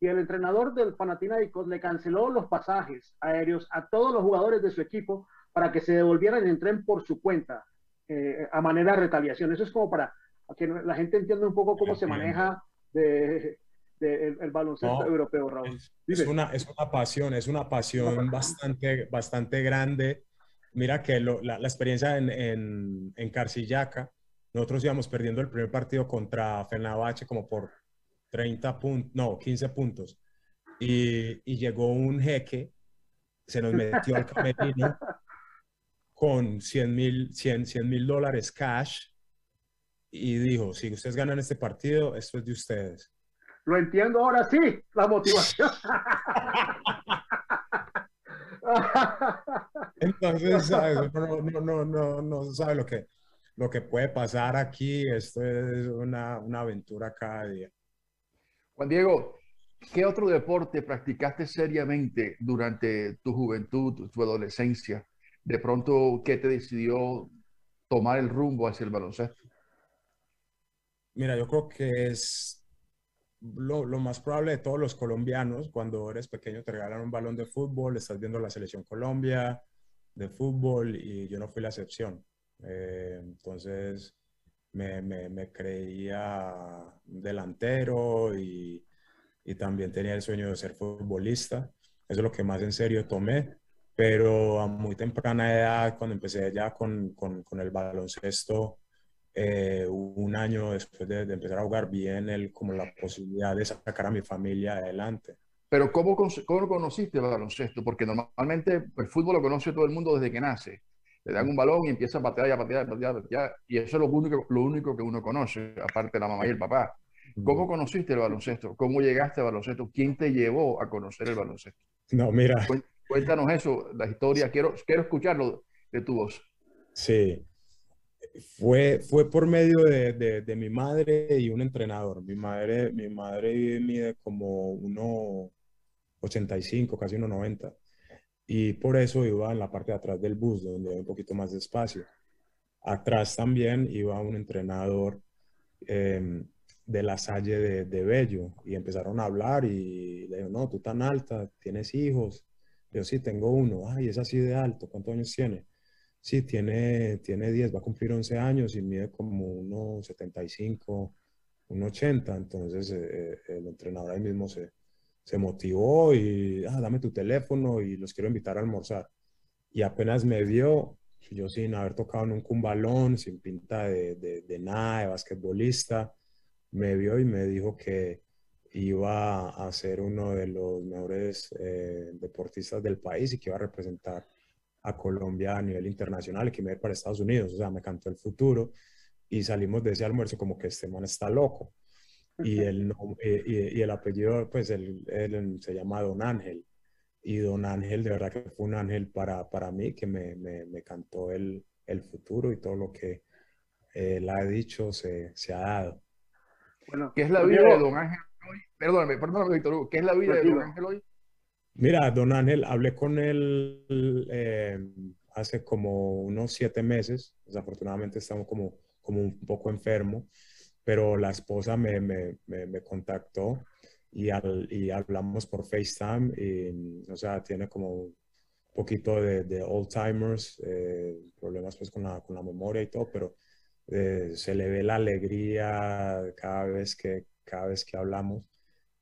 y el entrenador del Panathinaikos le canceló los pasajes aéreos a todos los jugadores de su equipo para que se devolvieran en tren por su cuenta eh, a manera de retaliación. Eso es como para que la gente entienda un poco cómo se maneja de, el, baloncesto europeo, Raúl. Es, una, es una pasión, es una pasión bastante, bastante grande. Mira que la, experiencia en, en, en Carcillaca, nosotros íbamos perdiendo el primer partido contra Fenerbahce como por 30 puntos, no, 15 puntos. Y, y, llegó un jeque, se nos metió al camerino con 100 mil 100, 100 mil dólares cash y dijo, si ustedes ganan este partido, esto es de ustedes. Lo entiendo ahora sí, la motivación. Entonces, No, no, no, no, no sabe lo que, lo que puede pasar aquí, esto es una, una aventura cada día. Juan Diego, ¿qué otro deporte practicaste seriamente durante tu juventud, tu adolescencia? De pronto, ¿qué te decidió tomar el rumbo hacia el baloncesto? Mira, yo creo que es lo, lo, más probable de todos los colombianos. Cuando eres pequeño te regalan un balón de fútbol, estás viendo la selección Colombia de fútbol y yo no fui la excepción. Eh, entonces me, me, creía delantero y, y, también tenía el sueño de ser futbolista. Eso es lo que más en serio tomé. Pero a muy temprana edad, cuando empecé ya con, con, con el baloncesto, eh, un año después de, empezar a jugar bien, el, como la posibilidad de sacar a mi familia adelante. Pero ¿cómo, cómo conociste el baloncesto? Porque normalmente el fútbol lo conoce todo el mundo desde que nace le dan un balón y empieza a patear y a patear, a patear, a patear, y eso es lo único, lo único que uno conoce, aparte de la mamá y el papá. ¿Cómo conociste el baloncesto? ¿Cómo llegaste al baloncesto? ¿Quién te llevó a conocer el baloncesto? No, mira. Cuéntanos eso, la historia. Quiero, quiero escucharlo de tu voz. Sí. Fue, fue por medio de, de, de mi madre y un entrenador. Mi madre, mi madre mide como 1,85, casi 1,90. Y por eso iba en la parte de atrás del bus, donde hay un poquito más de espacio. Atrás también iba un entrenador eh, de la Salle de, de, Bello y empezaron a hablar y le digo, no, tú tan alta, tienes hijos. Yo sí, tengo uno. Ay, es así de alto. ¿Cuántos años tiene? Sí, tiene, tiene 10, va a cumplir 11 años y mide como 1,75, 1,80. Entonces eh, el entrenador ahí mismo se, se motivó y, ah, dame tu teléfono y los quiero invitar a almorzar. Y apenas me vio, yo sin haber tocado nunca un balón, sin pinta de, de, de nada, de basquetbolista, me vio y me dijo que iba a ser uno de los mejores eh, deportistas del país y que iba a representar a Colombia a nivel internacional y que me para Estados Unidos. O sea, me cantó el futuro y salimos de ese almuerzo como que este man está loco. Y el, y, y el apellido, pues él, él, se llama Don Ángel. Y Don Ángel, de verdad que fue un ángel para, para mí, que me, me, me cantó el, el, futuro y todo lo que él ha dicho se, se ha dado. Bueno, ¿qué es la vida de Don Ángel hoy? Perdóname, perdóname, Víctor Hugo. ¿Qué es la vida de Don Ángel hoy? Mira, Don Ángel, hablé con él eh, hace como unos siete meses. Desafortunadamente estamos como, como un poco enfermo, pero la esposa me, me, me, contactó y, al, y, hablamos por FaceTime. Y, o sea, tiene como un poquito de, de Alzheimer's, eh, problemas pues con la, con la memoria y todo, pero eh, se le ve la alegría cada vez que, cada vez que hablamos,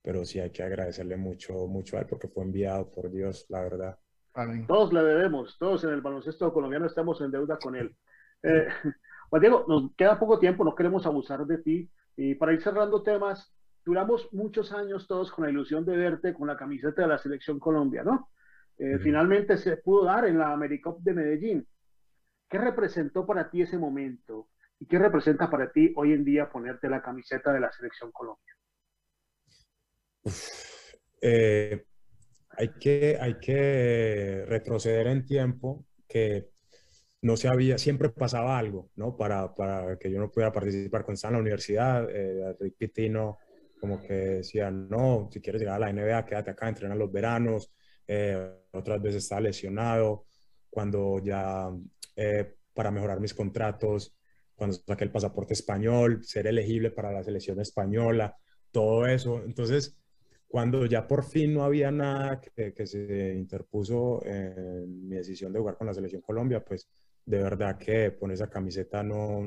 pero sí hay que agradecerle mucho, mucho a él porque fue enviado por Dios, la verdad. Amén. Todos le debemos, todos en el baloncesto colombiano estamos en deuda con él. Eh, Juan Diego, nos queda poco tiempo, no queremos abusar de ti. Y para ir cerrando temas, duramos muchos años todos con la ilusión de verte con la camiseta de la selección Colombia, ¿no? Eh. Finalmente se pudo dar en la AmeriCup de Medellín. ¿Qué representó para ti ese momento? ¿Y qué representa para ti hoy en día ponerte la camiseta de la Selección Colombia? Eh, hay, que, hay que retroceder en tiempo, que no se había, siempre pasaba algo, ¿no? Para, para que yo no pudiera participar cuando estaba en la universidad. Eh, Rick Pitino como que decía, no, si quieres llegar a la NBA, quédate acá, entrenar los veranos. Eh, otras veces estaba lesionado. Cuando ya, eh, para mejorar mis contratos, cuando saqué el pasaporte español, ser elegible para la selección española, todo eso. Entonces, cuando ya por fin no había nada que, que, se interpuso en mi decisión de jugar con la selección Colombia, pues de verdad que poner esa camiseta no,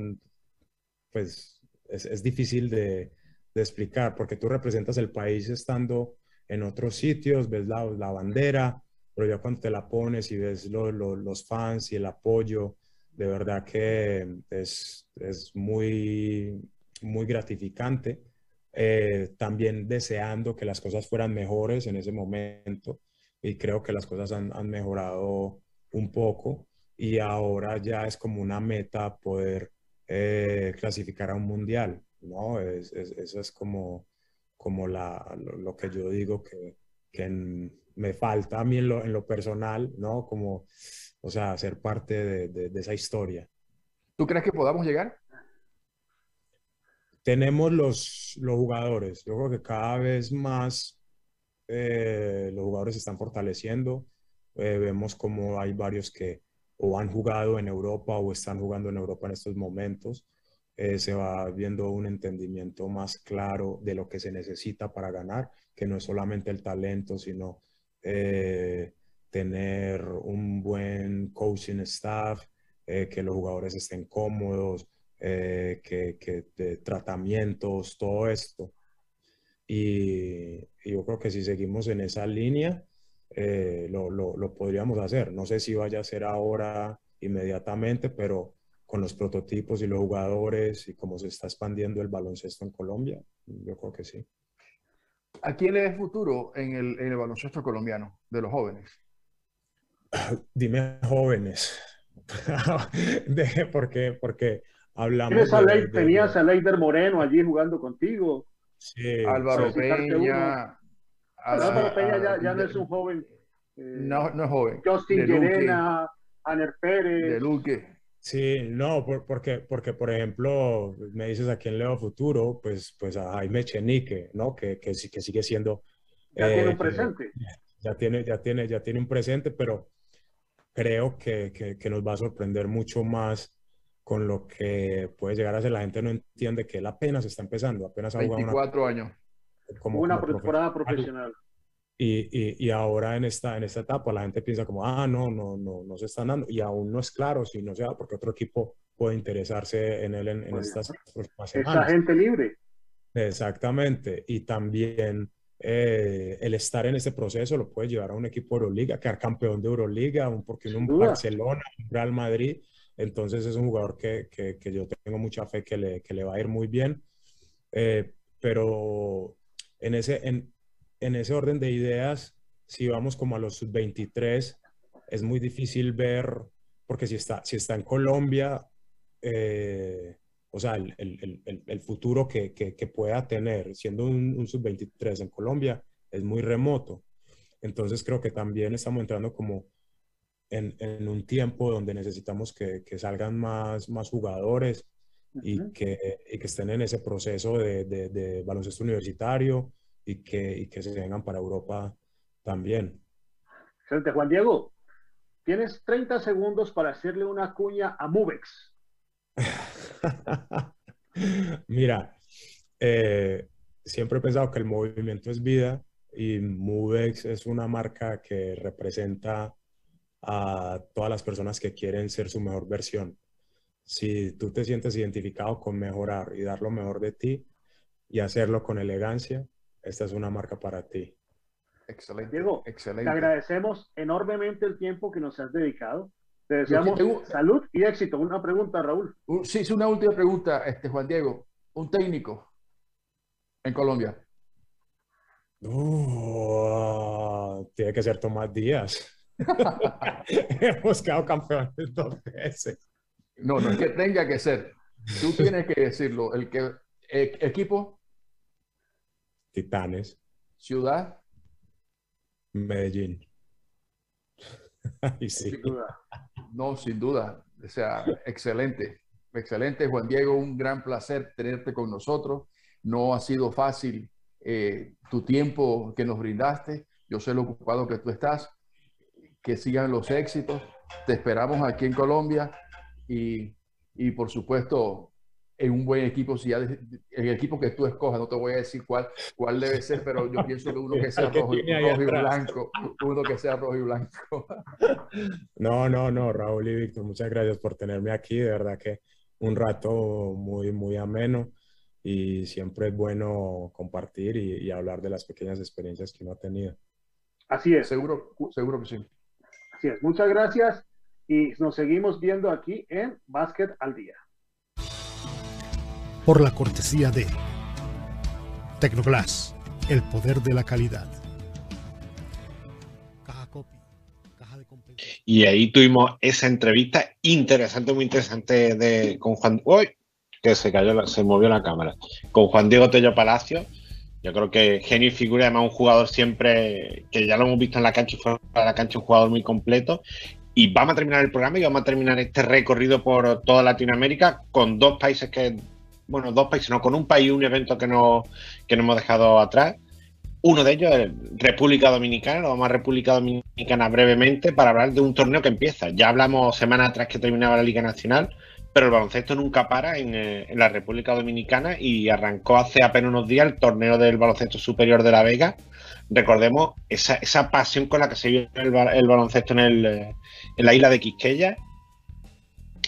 pues es, es difícil de, de, explicar, porque tú representas el país estando en otros sitios, ves la, la bandera, pero ya cuando te la pones y ves lo, lo, los fans y el apoyo, de verdad que es, es muy, muy gratificante. Eh, también deseando que las cosas fueran mejores en ese momento y creo que las cosas han, han, mejorado un poco y ahora ya es como una meta poder eh, clasificar a un mundial, ¿no? Es, es, eso es como, como la, lo, lo, que yo digo que, que en, me falta a mí en lo, en lo personal, ¿no? Como o sea, ser parte de, de, de, esa historia. ¿Tú crees que podamos llegar? Tenemos los, los jugadores. Yo creo que cada vez más eh, los jugadores se están fortaleciendo. Eh, vemos como hay varios que o han jugado en Europa o están jugando en Europa en estos momentos. Eh, se va viendo un entendimiento más claro de lo que se necesita para ganar, que no es solamente el talento, sino eh, tener un buen coaching staff, eh, que los jugadores estén cómodos, eh, que, que de tratamientos, todo esto. Y, y, yo creo que si seguimos en esa línea, eh, lo, lo, lo, podríamos hacer. No sé si vaya a ser ahora inmediatamente, pero con los prototipos y los jugadores y cómo se está expandiendo el baloncesto en Colombia, yo creo que sí. ¿A quién le es futuro en el, en el baloncesto colombiano de los jóvenes? Dime jóvenes. ¿Por qué? Porque hablamos. De, de, tenías a Leider Moreno allí jugando contigo. Sí, Álvaro Peña. Álvaro Peña ya, ya, no es un joven. Eh, no, no es joven. Justin Llerena, Aner Pérez. De Luque. Sí, no, por- porque, porque, por ejemplo, me dices a quién leo futuro, pues, pues a Jaime Chenique, ¿no? Que, que, sí- que sigue siendo... Ya tiene eh, un presente. ya tiene, ya tiene, ya tiene un presente, pero creo que, que, que nos va a sorprender mucho más con lo que puede llegar a ser. La gente no entiende que él apenas está empezando, apenas ha jugado una 24 años. como, una como temporada profesional. Y, y, y ahora en esta, en esta etapa la gente piensa como, ah, no, no, no, no se están dando. Y aún no es claro si no se da, porque otro equipo puede interesarse en él en, en Bueno, estas próximas Esa semanas. gente libre. Exactamente. Y también eh, el estar en este proceso lo puede llevar a un equipo de Euroliga, quedar campeón de Euroliga, un, porque un. Barcelona, un Real Madrid. Entonces es un jugador que, que, yo tengo mucha fe que le, que le va a ir muy bien. Eh, pero en ese, en, en ese orden de ideas, si vamos como a los sub-23, es muy difícil ver, porque si está, si está en Colombia, eh, o sea, el, el- el- el- futuro que, que- pueda tener siendo un sub-23 en Colombia es muy remoto. Entonces creo que también estamos entrando como en, en un tiempo donde necesitamos que, que salgan más, más jugadores y, que, y que estén en ese proceso de, de- de baloncesto universitario y que, y que se vengan para Europa también. Excelente, Juan Diego. Tienes 30 segundos para hacerle una cuña a Mubex. Mira, eh, siempre he pensado que el movimiento es vida y Movex es una marca que representa a todas las personas que quieren ser su mejor versión. Si tú te sientes identificado con mejorar y dar lo mejor de ti y hacerlo con elegancia, esta es una marca para ti. Excelente. Diego, excelente. te agradecemos enormemente el tiempo que nos has dedicado. Te deseamos tengo- salud y éxito. Una pregunta, Raúl. Sí, es una última pregunta, este, Juan Diego. Un técnico en Colombia. Uh, tiene que ser Tomás Díaz. Hemos quedado campeones dos veces. No, no es que tenga que ser. Tú tienes que decirlo. El que e- equipo, Titanes, ciudad, Medellín. Y sí. Sin duda. no, sin duda. O sea, excelente. Excelente, Juan Diego. Un gran placer tenerte con nosotros. No ha sido fácil eh, tu tiempo que nos brindaste. Yo sé lo ocupado que tú estás. Que sigan los éxitos. Te esperamos aquí en Colombia y, y por supuesto en un buen equipo, si ya de- el equipo que tú escojas, no te voy a decir cuál, cuál debe ser, pero yo pienso que uno que sea que rojo, y- rojo y blanco, uno que sea rojo y blanco. No, no, no, Raúl y Víctor, muchas gracias por tenerme aquí. De verdad que un rato muy, muy ameno y siempre es bueno compartir y, y hablar de las pequeñas experiencias que uno ha tenido. Así es. Seguro, seguro que sí. Así es. Muchas gracias y nos seguimos viendo aquí en Básquet al Día. por la cortesía de Tecnoglass, el poder de la calidad. Caja Copy, caja de compensación. Y ahí tuvimos esa entrevista interesante, muy interesante de, con Juan. ¡Uy! Que se cayó, se movió la cámara. Con Juan Diego Tello Palacio. Yo creo que genio y figura, además un jugador siempre que ya lo hemos visto en la cancha y fuera de la cancha, un jugador muy completo. Y vamos a terminar el programa y vamos a terminar este recorrido por toda Latinoamérica con dos países que, bueno, dos países, no, con un país y un evento que no, que no hemos dejado atrás. Uno de ellos es República Dominicana, lo vamos a República Dominicana brevemente para hablar de un torneo que empieza. Ya hablamos semana atrás que terminaba la Liga Nacional, pero el baloncesto nunca para en, eh, en la República Dominicana y arrancó hace apenas unos días el torneo del baloncesto superior de La Vega. Recordemos esa, esa pasión con la que se vio el baloncesto en, el, eh, en la isla de Quisqueya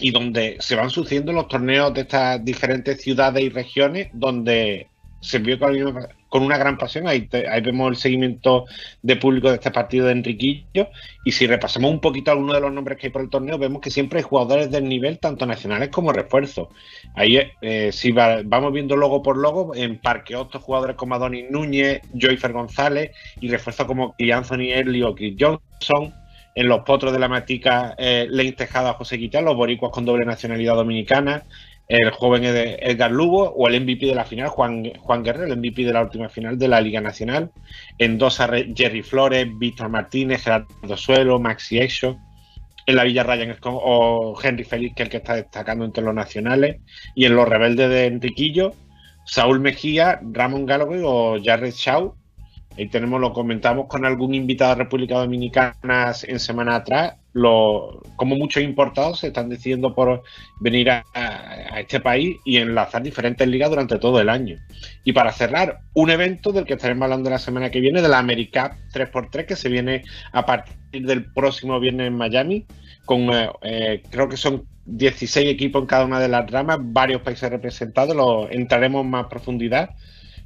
y donde se van sucediendo los torneos de estas diferentes ciudades y regiones donde se vio con, la misma- con una gran pasión. Ahí, te- ahí vemos el seguimiento de público de este partido de Enriquillo. Y si repasamos un poquito algunos de los nombres que hay por el torneo, vemos que siempre hay jugadores del nivel, tanto nacionales como refuerzos. Ahí, eh, si va- vamos viendo logo por logo, en Parque Otto, jugadores como Adonis Núñez, Joyfer González y refuerzos como Anthony Early o Chris Johnson. En los potros de la matica, eh, Lane Tejada, José Quital, los boricuas con doble nacionalidad dominicana, el joven Ed- Edgar Lugo o el MVP de la final, Juan, Juan Guerrero, el MVP de la última final de la Liga Nacional. En dos, Jerry Flores, Víctor Martínez, Gerardo Suelo, Maxi Exo. en la Villa Ryan o Henry Félix, que es el que está destacando entre los nacionales, y en los rebeldes de Enriquillo, Saúl Mejía, Ramón Galloway o Jared Shaw. Ahí tenemos, lo comentamos con algún invitado de República Dominicana en semana atrás, lo, como muchos importados se están decidiendo por venir a, este país y enlazar diferentes ligas durante todo el año. Y para cerrar, un evento del que estaremos hablando la semana que viene, de la AmeriCup 3x3, que se viene a partir del próximo viernes en Miami, con eh, eh, creo que son 16 equipos en cada una de las ramas, varios países representados, lo entraremos en más profundidad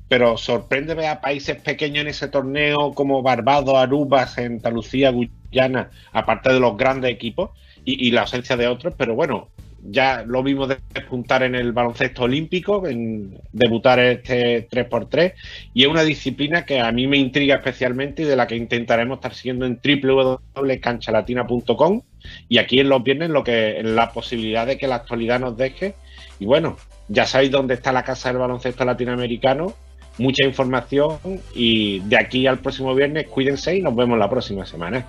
pero sorprende ver a países pequeños en ese torneo como Barbados, Aruba, Santa Lucía, Guyana, aparte de los grandes equipos y, la ausencia de otros, pero bueno, ya lo vimos despuntar en el baloncesto olímpico, en debutar este 3x3, y es una disciplina que a mí me intriga especialmente y de la que intentaremos estar siguiendo en www.canchalatina.com y aquí en los viernes lo que la posibilidad de que la actualidad nos deje. Y bueno, ya sabéis dónde está la casa del baloncesto latinoamericano mucha información y de aquí al próximo viernes cuídense y nos vemos la próxima semana.